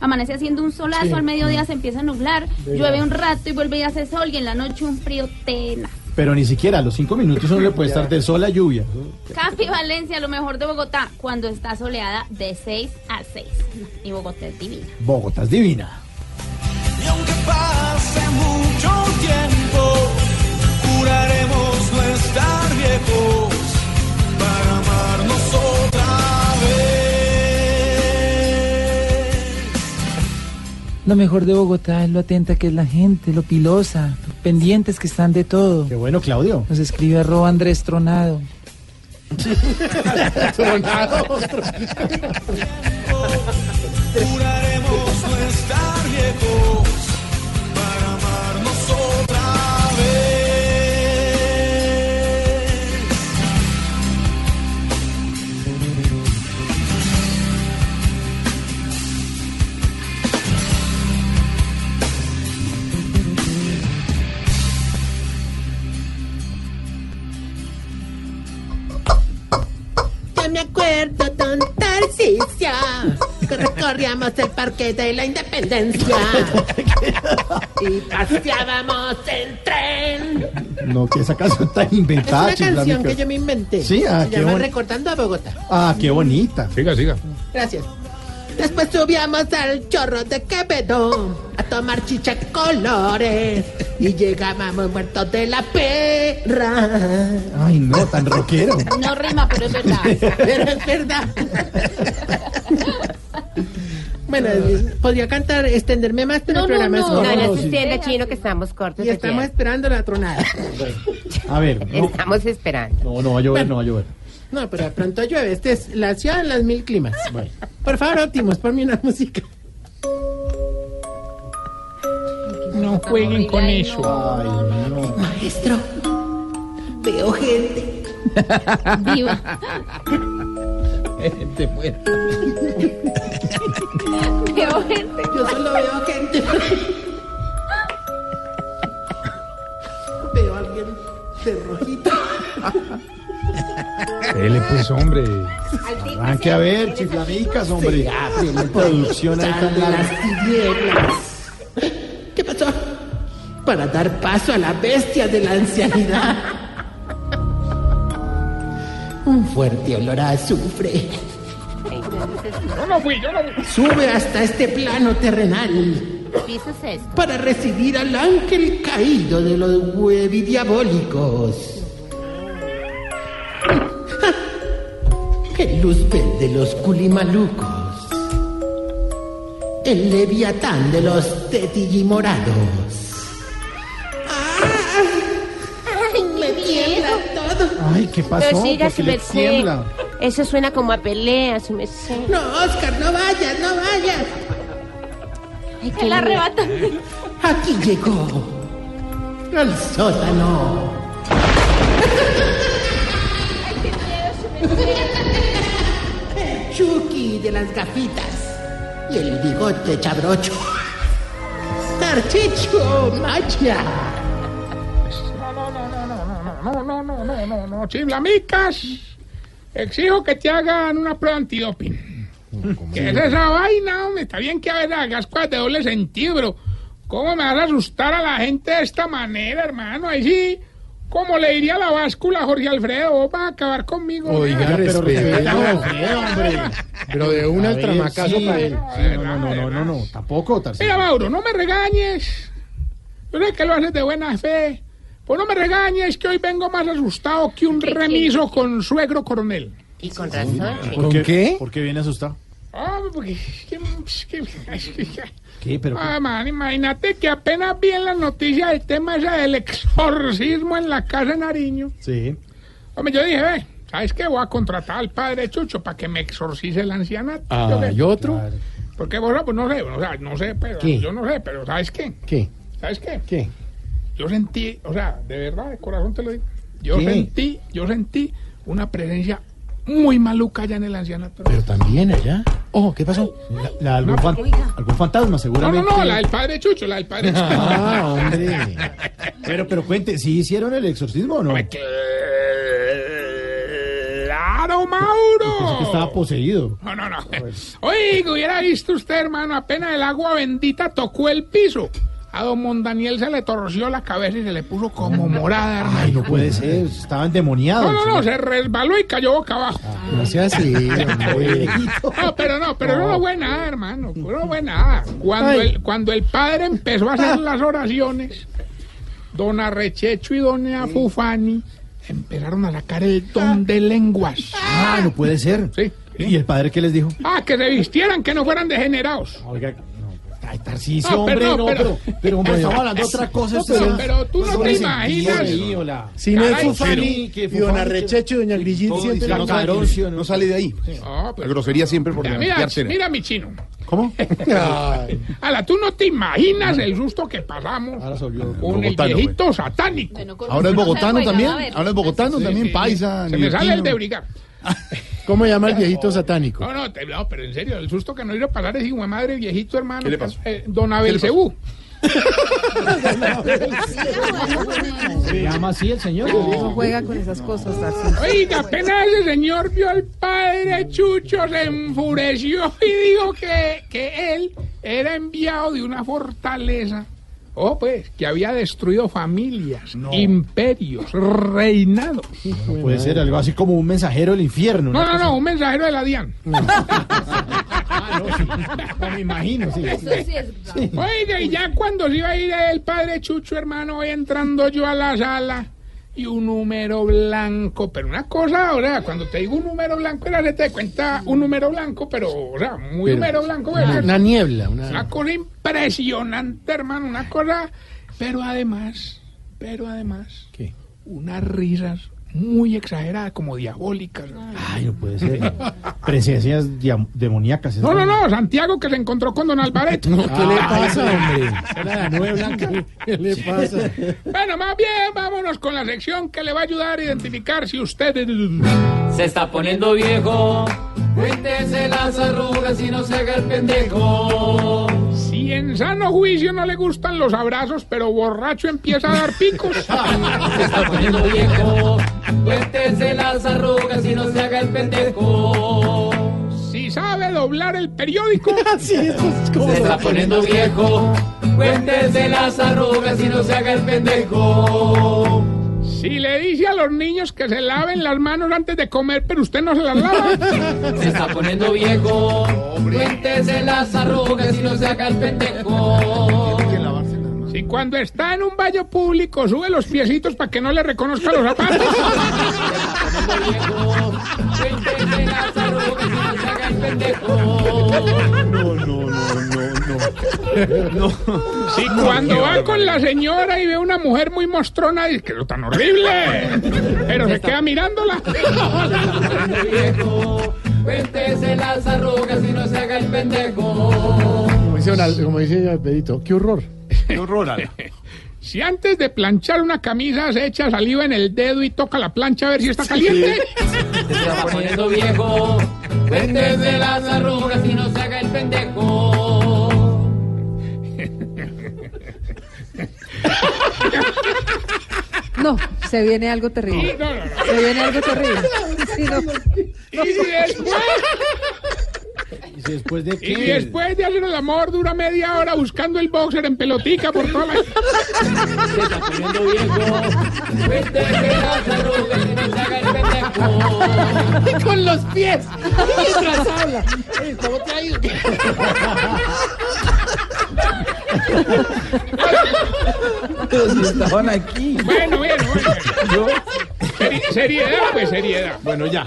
Amanece haciendo un solazo, Sí. al mediodía se empieza a nublar, llueve un rato y vuelve y hace sol y en la noche un frío tenaz. Pero ni siquiera a los cinco minutos uno le puede estar de sol a lluvia. Capi Valencia, lo mejor de Bogotá, cuando está soleada de 6 a 6. Y Bogotá es divina. Bogotá es divina. Y aunque pase mucho tiempo, juraremos no estar viejos Lo mejor de Bogotá es lo atenta que es la gente, lo pilosa, lo pendientes que están de todo. Qué bueno, Claudio. Nos escribe arroba Andrés Tronado. Juraremos me acuerdo, don Tarcisio, que recorríamos el parque de la independencia y paseábamos en tren. No, que esa canción tan Es inventada, una canción que yo me inventé. Sí, ah, Se qué llama bon- Recordando a Bogotá. Ah, qué bonita. Siga, siga. Gracias. Después subíamos al chorro de Quevedo a tomar chicha colores y llegábamos muertos de la perra. Ay, no, tan rockero. No rima, pero es verdad. Pero es verdad. Bueno, podría cantar, extenderme más, pero No, el no, programa es no, corto. no, no se extienda, chino, que estamos cortos Y estamos tiempo. esperando la tronada. A ver, no, Estamos esperando. no, no va a llover, no va a llover. No, pero de pronto llueve. Este es la ciudad de las mil climas. Por favor, Optimus, ponme una música. No jueguen con eso. Maestro, veo gente. Viva. Gente muerta. Veo gente. Yo solo veo gente. veo a alguien de rojito. Dele pues, hombre. Arranque a ver, chiflamicas, hombre. Se abren La producción ahí tan las larga. tinieblas. ¿Qué pasó? Para dar paso a la bestia de la ancianidad. Un fuerte olor a azufre Yo no fui, yo no fui. sube hasta este plano terrenal piso es esto? para recibir al ángel caído de los huevidiabólicos. El Luzbel de los culimalucos. El leviatán de los tetillimorados. ¡Ay! Me tiembla todo. Ay, ¿qué pasó? Pero siga, Porque su merced. tiembla. Eso suena como a pelea, su merced. No, Oscar, no vayas, no vayas. Ay, Que la arrebata. Aquí llegó. Al sótano. El Chucky de las gafitas. Y el bigote chabrocho. Tarchicho Macha. No, no, no, no, no, no, no, no, no, no, no, chiflamicas. Exijo que te hagan una prueba antidoping. ¿Qué es esa vaina, hombre? Está bien que a veces hagas cosas de doble sentido, ¿cómo me vas a asustar a la gente de esta manera, hermano? Ahí sí, como le diría la báscula a Jorge Alfredo, vos vas a acabar conmigo. Oiga, respeta hombre. Pero de una al tramacazo sí. para él. Sí, no, no, no, no, no, no, tampoco. Mira, Mauro, no me regañes. Yo sé que lo haces de buena fe. Pues no me regañes que hoy vengo más asustado que un remiso con suegro coronel. Y con razón. ¿Por qué? ¿Por qué viene asustado? Ah, porque... ¿Qué? Pero Ah, man, imagínate que apenas vi en las noticias el tema ese del exorcismo en la casa de Nariño. Sí. Hombre, yo dije, ve, ¿sabes qué? Voy a contratar al padre Chucho para que me exorcice el ancianato. Ah. ¿y otro? Porque vos, pues no sé, o sea, no sé, pero ¿Qué? yo no sé, pero ¿sabes qué? ¿Qué? ¿Sabes qué? ¿Qué? Yo sentí, o sea, de verdad, de corazón te lo digo. Yo ¿Qué? sentí, yo sentí una presencia muy maluca allá en el ancianato. Pero también allá. Oh, ¿qué pasó? La, la- algún, fan- algún fantasma, No, no, seguramente. no, la del padre Chucho, la del padre Chucho. Ah, hombre. Pero, pero cuente, ¿sí hicieron el exorcismo o no? Claro, Pensé que estaba poseído. No, no, no. Oiga, hubiera visto usted, hermano, apenas el agua bendita tocó el piso. A don Mondaniel se le torció la cabeza y se le puso como morada, hermano. Ay, no puede ser. Estaba endemoniado. No, no, no, se resbaló y cayó boca abajo. No sea así, hombre. No, pero no, pero no, fue nada, hermano. No fue nada. Cuando el, cuando el padre empezó a hacer las oraciones, don Arrechecho y doña Fufani empezaron a sacar el don de lenguas. Ah, no puede ser. Sí. ¿Y el padre qué les dijo? Ah, que se vistieran, que no fueran degenerados. Oiga, no, ay, Tarcisio, No, hombre, pero- no, pero- pero, pero, hombre, estamos hablando de otra cosa. No, usted pero- tú no te imaginas. Si no es Fufani, que y don Arrechecho y doña Grillín siempre la no, sale, caroncio, no sale de ahí. Ah, La grosería siempre por Mira, delante. mira, mi chino. ¿Cómo? Ala, tú no te imaginas el susto que pasamos con el viejito satánico. Ahora es bogotano también. Ahora es bogotano también, paisa. Se me sale el de brigar. ¿Cómo llama el viejito satánico? No, no, te- no, pero en serio, el susto que nos hizo pasar es hijo de madre, viejito hermano. ¿Qué le pasó? eh, don ¿Qué Abel? Cebú. ¿Se llama así el señor? No juega con esas cosas. Oiga, apenas ese señor vio al padre Chucho, se enfureció y dijo que, que él era enviado de una fortaleza. Oh, pues, que había destruido familias, imperios, reinados. No puede ser algo así como un mensajero del infierno. No, no, cosa- no, un mensajero de la DIAN. Ah, no, sí. No, me imagino, sí. Sí. Oiga, y ya cuando se iba a ir el padre Chucho, hermano, voy entrando yo a la sala y un número blanco, pero una cosa, o sea, cuando te digo un número blanco, era te cuenta un número blanco, pero, o sea, muy Pero, número blanco. una- una niebla, una- Una cosa impresionante, hermano, una cosa, pero además, pero además, ¿Qué? unas risas muy exageradas, como diabólicas. Ay, no puede ser. Presencias demoníacas. No, no, no, Santiago que se encontró con Don Alvareto. ¿Qué le pasa, hombre? Era la nube blanca. ¿Qué le pasa? Bueno, más bien, vámonos con la sección que le va a ayudar a identificar si usted... Se está poniendo viejo. Cuéntese las arrugas y no se haga el pendejo. Si en sano juicio no le gustan los abrazos, pero borracho empieza a dar picos. Se está poniendo viejo. Cuéntese las arrugas y no se haga el pendejo. Si sabe doblar el periódico. Se está poniendo viejo. Cuéntese las arrugas y no se haga el pendejo. Si le dice a los niños que se laven las manos antes de comer, pero usted no se las lava. Se está poniendo viejo. Cuéntese las arrugas y no se haga el pendejo. Si cuando está en un baño público sube los piecitos para que no le reconozca los zapatos. Cuéntese las arrugas y no se haga el pendejo. No, no, no. Si cuando va con la señora y ve una mujer muy mostrona, dice que es tan horrible. Pero se queda mirándola. Cuéntese las arrugas y no se haga el pendejo. Como dice, don- como dice qué horror. Qué horror. Si antes de planchar una camisa se echa saliva en el dedo y toca la plancha a ver si está caliente. Se está poniendo viejo. Cuéntese las arrugas y no se haga el pendejo. No, se viene algo terrible. No, no, no. Se viene algo terrible. Sí, no. Y después, ¿Y después de qué? y después de hacer el amor dura media hora buscando el boxer en pelotica por toda la... Se está poniendo viejo. Cuéntese las arrugas y no se haga el pendejo. Con los pies. Mientras habla. ¿Cómo te ha ido? Pero si estaban aquí. Bueno, bueno, bueno. bueno. Seri- seriedad, pues seriedad. Bueno, ya.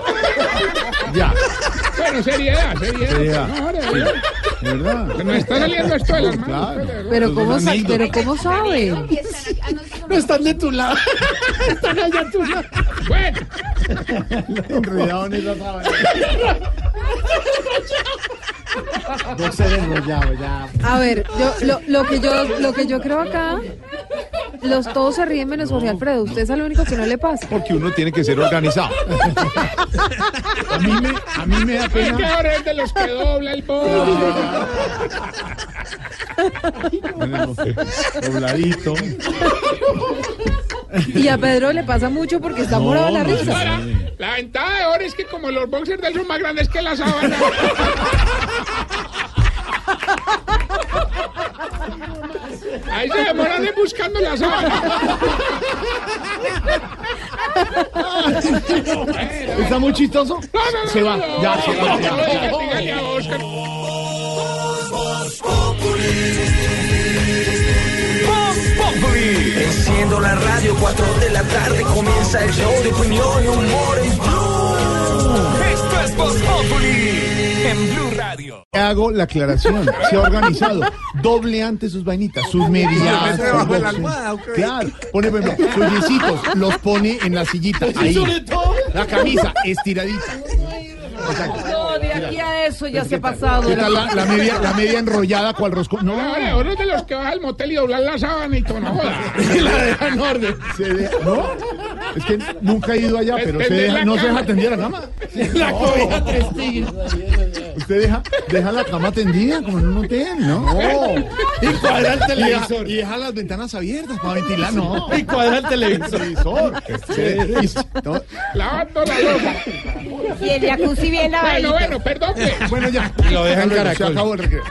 Ya. Bueno, seriedad, seriedad. Seriedad. No, ahora, Sí. ¿Verdad? Se nos está saliendo esto de las manos. Claro. pues. Pero es cómo, sa- pero cómo sabe. No están de tu lado. Están allá a tu lado. Bueno, Enredado en esa sábana. Boxer enrollado, ya. A ver, yo, lo, lo que yo lo que yo creo acá, los todos se ríen menos Jorge Alfredo. Usted es el único que no le pasa. Porque uno tiene que ser organizado. A mí me, a mí me da es que pena. ahora es de los que dobla el boxer. Dobladito. Y a Pedro le pasa mucho porque está morado de la risa. La ventaja de ahora es que como los boxers de él son más grandes que la sábana. Ahí se demoran en buscando la sábana. ¿Está muy chistoso? No, no, no, Se va, ya, se va, ya, Enciendo la radio, 4 de la tarde comienza el show de opinión y humor en Blue. Esto es Voz Populi en Blue Radio. Hago la aclaración, se ha organizado, doble antes sus vainitas, sus medias. Claro, pone por ejemplo, sus yesitos, los pone en la sillita, ahí. La camisa estiradita. a eso ya se ha pasado. ¿Qué tal la, la media, la media enrollada cual rosco? No, Ahora, uno de los que va al motel y doblar la sábana y todo, no joda. la deja en orden. ¿No? Es que nunca he ido allá, pero se deja, la no se deja tender la cama. La cobija tres tigres. Usted deja, deja la cama tendida como en un hotel, ¿no? Y cuadra el Y televisor. y deja las ventanas abiertas para ventilar, ¿no? Y cuadra el televisor. Lavando la losa. Y el jacuzzi bien Bueno, lavadito. bueno, perdón. pues. Bueno, ya. Lo deja en Hasta luego, Caracol. Se acabó el recreo.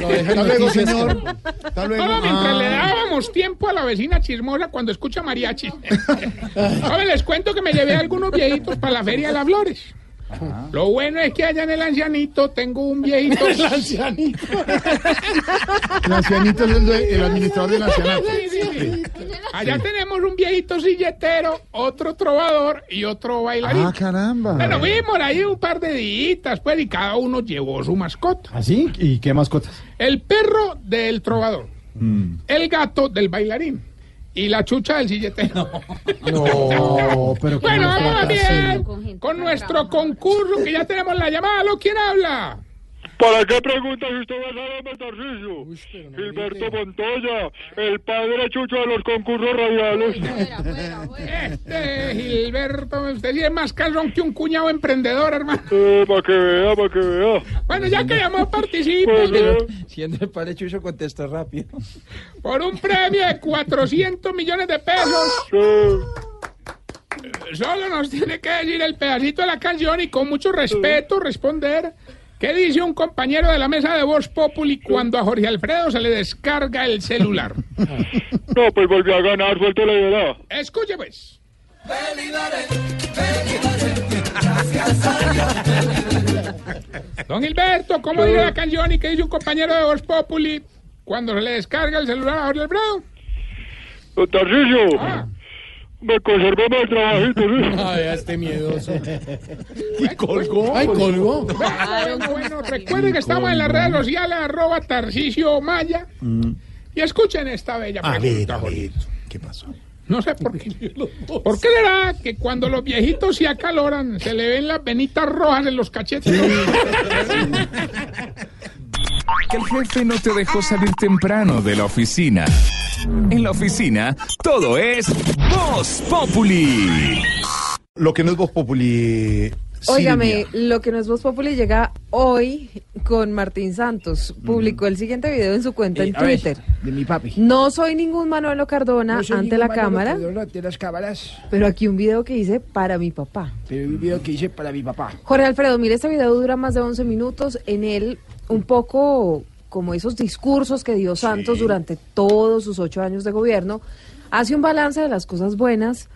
Lo deja en Hasta luego, señor. Hasta luego. Mientras Ah. le dábamos tiempo a la vecina chismosa cuando escucha mariachi. Joven, les cuento que me llevé a algunos viejitos para la Feria de las Flores. Lo bueno es que allá en el ancianito tengo un viejito. El ancianito. El ancianito es el, de- el administrador del ancianato. Sí, sí, sí. Allá tenemos un viejito silletero, otro trovador y otro bailarín. Ah, caramba. Bueno, vimos ahí un par de días, pues, y cada uno llevó su mascota. ¿Así? ¿Y qué mascotas? El perro del trovador, Mm. el gato del bailarín y la chucha del silletero. No, pero Bueno, vamos bien sí. con nuestro concurso que ya tenemos la llamada. ¿Lo quién habla? ¿Para qué pregunta si usted va a saber Tarcisio? Gilberto Montoya, el padre chucho de los concursos radiales. Este Gilberto, usted sí es más calzón que un cuñado emprendedor, hermano. Eh, para que vea, para que vea. Bueno, ya que llamó, participe. Pues, eh, Siendo el padre Chucho contesta rápido. Por un premio de 400 millones de pesos. eh, Solo nos tiene que decir el pedacito de la canción y con mucho respeto responder. ¿Qué dice un compañero de la mesa de Voz Populi cuando a Jorge Alfredo se le descarga el celular? No, pues volvió a ganar, suelto la verdad. Escuche pues. Don Gilberto, ¿cómo dice la canción y qué dice un compañero de Voz Populi cuando se le descarga el celular a Jorge Alfredo? Don Tarcisio, Ah. Me conservamos el trabajito, ¿sí? Ay, este miedoso. Y colgó. Ay, colgó. Bueno, bueno, recuerden que estamos en las redes sociales, arroba Tarcisio Maya. Y escuchen esta bella A ver, pregunta, a ver. ¿Qué pasó? No sé por qué. ¿Por qué será que cuando los viejitos se acaloran se le ven las venitas rojas en los cachetes? Que el jefe no te dejó salir temprano de la oficina. En la oficina, todo es Voz Populi. Lo que no es Voz Populi. Óigame, lo que no es Voz Populi llega hoy con Martín Santos. Publicó el siguiente video en su cuenta Eh, en ver, Twitter. de mi papi. No soy ningún Manuelo Cardona No ante la cámara, Cardona ante las cámaras, pero aquí un video que hice para mi papá. pero un video que hice para mi papá. Jorge Alfredo, mire, este video dura más de 11 minutos. En él, un poco como esos discursos que dio Santos durante todos sus ocho años de gobierno, hace un balance de las cosas buenas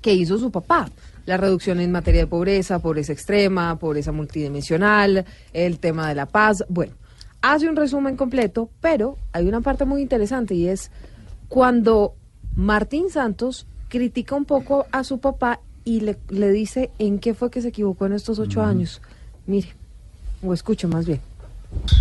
que hizo su papá. La reducción en materia de pobreza, pobreza extrema, pobreza multidimensional, el tema de la paz. Bueno, hace un resumen completo, pero hay una parte muy interesante y es cuando Martín Santos critica un poco a su papá y le, le dice en qué fue que se equivocó en estos ocho años. Mire, o escuche más bien.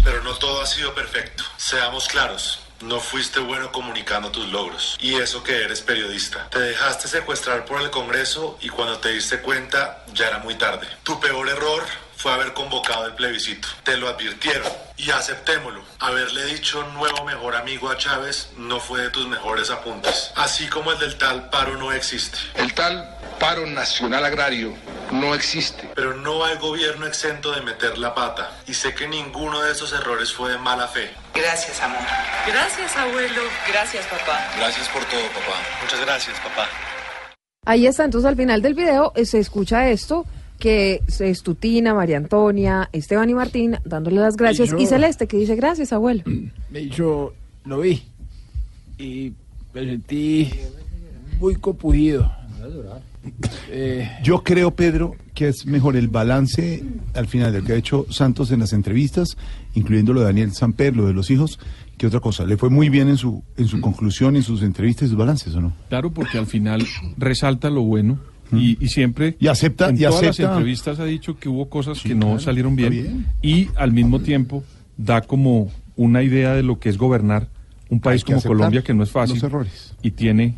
Pero no todo ha sido perfecto. Seamos claros. No fuiste bueno comunicando tus logros. Y eso que eres periodista. Te dejaste secuestrar por el Congreso y cuando te diste cuenta ya era muy tarde. Tu peor error fue haber convocado el plebiscito. Te lo advirtieron. Y aceptémoslo. Haberle dicho nuevo mejor amigo a Chávez no fue de tus mejores apuntes. Así como el del tal paro no existe. El tal paro nacional agrario no existe. Pero no hay gobierno exento de meter la pata. Y sé que ninguno de esos errores fue de mala fe. Gracias, amor. Gracias, abuelo. Gracias, papá. Gracias por todo, papá. Muchas gracias, papá. Ahí está, entonces al final del video eh, se escucha esto, que es Tutina, María Antonia, Esteban y Martín dándole las gracias, Y yo- y Celeste que dice gracias, abuelo. Yo lo vi y me sentí muy compugido. Eh, Yo creo, Pedro, que es mejor el balance al final del que ha hecho Santos en las entrevistas, incluyendo lo de Daniel Samper, lo de los hijos, que otra cosa. Le fue muy bien en su, en su conclusión, en sus entrevistas y sus balances, ¿o no? Claro, porque al final resalta lo bueno y, y siempre Y acepta- en y todas las entrevistas ha dicho que hubo cosas que no claro, salieron bien, bien. y al mismo tiempo da como una idea de lo que es gobernar un país como Colombia que no es fácil los errores. y tiene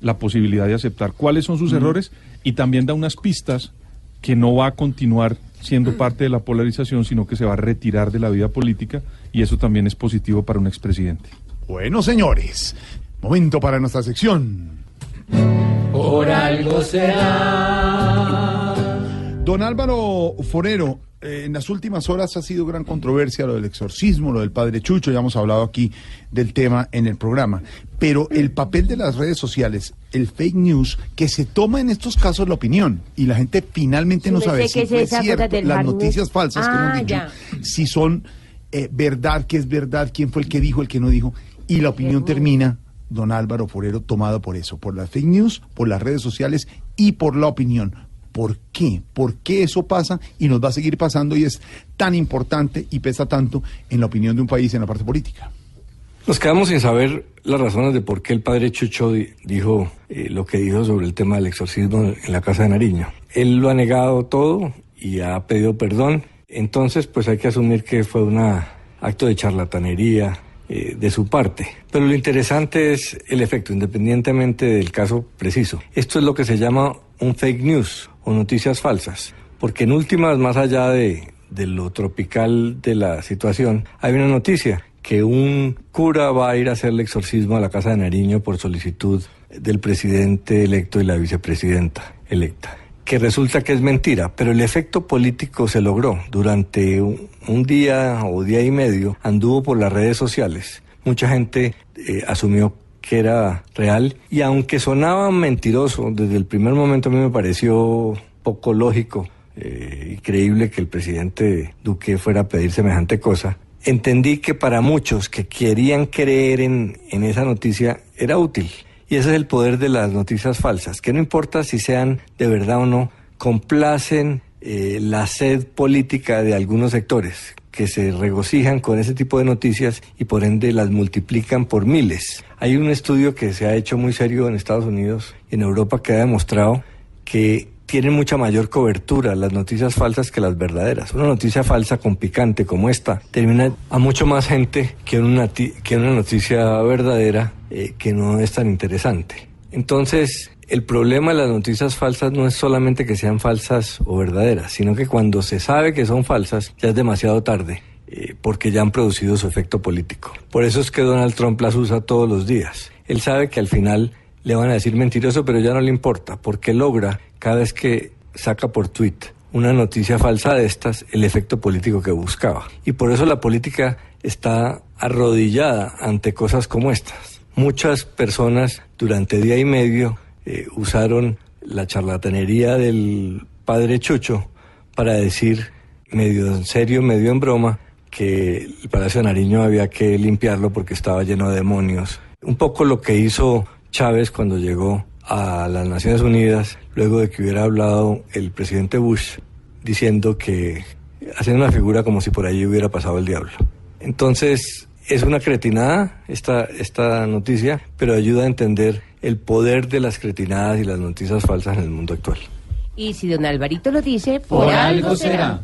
la posibilidad de aceptar cuáles son sus Mm. errores y también da unas pistas que no va a continuar siendo parte de la polarización, sino que se va a retirar de la vida política y eso también es positivo para un expresidente. Bueno, señores, momento para nuestra sección. Por algo será. Don Álvaro Forero, eh, en las últimas horas ha sido gran controversia lo del exorcismo, lo del padre Chucho, ya hemos hablado aquí del tema en el programa, pero el papel de las redes sociales, el fake news, que se toma en estos casos la opinión y la gente finalmente no sabe si es cierto, las noticias falsas que Ah, hemos dicho, ya. si son eh, verdad, qué es verdad, quién fue el que dijo, el que no dijo, y la opinión termina, don Álvaro Forero, tomado por eso, por las fake news, por las redes sociales y por la opinión. ¿Por qué? ¿Por qué eso pasa y nos va a seguir pasando y es tan importante y pesa tanto en la opinión de un país en la parte política? Nos quedamos sin saber las razones de por qué el padre Chucho di- dijo eh, lo que dijo sobre el tema del exorcismo en la casa de Nariño. Él lo ha negado todo y ha pedido perdón. Entonces, pues hay que asumir que fue un acto de charlatanería eh, de su parte. Pero lo interesante es el efecto, independientemente del caso preciso. Esto es lo que se llama un fake news o noticias falsas. Porque en últimas, más allá de, lo tropical de la situación, hay una noticia que un cura va a ir a hacerle exorcismo a la casa de Nariño por solicitud del presidente electo y la vicepresidenta electa. Que resulta que es mentira, pero el efecto político se logró. Durante un, día o día y medio anduvo por las redes sociales. Mucha gente eh, asumió que era real y aunque sonaba mentiroso, desde el primer momento a mí me pareció poco lógico eh, y creíble que el presidente Duque fuera a pedir semejante cosa, entendí que para muchos que querían creer en, en esa noticia era útil. Y ese es el poder de las noticias falsas, que no importa si sean de verdad o no, complacen eh, la sed política de algunos sectores que se regocijan con ese tipo de noticias y por ende las multiplican por miles. Hay un estudio que se ha hecho muy serio en Estados Unidos y en Europa que ha demostrado que tienen mucha mayor cobertura las noticias falsas que las verdaderas. Una noticia falsa con picante como esta termina a mucho más gente que una, que una noticia verdadera eh, que no es tan interesante. Entonces, el problema de las noticias falsas no es solamente que sean falsas o verdaderas, sino que cuando se sabe que son falsas ya es demasiado tarde. eh, porque ya han producido su efecto político. Por eso es que Donald Trump las usa todos los días. Él sabe que al final le van a decir mentiroso, pero ya no le importa, porque logra cada vez que saca por tweet una noticia falsa de estas el efecto político que buscaba. Y por eso la política está arrodillada ante cosas como estas. Muchas personas durante día y medio eh, usaron la charlatanería del padre Chucho para decir, medio en serio, medio en broma, que el Palacio de Nariño había que limpiarlo porque estaba lleno de demonios. Un poco lo que hizo Chávez cuando llegó a las Naciones Unidas, luego de que hubiera hablado el presidente Bush, diciendo que haciendo una figura como si por allí hubiera pasado el diablo. Entonces, es una cretinada esta, esta noticia, pero ayuda a entender el poder de las cretinadas y las noticias falsas en el mundo actual. Y si don Alvarito lo dice, por, Por algo algo será.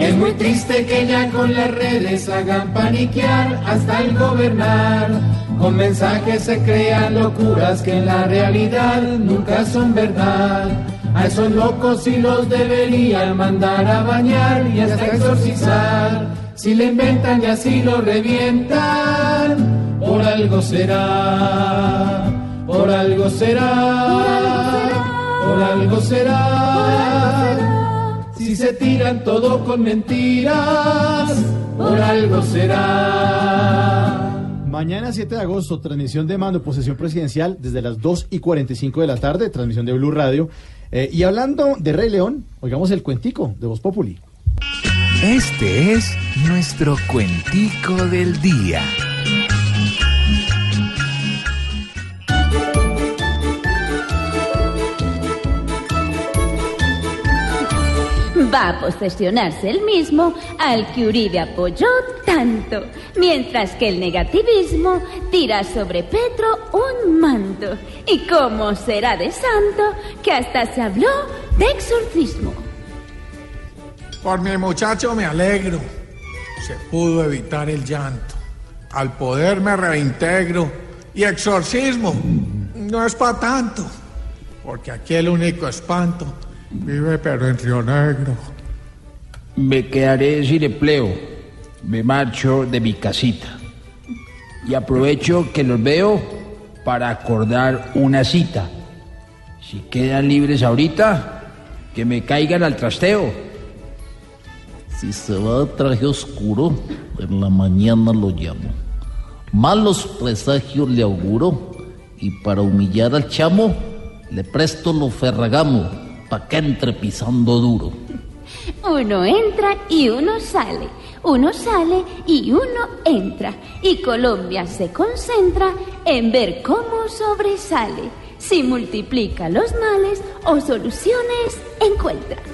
Es muy triste que ya con las redes hagan paniquear hasta el gobernar. Con mensajes se crean locuras que en la realidad nunca son verdad. A esos locos sí los deberían mandar a bañar y hasta exorcizar. Si le inventan y así lo revientan, por algo será. Por algo será, por algo será. Si se tiran todo con mentiras, por algo será. Mañana 7 de agosto, transmisión de mando, posesión presidencial desde las 2 y 45 de la tarde, transmisión de Blue Radio. Eh, y hablando de Rey León, oigamos el cuentico de Voz Populi. Este es nuestro cuentico del día. Va a posesionarse el mismo al que Uribe apoyó tanto, mientras que el negativismo tira sobre Petro un manto. ¿Y cómo será de santo que hasta se habló de exorcismo? Por mi muchacho me alegro. Se pudo evitar el llanto. Al poder me reintegro. Y exorcismo no es para tanto. Porque aquí el único espanto vive pero en Río Negro. Me quedaré sin empleo. Me marcho de mi casita. Y aprovecho que los veo para acordar una cita. Si quedan libres ahorita, que me caigan al trasteo. Si se va de traje oscuro, en la mañana lo llamo. Malos presagios le auguro, y para humillar al chamo, le presto lo ferragamo, que entre pisando duro. Uno entra y uno sale, uno sale y uno entra. Y Colombia se concentra en ver cómo sobresale, si multiplica los males o soluciones encuentra.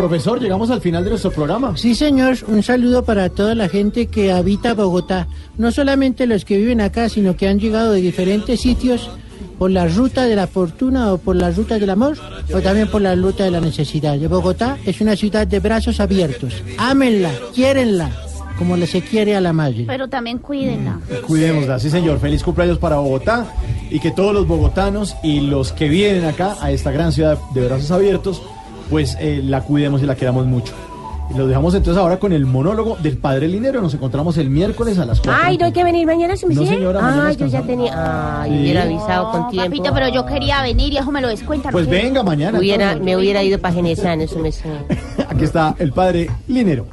Profesor, llegamos al final de nuestro programa. Sí, señor. Un saludo para toda la gente que habita Bogotá. No solamente los que viven acá, sino que han llegado de diferentes sitios por la ruta de la fortuna o por la ruta del amor o también por la ruta de la necesidad. De Bogotá es una ciudad de brazos abiertos. Ámenla, quiérenla, como le se quiere a la madre. Pero también cuídenla. Cuidémosla, sí señor. Feliz cumpleaños para Bogotá y que todos los bogotanos y los que vienen acá a esta gran ciudad de brazos abiertos, pues eh, la cuidemos y la queramos mucho. Y lo dejamos entonces ahora con el monólogo del Padre Linero. Nos encontramos el miércoles a las 4. Ay, no hay que venir mañana, ¿se me No, señora, mañana Ay, yo ya tenía. Ay, Sí. hubiera avisado con tiempo. Papito, pero yo quería venir y eso me lo descuentan. Pues venga mañana. Hubiera, entonces. me hubiera ido para Genesán, eso me suena. Aquí está el Padre Linero.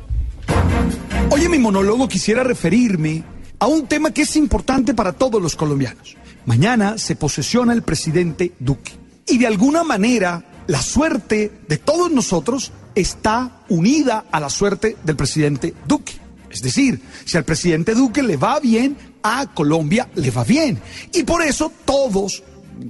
Hoy en mi monólogo quisiera referirme a un tema que es importante para todos los colombianos. Mañana se posesiona el presidente Duque. Y de alguna manera la suerte de todos nosotros está unida a la suerte del presidente Duque. Es decir, si al presidente Duque le va bien, a Colombia le va bien. Y por eso todos,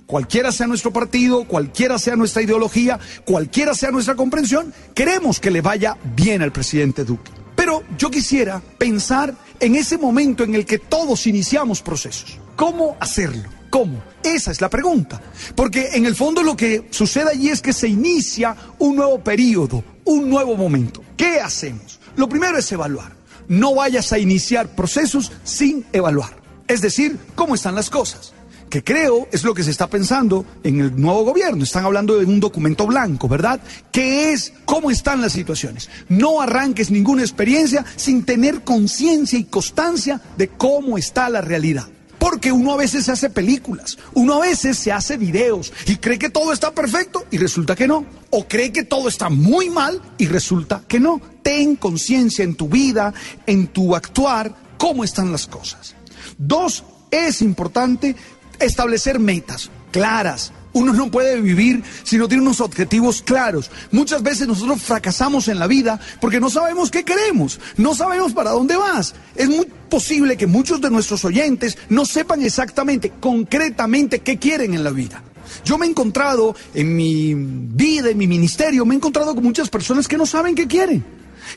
cualquiera sea nuestro partido, cualquiera sea nuestra ideología, cualquiera sea nuestra comprensión, queremos que le vaya bien al presidente Duque. Pero yo quisiera pensar en ese momento en el que todos iniciamos procesos. ¿Cómo hacerlo? ¿Cómo? Esa es la pregunta. Porque en el fondo lo que sucede allí es que se inicia un nuevo periodo, un nuevo momento. ¿Qué hacemos? Lo primero es evaluar. No vayas a iniciar procesos sin evaluar. Es decir, cómo están las cosas que creo es lo que se está pensando en el nuevo gobierno. Están hablando de un documento blanco, ¿verdad? Que es cómo están las situaciones. No arranques ninguna experiencia sin tener conciencia y constancia de cómo está la realidad. Porque uno a veces se hace películas, uno a veces se hace videos y cree que todo está perfecto y resulta que no. O cree que todo está muy mal y resulta que no. Ten conciencia en tu vida, en tu actuar, cómo están las cosas. Dos, es importante establecer metas claras. Uno no puede vivir si no tiene unos objetivos claros. Muchas veces nosotros fracasamos en la vida porque no sabemos qué queremos, no sabemos para dónde vas. Es muy posible que muchos de nuestros oyentes no sepan exactamente, concretamente, qué quieren en la vida. Yo me he encontrado en mi vida, en mi ministerio, me he encontrado con muchas personas que no saben qué quieren.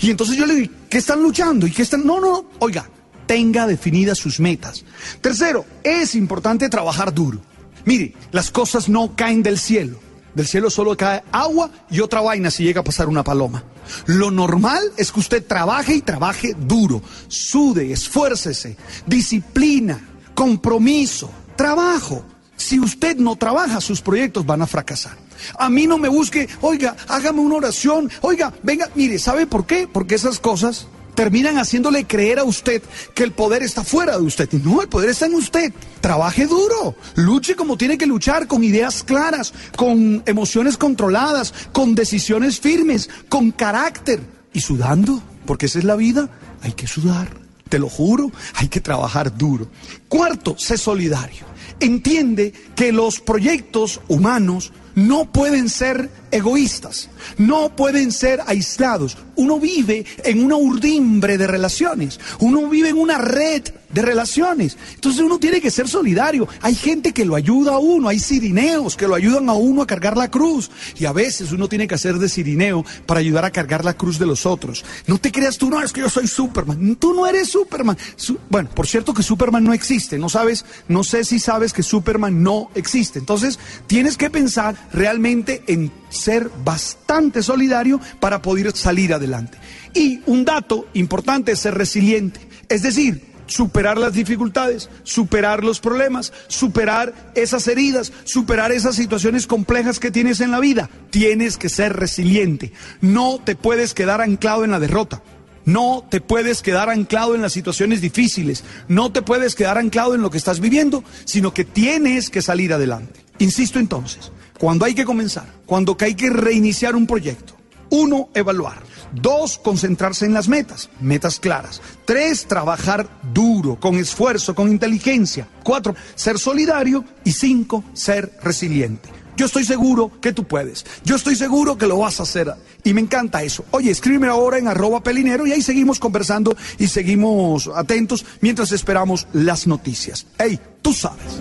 Y entonces yo le digo, ¿qué están luchando? ¿Y qué están? No, no, oiga, tenga definidas sus metas. Tercero, es importante trabajar duro. Mire, las cosas no caen del cielo. Del cielo solo cae agua y otra vaina si llega a pasar una paloma. Lo normal es que usted trabaje y trabaje duro. Sude, esfuércese, disciplina, compromiso, trabajo. Si usted no trabaja, sus proyectos van a fracasar. A mí no me busque, oiga, hágame una oración, oiga, venga, mire, ¿sabe por qué? Porque esas cosas terminan haciéndole creer a usted que el poder está fuera de usted. No, el poder está en usted. Trabaje duro, luche como tiene que luchar, con ideas claras, con emociones controladas, con decisiones firmes, con carácter y sudando, porque esa es la vida, hay que sudar. Te lo juro, hay que trabajar duro. Cuarto, sé solidario. Entiende que los proyectos humanos no pueden ser egoístas, no pueden ser aislados. Uno vive en una urdimbre de relaciones, uno vive en una red de relaciones. Entonces uno tiene que ser solidario. Hay gente que lo ayuda a uno, hay sirineos que lo ayudan a uno a cargar la cruz. Y a veces uno tiene que hacer de sirineo para ayudar a cargar la cruz de los otros. No te creas tú, no, es que yo soy Superman. Tú no eres Superman. Su- bueno, por cierto que Superman no existe. No sabes, no sé si sabes que Superman no existe. Entonces tienes que pensar realmente en ser bastante solidario para poder salir adelante. Y un dato importante es ser resiliente. Es decir, superar las dificultades, superar los problemas, superar esas heridas, superar esas situaciones complejas que tienes en la vida. Tienes que ser resiliente. No te puedes quedar anclado en la derrota. No te puedes quedar anclado en las situaciones difíciles. No te puedes quedar anclado en lo que estás viviendo, sino que tienes que salir adelante. Insisto entonces, cuando hay que comenzar, cuando hay que reiniciar un proyecto, uno, evaluar. Dos, concentrarse en las metas, metas claras. Tres, trabajar duro, con esfuerzo, con inteligencia. Cuatro, ser solidario. Y cinco, ser resiliente. Yo estoy seguro que tú puedes. Yo estoy seguro que lo vas a hacer. Y me encanta eso. Oye, escríbeme ahora en arroba pelinero y ahí seguimos conversando y seguimos atentos mientras esperamos las noticias. Hey, tú sabes.